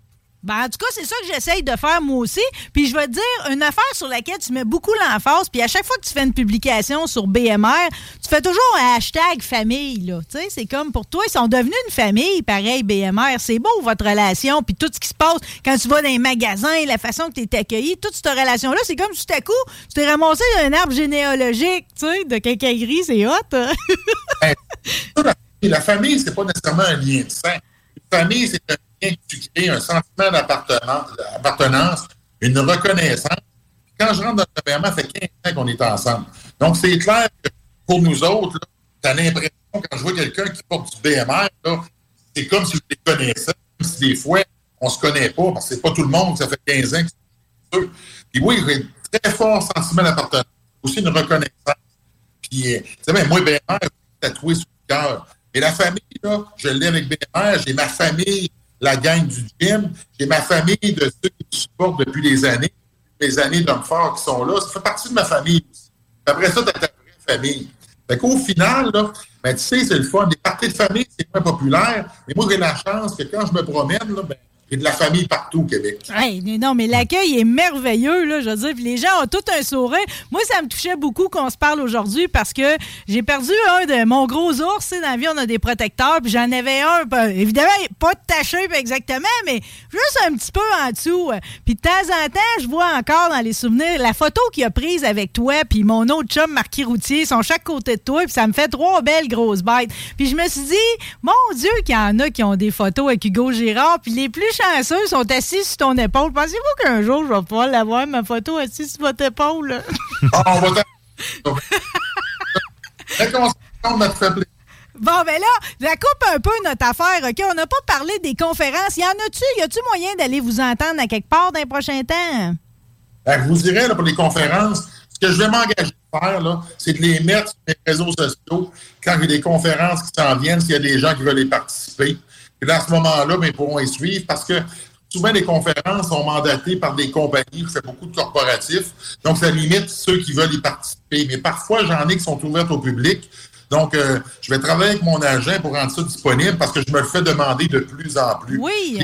Ben, en tout cas, c'est ça que j'essaye de faire moi aussi. Puis je vais te dire, une affaire sur laquelle tu mets beaucoup l'emphase, puis à chaque fois que tu fais une publication sur BMR, tu fais toujours un hashtag famille, là. Tu sais, c'est comme pour toi, ils sont devenus une famille, pareil, BMR. C'est beau, votre relation, puis tout ce qui se passe quand tu vas dans les magasins, la façon que tu es accueilli, toute cette relation-là, c'est comme tout à coup, tu t'es ramassé d'un arbre généalogique, tu sais, de quincaillerie, c'est hot. la famille, c'est pas nécessairement un lien de sang. Une famille, c'est tu crées, un sentiment d'appartenance, une reconnaissance. Quand je rentre dans le gouvernement, ça fait 15 ans qu'on est ensemble. Donc, c'est clair que pour nous autres, tu as l'impression, quand je vois quelqu'un qui porte du BMR, c'est comme si je les connaissais, comme si des fois, on se connaît pas, parce que c'est pas tout le monde, ça fait 15 ans que c'est Puis oui, j'ai un très fort sentiment d'appartenance, aussi une reconnaissance. Puis, euh, tu sais, ben, moi, Bernard, tatoué sur le cœur. Et la famille, là, je l'ai avec Bernard, j'ai ma famille, la gang du gym, j'ai ma famille de ceux qui me supportent depuis des années, les années d'hommes forts qui sont là, ça fait partie de ma famille aussi. Après ça, tu as ta vraie famille. Fait qu'au final, là, ben, tu sais, c'est le fun. Les parties de famille, c'est moins populaire, mais moi, j'ai la chance que quand je me promène, là, ben, j'ai de la famille partout au Québec. Hey, non, mais l'accueil est merveilleux, là, je veux dire. Puis les gens ont tout un sourire. Moi, ça me touchait beaucoup qu'on se parle aujourd'hui parce que j'ai perdu un de mon gros ours. Dans la vie, on a des protecteurs. Puis j'en avais un, évidemment, pas taché exactement, mais juste un petit peu en dessous. Puis de temps en temps, je vois encore dans les souvenirs la photo qu'il a prise avec toi puis mon autre chum, Marquis Routier, sont chaque côté de toi. Puis ça me fait trois belles grosses bêtes. Puis je me suis dit, mon Dieu, qu'il y en a qui ont des photos avec Hugo Girard. Puis les plus chanceux sont assis sur ton épaule. Pensez-vous qu'un jour, je vais pouvoir l'avoir, ma photo assise sur votre épaule? Ah, on va t'en... Bon, ben là, la coupe un peu notre affaire, OK? On n'a pas parlé des conférences. Y en a-tu? Y a-tu moyen d'aller vous entendre à quelque part dans les prochains temps? Ben, je vous dirais, là, pour les conférences, ce que je vais m'engager à faire, là, c'est de les mettre sur les réseaux sociaux quand il y a des conférences qui s'en viennent, s'il y a des gens qui veulent y participer. Et là, à ce moment-là, ben, ils pourront y suivre parce que souvent, les conférences sont mandatées par des compagnies qui font beaucoup de corporatifs. Donc, ça limite ceux qui veulent y participer. Mais parfois, j'en ai qui sont ouvertes au public. Donc, euh, je vais travailler avec mon agent pour rendre ça disponible parce que je me le fais demander de plus en plus. Oui.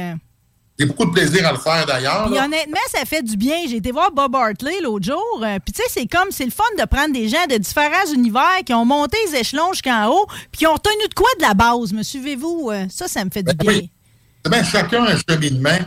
J'ai beaucoup de plaisir à le faire d'ailleurs. Honnêtement, ça fait du bien. J'ai été voir Bob Hartley l'autre jour. euh, Puis tu sais, c'est comme, c'est le fun de prendre des gens de différents univers qui ont monté les échelons jusqu'en haut, puis qui ont retenu de quoi de la base. Me suivez-vous? Euh, Ça, ça me fait du bien. Oui. Eh bien, chacun a un cheminement,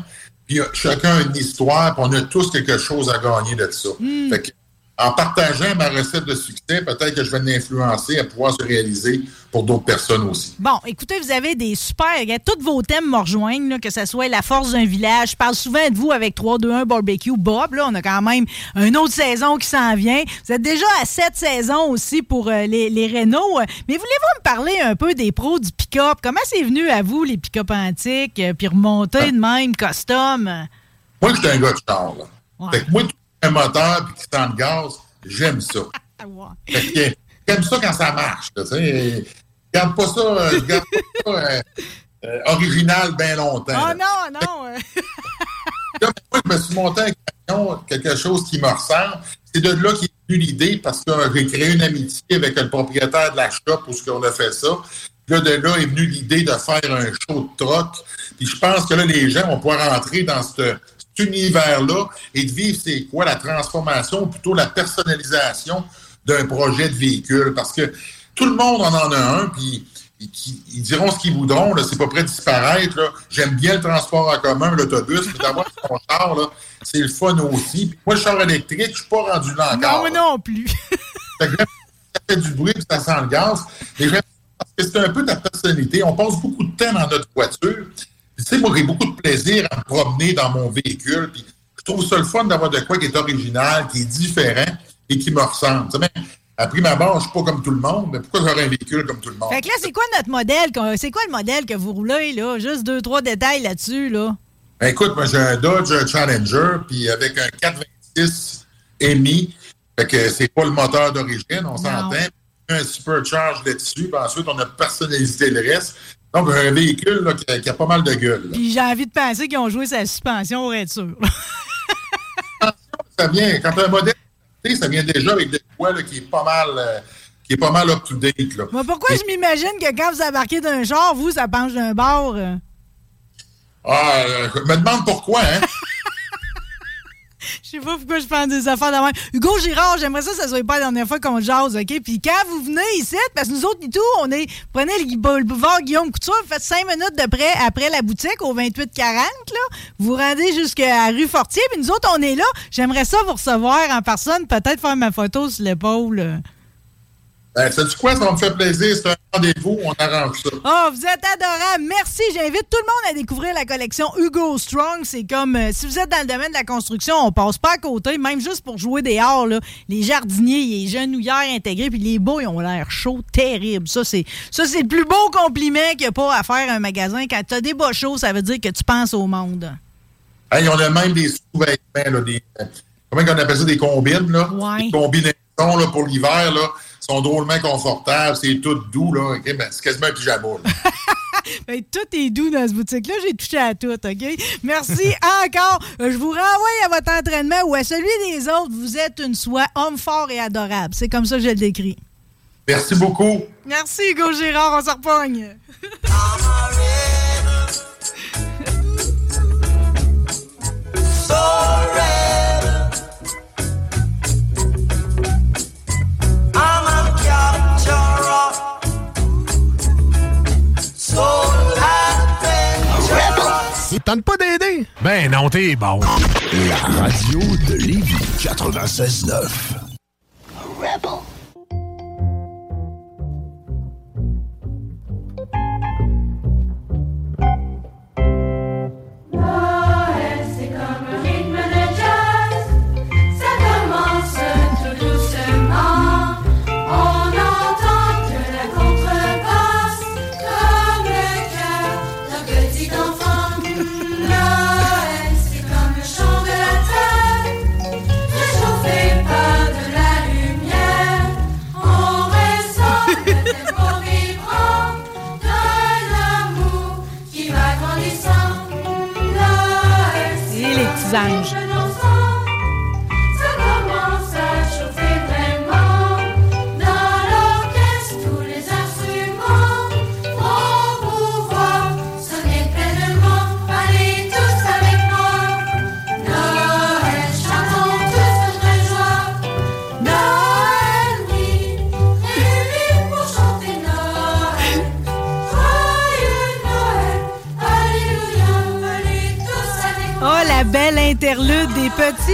puis euh, chacun a une histoire, puis on a tous quelque chose à gagner de ça. Hmm. Fait que, en partageant ma recette de succès, peut-être que je vais l'influencer à pouvoir se réaliser pour d'autres personnes aussi. Bon, écoutez, vous avez des super. Tous vos thèmes me rejoignent, là, que ce soit la force d'un village. Je parle souvent de vous avec 3-2-1 Barbecue Bob. Là, on a quand même une autre saison qui s'en vient. Vous êtes déjà à sept saisons aussi pour euh, les, les Renault. Mais voulez-vous me parler un peu des pros du pick-up? Comment c'est venu à vous, les pick-up antiques, euh, puis remonter de même, custom? Moi, je suis un gars de char. Là. Fait que moi, un moteur puis qui sent le gaz, j'aime ça. Fait que, j'aime ça quand ça marche. tu sais. Garde pas ça, euh, garde pas ça euh, euh, original bien longtemps. Oh là. non, non! euh. Là, moi, je me suis monté un camion, quelque chose qui me ressemble. C'est de là qu'est venue l'idée parce que euh, j'ai créé une amitié avec le propriétaire de la shop où on a fait ça. Là, de là est venue l'idée de faire un show de troc. Puis je pense que là, les gens vont pouvoir rentrer dans ce- cet univers-là et de vivre c'est quoi la transformation, ou plutôt la personnalisation d'un projet de véhicule. Parce que tout le monde en en a un, puis ils, diront ce qu'ils voudront, là, c'est pas prêt de disparaître. J'aime bien le transport en commun, l'autobus, mais d'avoir son char, là, c'est le fun aussi. Puis moi, le char électrique, je suis pas rendu là encore. Non, non plus. Ça fait du bruit puis ça sent le gaz. Mais j'aime ça parce que c'est un peu ta personnalité. On passe beaucoup de temps dans notre voiture. Puis, Tu sais, moi, j'ai beaucoup de plaisir à me promener dans mon véhicule. Puis je trouve ça le fun d'avoir de quoi qui est original, qui est différent et qui me ressemble. À prime abord, je suis pas comme tout le monde, mais pourquoi j'aurais un véhicule comme tout le monde? Fait que là, c'est quoi notre modèle? C'est quoi le modèle que vous roulez, là? Juste deux, trois détails là-dessus, là. Ben, écoute, moi, j'ai un Dodge Challenger, puis avec un 426 EMI. Fait que c'est pas le moteur d'origine, on s'entend. Un supercharge là-dessus, puis ensuite, on a personnalisé le reste. Donc, un véhicule là, qui, a, qui a pas mal de gueule. Puis j'ai envie de penser qu'ils ont joué sa suspension au être sûr. Ça vient, quand un modèle, ça vient déjà avec des poids là, qui est pas mal, euh, qui est pas mal up-to-date. là. Moi, pourquoi je m'imagine que quand vous embarquez d'un char, vous, ça penche d'un bord? euh? Ah, euh, me demande pourquoi, hein? Je sais pas pourquoi je pense des affaires de. Hugo Girard, j'aimerais ça que ça soit pas la dernière fois qu'on jase, OK? Puis quand vous venez ici, parce que nous autres et tout, on est. Prenez le, le boulevard Guillaume Couture, faites cinq minutes de près après la boutique au 2840, là. Vous vous rendez jusqu'à rue Fortier, puis nous autres, on est là. J'aimerais ça vous recevoir en personne, peut-être faire ma photo sur l'épaule. Euh. Ben, c'est du quoi, ça me fait plaisir. C'est un rendez-vous, on arrange ça. Oh, vous êtes adorable. Merci. J'invite tout le monde à découvrir la collection Hugo Strong. C'est comme euh, si vous êtes dans le domaine de la construction, on passe pas à côté, même juste pour jouer des arts. Là, les jardiniers, les genouillères intégrés, puis les beaux, ils ont l'air chauds, terrible. Ça, c'est ça, c'est le plus beau compliment qu'il n'y a pas à faire à un magasin. Quand tu as des beaux chauds, ça veut dire que tu penses au monde. Hey, on a même des sous-vêtements, des, euh, comment on appelle ça, des combines, là? Ouais. Des combinaisons là, pour l'hiver, là, sont drôlement confortables, c'est tout doux, là. ok? Ben, c'est quasiment un pyjama. Ben, tout est doux dans ce boutique-là. J'ai touché à tout, OK? Merci encore. Je vous renvoie à votre entraînement ou à celui des autres. Vous êtes une soie homme fort et adorable. C'est comme ça que je le décris. Merci beaucoup. Merci, Hugo Gérard. On se repogne. tente pas d'aider? Ben non, t'es bon. La radio de Lévis 96.9. Rebel.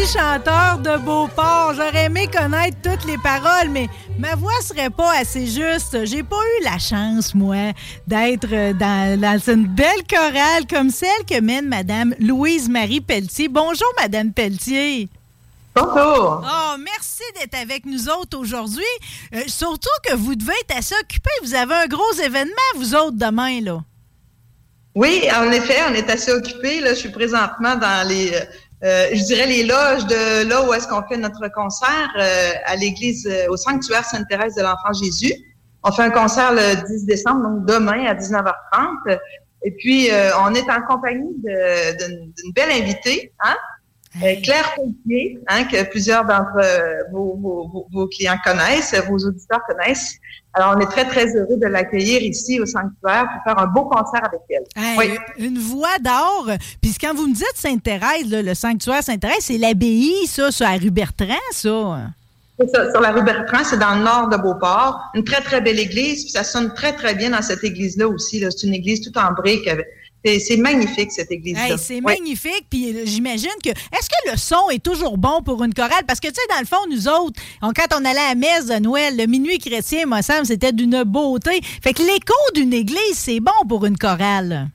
Chanteurs de Beauport. J'aurais aimé connaître toutes les paroles, mais ma voix serait pas assez juste. J'ai pas eu la chance, moi, d'être euh, dans, dans une belle chorale comme celle que mène Madame Louise-Marie Pelletier. Bonjour, Madame Pelletier. Bonjour. Oh, merci d'être avec nous autres aujourd'hui. Euh, surtout que vous devez être assez occupés. Vous avez un gros événement, vous autres, demain, là. Oui, en effet, on est assez occupés. Là, je suis présentement dans les, euh, je dirais les loges de là où est-ce qu'on fait notre concert euh, à l'église, euh, au sanctuaire Sainte-Thérèse de l'Enfant Jésus. On fait un concert le 10 décembre, donc demain à 19h30. Et puis, on est en compagnie d'une belle invitée, hein? Euh, Claire Pelletier, hein, que plusieurs d'entre euh, vos, vos- vos- vos clients connaissent, vos auditeurs connaissent. Alors, on est très, très heureux de l'accueillir ici au sanctuaire pour faire un beau concert avec elle. Hey, Oui. Une voix d'or. Puis quand vous me dites Sainte-Thérèse, le sanctuaire Sainte-Thérèse, c'est l'abbaye, ça, sur la rue Bertrand, ça. C'est ça, sur la rue Bertrand, c'est dans le nord de Beauport. Une très, très belle église. Puis ça sonne très, très bien dans cette église-là aussi. C'est une église toute en briques. C'est magnifique, cette église-là. Hey, c'est magnifique. Puis euh, j'imagine que. Est-ce que le son est toujours bon pour une chorale? Parce que, tu sais, dans le fond, nous autres, on- quand on allait à la messe de Noël, le minuit chrétien, moi, ça c'était d'une beauté. Fait que l'écho d'une église, c'est bon pour une chorale.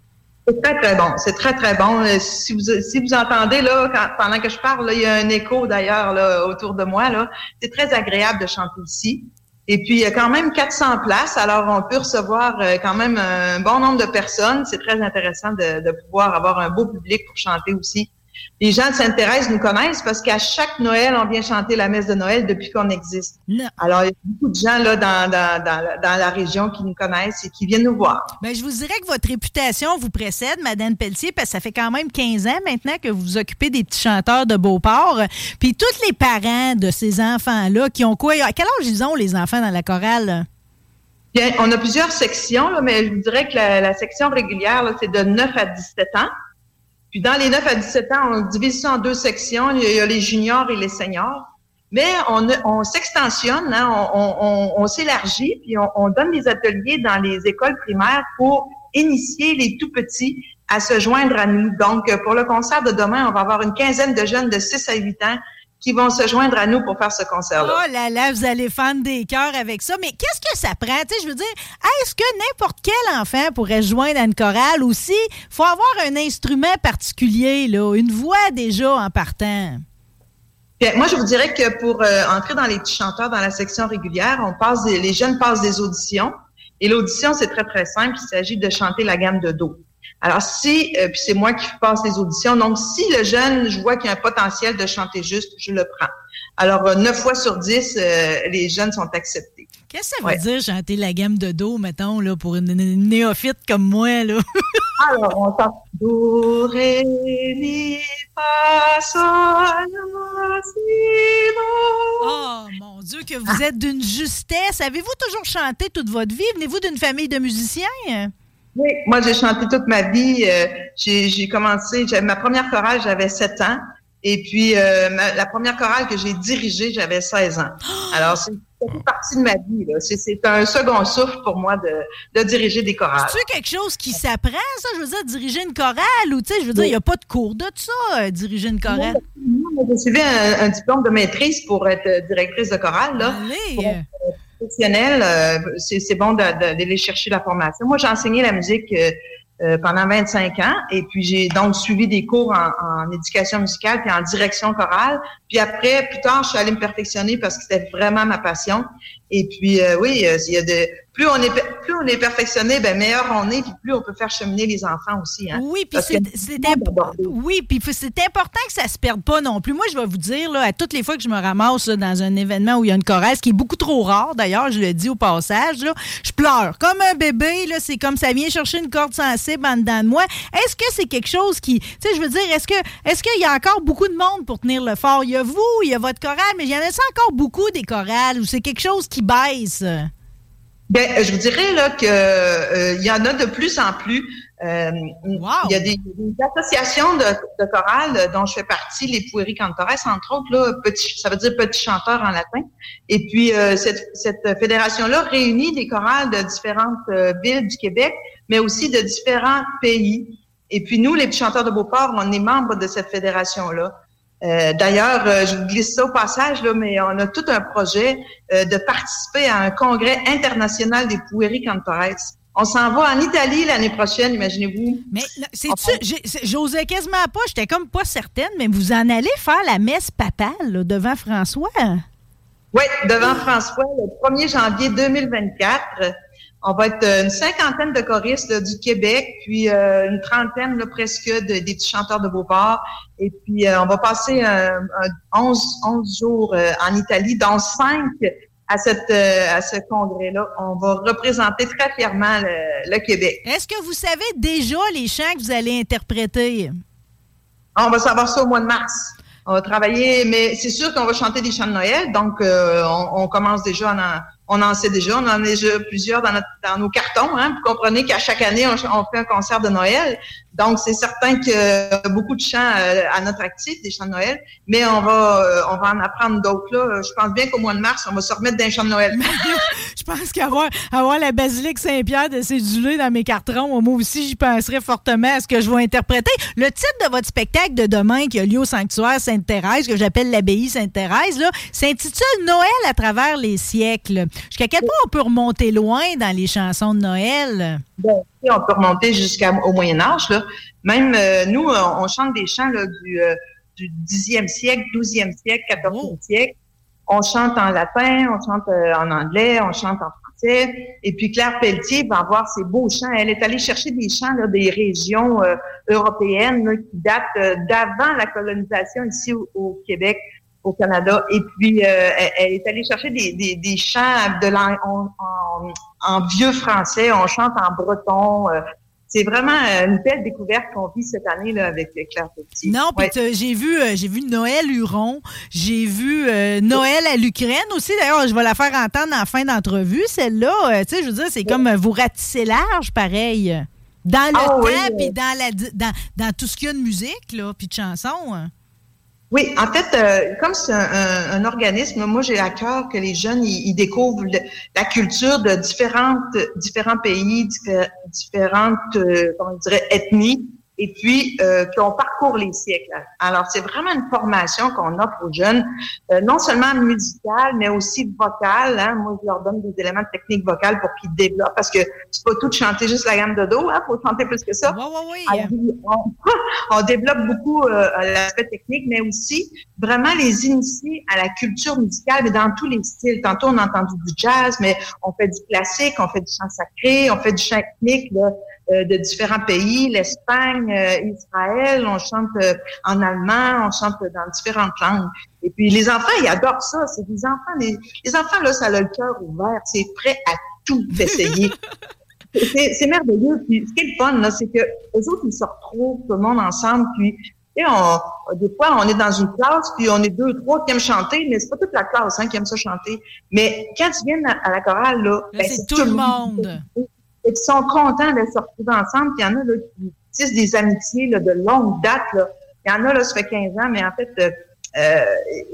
C'est très, très bon. C'est très, très bon. Euh, Si vous, si vous entendez, là, quand- pendant que je parle, là, il y a un écho d'ailleurs là, autour de moi. Là. C'est très agréable de chanter ici. Et puis, il y a quand même 400 places, alors on peut recevoir euh, quand même un bon nombre de personnes. C'est très intéressant de, de pouvoir avoir un beau public pour chanter aussi. Les gens de Sainte-Thérèse nous connaissent parce qu'à chaque Noël, on vient chanter la messe de Noël depuis qu'on existe. Alors, il y a beaucoup de gens là dans, dans, dans, la- dans la région qui nous connaissent et qui viennent nous voir. Ben, je vous dirais que votre réputation vous précède, Madame Pelletier, parce que ça fait quand même 15 ans maintenant que vous vous occupez des petits chanteurs de Beauport. Puis tous les parents de ces enfants-là qui ont quoi? À quel âge ils ont, les enfants, dans la chorale? Bien, on a plusieurs sections, là, mais je vous dirais que la, la section régulière, c'est de 9 à 17 ans. Puis dans les 9 à 17 ans, on divise ça en deux sections. Il y a, les juniors et les seniors. Mais on, s'extensionne, hein, on, on- s'élargit, puis on, on donne des ateliers dans les écoles primaires pour initier les tout petits à se joindre à nous. Donc, pour le concert de demain, on va avoir une quinzaine de jeunes de 6 à 8 ans qui vont se joindre à nous pour faire ce concert-là. Oh là là, vous allez fan des cœurs avec ça. Mais qu'est-ce que ça prend? Tu sais, je veux dire, est-ce que n'importe quel enfant pourrait se joindre à une chorale aussi? faut avoir un instrument particulier, là, une voix déjà en partant? Bien, moi, je vous dirais que pour euh, entrer dans les petits chanteurs dans la section régulière, on passe des- les jeunes passent des auditions. Et l'audition, c'est très, très simple. Il s'agit de chanter la gamme de Do. Alors, si, euh, puis c'est moi qui passe les auditions, donc si le jeune, je vois qu'il y a un potentiel de chanter juste, je le prends. Alors, euh, neuf fois sur dix, euh, les jeunes sont acceptés. Qu'est-ce que ça Ouais. veut dire chanter la gamme de Do, mettons, là, pour une, une néophyte comme moi, là? Alors, on chante Do, Ré, Mi, Fa, Sol, La, Si, Do. Oh, mon Dieu, que vous êtes d'une justesse. Avez-vous toujours chanté toute votre vie? Venez-vous d'une famille de musiciens? Oui, moi j'ai chanté toute ma vie. Euh, j'ai commencé, ma première chorale, j'avais 7 ans. Et puis euh, ma- la première chorale que j'ai dirigée, j'avais 16 ans. Alors c'est fait partie de ma vie. C'est- un second souffle pour moi de, de diriger des chorales. C'est quelque chose qui s'apprend, ça? Je veux dire, diriger une chorale ou, tu sais, je veux dire, il n'y a pas de cours de ça, euh, diriger une chorale? J'ai suivi un, un diplôme de maîtrise pour être directrice de chorale. Là. Allez! Pour être, euh, c'est bon d'aller chercher la formation. Moi, j'ai enseigné la musique euh, euh, pendant 25 ans et puis j'ai donc suivi des cours en, en éducation musicale puis en direction chorale. Puis après, plus tard, je suis allée me perfectionner parce que c'était vraiment ma passion. Et puis euh, oui, euh, il y a de plus on est plus on est perfectionné, ben meilleur on est puis plus on peut faire cheminer les enfants aussi. Hein, Oui, puis c'est que- c'est imp- oui, puis c'est important que ça se perde pas non plus. Moi, je vais vous dire là, à toutes les fois que je me ramasse là, dans un événement où il y a une chorale, ce qui est beaucoup trop rare d'ailleurs, je le dis au passage, là, je pleure comme un bébé. Là, c'est comme ça vient chercher une corde sensible en dedans de moi. Est-ce que c'est quelque chose qui, tu sais, je veux dire, est-ce que est-ce qu'il y a encore beaucoup de monde pour tenir le fort? Il y a vous, il y a votre chorale, mais il y en a encore beaucoup des chorales où c'est quelque chose qui baisse? Ben, euh, je vous dirais là que euh, il y en a de plus en plus. Euh, Il y a des, des associations de, de chorales dont je fais partie, les Pueri Cantores, entre autres, là, petit, ça veut dire petit chanteur en latin. Et puis euh, cette, cette fédération-là réunit des chorales de différentes euh, villes du Québec, mais aussi de différents pays. Et puis nous, les petits chanteurs de Beauport, on est membres de cette fédération-là. Euh, D'ailleurs, euh, je vous glisse ça au passage, là, mais on a tout un projet euh, de participer à un congrès international des Pueri Cantores. On s'en va en Italie l'année prochaine, imaginez-vous. Mais c'est-tu, j'osais quasiment pas, j'étais comme pas certaine, mais vous en allez faire la messe papale là, devant François? Oui, devant François, le 1er janvier 2024. On va être euh, une cinquantaine de choristes là, du Québec, puis euh, une trentaine là, presque de, des petits chanteurs de Beauport. Et puis, euh, on va passer un 11, 11 jours euh, en Italie, dont cinq à, cette, euh, à ce congrès-là. On va représenter très fièrement le, le Québec. Est-ce que vous savez déjà les chants que vous allez interpréter? On va savoir ça au mois de mars. On va travailler, mais c'est sûr qu'on va chanter des chants de Noël, donc euh, on, on commence déjà, en, on en sait déjà, on en a déjà plusieurs dans, nos cartons. Hein. Vous comprenez qu'à chaque année, on fait un concert de Noël, donc c'est certain que euh, beaucoup de chants euh, à notre actif, des chants de Noël, mais on va, euh, on va en apprendre d'autres. Là. Je pense bien qu'au mois de mars, on va se remettre d'un chant de Noël. Je pense qu'avoir avoir la basilique Saint-Pierre de Cédulé dans mes cartons, moi aussi, j'y penserais fortement à ce que je vais interpréter. Le titre de votre spectacle de demain qui a lieu au sanctuaire Sainte-Thérèse, que j'appelle l'abbaye Sainte-Thérèse, là, s'intitule Noël à travers les siècles. Jusqu'à quel point on peut remonter loin dans les chansons de Noël? Bon, on peut remonter jusqu'au Moyen Âge. Là. Même euh, nous, euh, on chante des chants là, du, euh, du 10e siècle, 12e siècle, 14e siècle. On chante en latin, on chante euh, en anglais, on chante en français. Et puis Claire Pelletier va avoir ses beaux chants. Elle est allée chercher des chants là, des régions euh, européennes là, qui datent d'avant la colonisation ici au, au Québec au Canada. Et puis, euh, elle, elle est allée chercher des, des, des chants de l'an- en, vieux français, on chante en breton. euh, c'est vraiment euh, une belle découverte qu'on vit cette année là, avec Claire Petit. Non, puis j'ai vu, euh, j'ai vu Noël Huron, j'ai vu euh, Noël à l'Ukraine aussi. D'ailleurs, je vais la faire entendre en fin d'entrevue, celle-là. Euh, tu sais, je veux dire, c'est comme euh, vous ratissez large, pareil. Dans le Ah temps, oui, puis euh. dans, la, di- dans, dans tout ce qu'il y a de musique, là, puis de chansons. Oui, en fait, euh, comme c'est un, un- un organisme, moi j'ai à cœur que les jeunes ils, découvrent la culture de différentes différents pays, diffé- différentes euh, comment on dirait ethnies. Et puis euh, qu'on parcourt les siècles. Alors, c'est vraiment une formation qu'on offre aux jeunes, euh, non seulement musicale, mais aussi vocale. Hein. Moi, je leur donne des éléments de technique vocale pour qu'ils développent, parce que c'est pas tout de chanter juste la gamme de do, hein, faut chanter plus que ça. Alors, on, on développe beaucoup euh, l'aspect technique, mais aussi vraiment les initier à la culture musicale, mais dans tous les styles. Tantôt, on a entendu du jazz, mais on fait du classique, on fait du chant sacré, on fait du chant euh, de différents pays, l'Espagne, euh, Israël, on chante euh, en allemand, on chante dans différentes langues. Et puis les enfants, ils adorent ça. C'est des enfants, les, les enfants là, ça a le cœur ouvert, c'est prêt à tout essayer. c'est c'est merveilleux. Puis ce qui est le fun, là, c'est que les autres, ils se retrouvent tout le monde ensemble. Puis tu sais, on, des fois, on est dans une classe, puis on est deux, trois qui aiment chanter, mais c'est pas toute la classe hein, qui aime ça chanter. Mais quand ils viennent à, à la chorale, là, ben, c'est tout le monde. Et ils sont contents de se retrouver ensemble. Puis il y en a là, qui tissent des amitiés là, de longue date. Là. Il y en a, là, ça fait 15 ans, mais en fait, euh,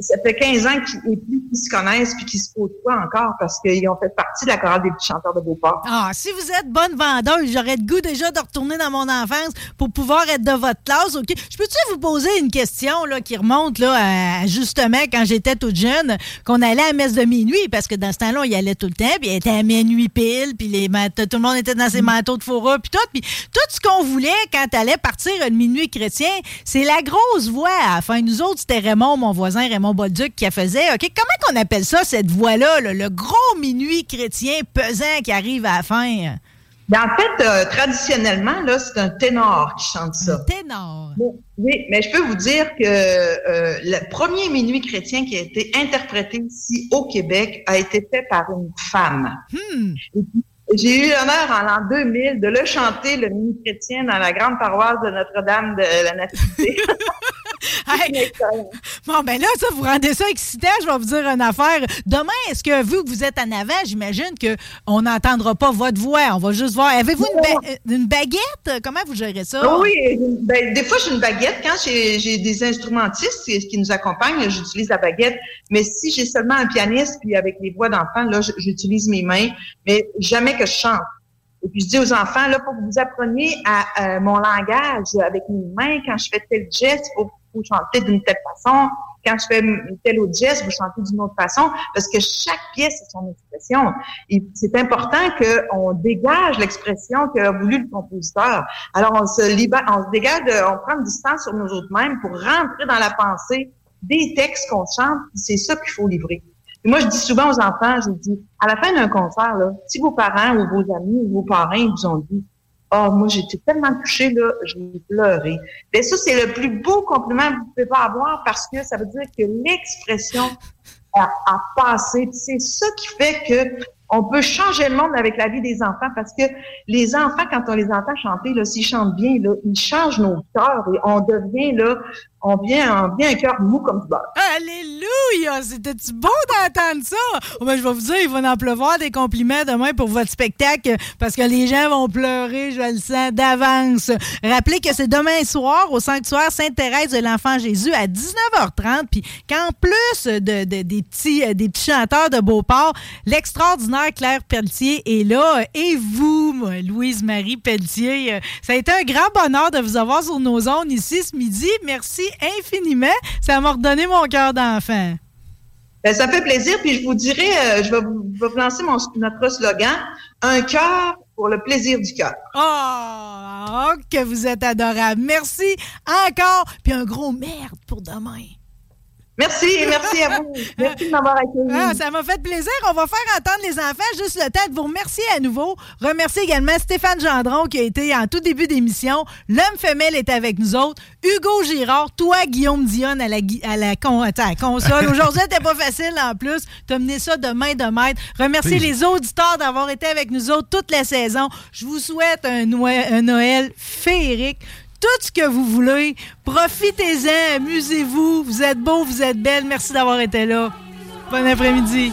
ça fait 15 ans qu'ils et plus qu'ils se connaissent puis qu'ils se côtoient encore parce qu'ils ont fait partie de la chorale des petits chanteurs de Beauport. Ah, si vous êtes bonne vendeuse, j'aurais le goût déjà de retourner dans mon enfance pour pouvoir être de votre classe. OK? Je peux-tu vous poser une question là, qui remonte là, à, justement quand j'étais toute jeune, qu'on allait à la messe de minuit, parce que dans ce temps-là, on y allait tout le temps, puis il était à minuit pile, puis les tout le monde était dans ses manteaux de fourrure, puis tout. Puis tout ce qu'on voulait quand t'allais partir le minuit chrétien, c'est la grosse voix. Enfin, nous autres, c'était Raymond, mon voisin, Raymond Bolduc, qui la faisait. OK? Comment qu'on appelle ça, cette voix-là, là, le gros minuit chrétien pesant qui arrive à la fin? Ben, en fait, euh, traditionnellement, là, c'est un ténor qui chante ça. ténor. Oui, mais je peux vous dire que euh, le premier minuit chrétien qui a été interprété ici au Québec a été fait par une femme. Hmm. J'ai eu l'honneur en l'an 2000 de le chanter, le minuit chrétien, dans la grande paroisse de Notre-Dame de la Nativité. Hey. Bon, ben là, ça, vous rendez ça excitant. Je vais vous dire une affaire. Demain, est-ce que vous, que vous êtes en avant, j'imagine qu'on n'entendra pas votre voix. On va juste voir. Avez-vous une, ba- une baguette? Comment vous gérez ça? Oui, ben, des fois j'ai une baguette. Quand j'ai des instrumentistes qui nous accompagnent, j'utilise la baguette. Mais si j'ai seulement un pianiste, puis avec les voix d'enfants, là, j'utilise mes mains, mais jamais que je chante. Et puis je dis aux enfants, là, faut que vous appreniez à euh, mon langage avec mes mains. Quand je fais tel geste, il faut, faut chanter d'une telle façon. Quand je fais tel autre geste, vous chantez d'une autre façon, parce que chaque pièce a son expression. Et c'est important qu'on dégage l'expression qu'a voulu le compositeur. Alors on se libère, on se dégage, on prend une distance sur nous autres mêmes pour rentrer dans la pensée des textes qu'on chante. C'est ça qu'il faut livrer. Moi, je dis souvent aux enfants, je dis, à la fin d'un concert, là, si vos parents ou vos amis ou vos parents vous ont dit, oh, moi, j'étais tellement touchée, là, j'ai pleuré. Ben, ça, c'est le plus beau compliment que vous pouvez pas avoir parce que ça veut dire que l'expression a, passé. C'est ça qui fait que on peut changer le monde avec la vie des enfants parce que les enfants, quand on les entend chanter, là, s'ils chantent bien, là, ils changent nos cœurs et on devient, là, on vient, on un cœur mou comme du beurre. Alléluia! C'était-tu beau d'entendre ça? Oh, ben, je vais vous dire, il va en pleuvoir des compliments demain pour votre spectacle parce que les gens vont pleurer, je le sens d'avance. Rappelez que c'est demain soir au sanctuaire Sainte-Thérèse de l'Enfant Jésus à 19h30. Puis qu'en plus de, de- des, petits, euh, des petits chanteurs de Beauport, l'extraordinaire Claire Pelletier est là. Et vous, Louise-Marie Pelletier, euh, ça a été un grand bonheur de vous avoir sur nos ondes ici ce midi. Merci infiniment. Ça m'a redonné mon cœur d'enfant. Ben, ça fait plaisir. Puis je vous dirais, euh, je vais vous, je vais vous lancer mon, notre slogan, un cœur pour le plaisir du cœur. Oh, que vous êtes adorable. Merci encore. Puis un gros merde pour demain. Merci, merci à vous. Merci de m'avoir accueilli. Ah, ça m'a fait plaisir. On va faire entendre les enfants juste le temps de vous remercier à nouveau. Remercier également Stéphane Gendron qui a été en tout début d'émission. L'homme femelle est avec nous autres. Hugo Girard, toi, Guillaume Dionne à la, à la, con- attends, à la console. Aujourd'hui, c'était pas facile en plus. T'as mené ça de main de maître. Remercier Oui. les auditeurs d'avoir été avec nous autres toute la saison. Je vous souhaite un, Noël- un Noël féerique. Tout ce que vous voulez. Profitez-en, amusez-vous. Vous êtes beaux, vous êtes belles. Merci d'avoir été là. Bon après-midi.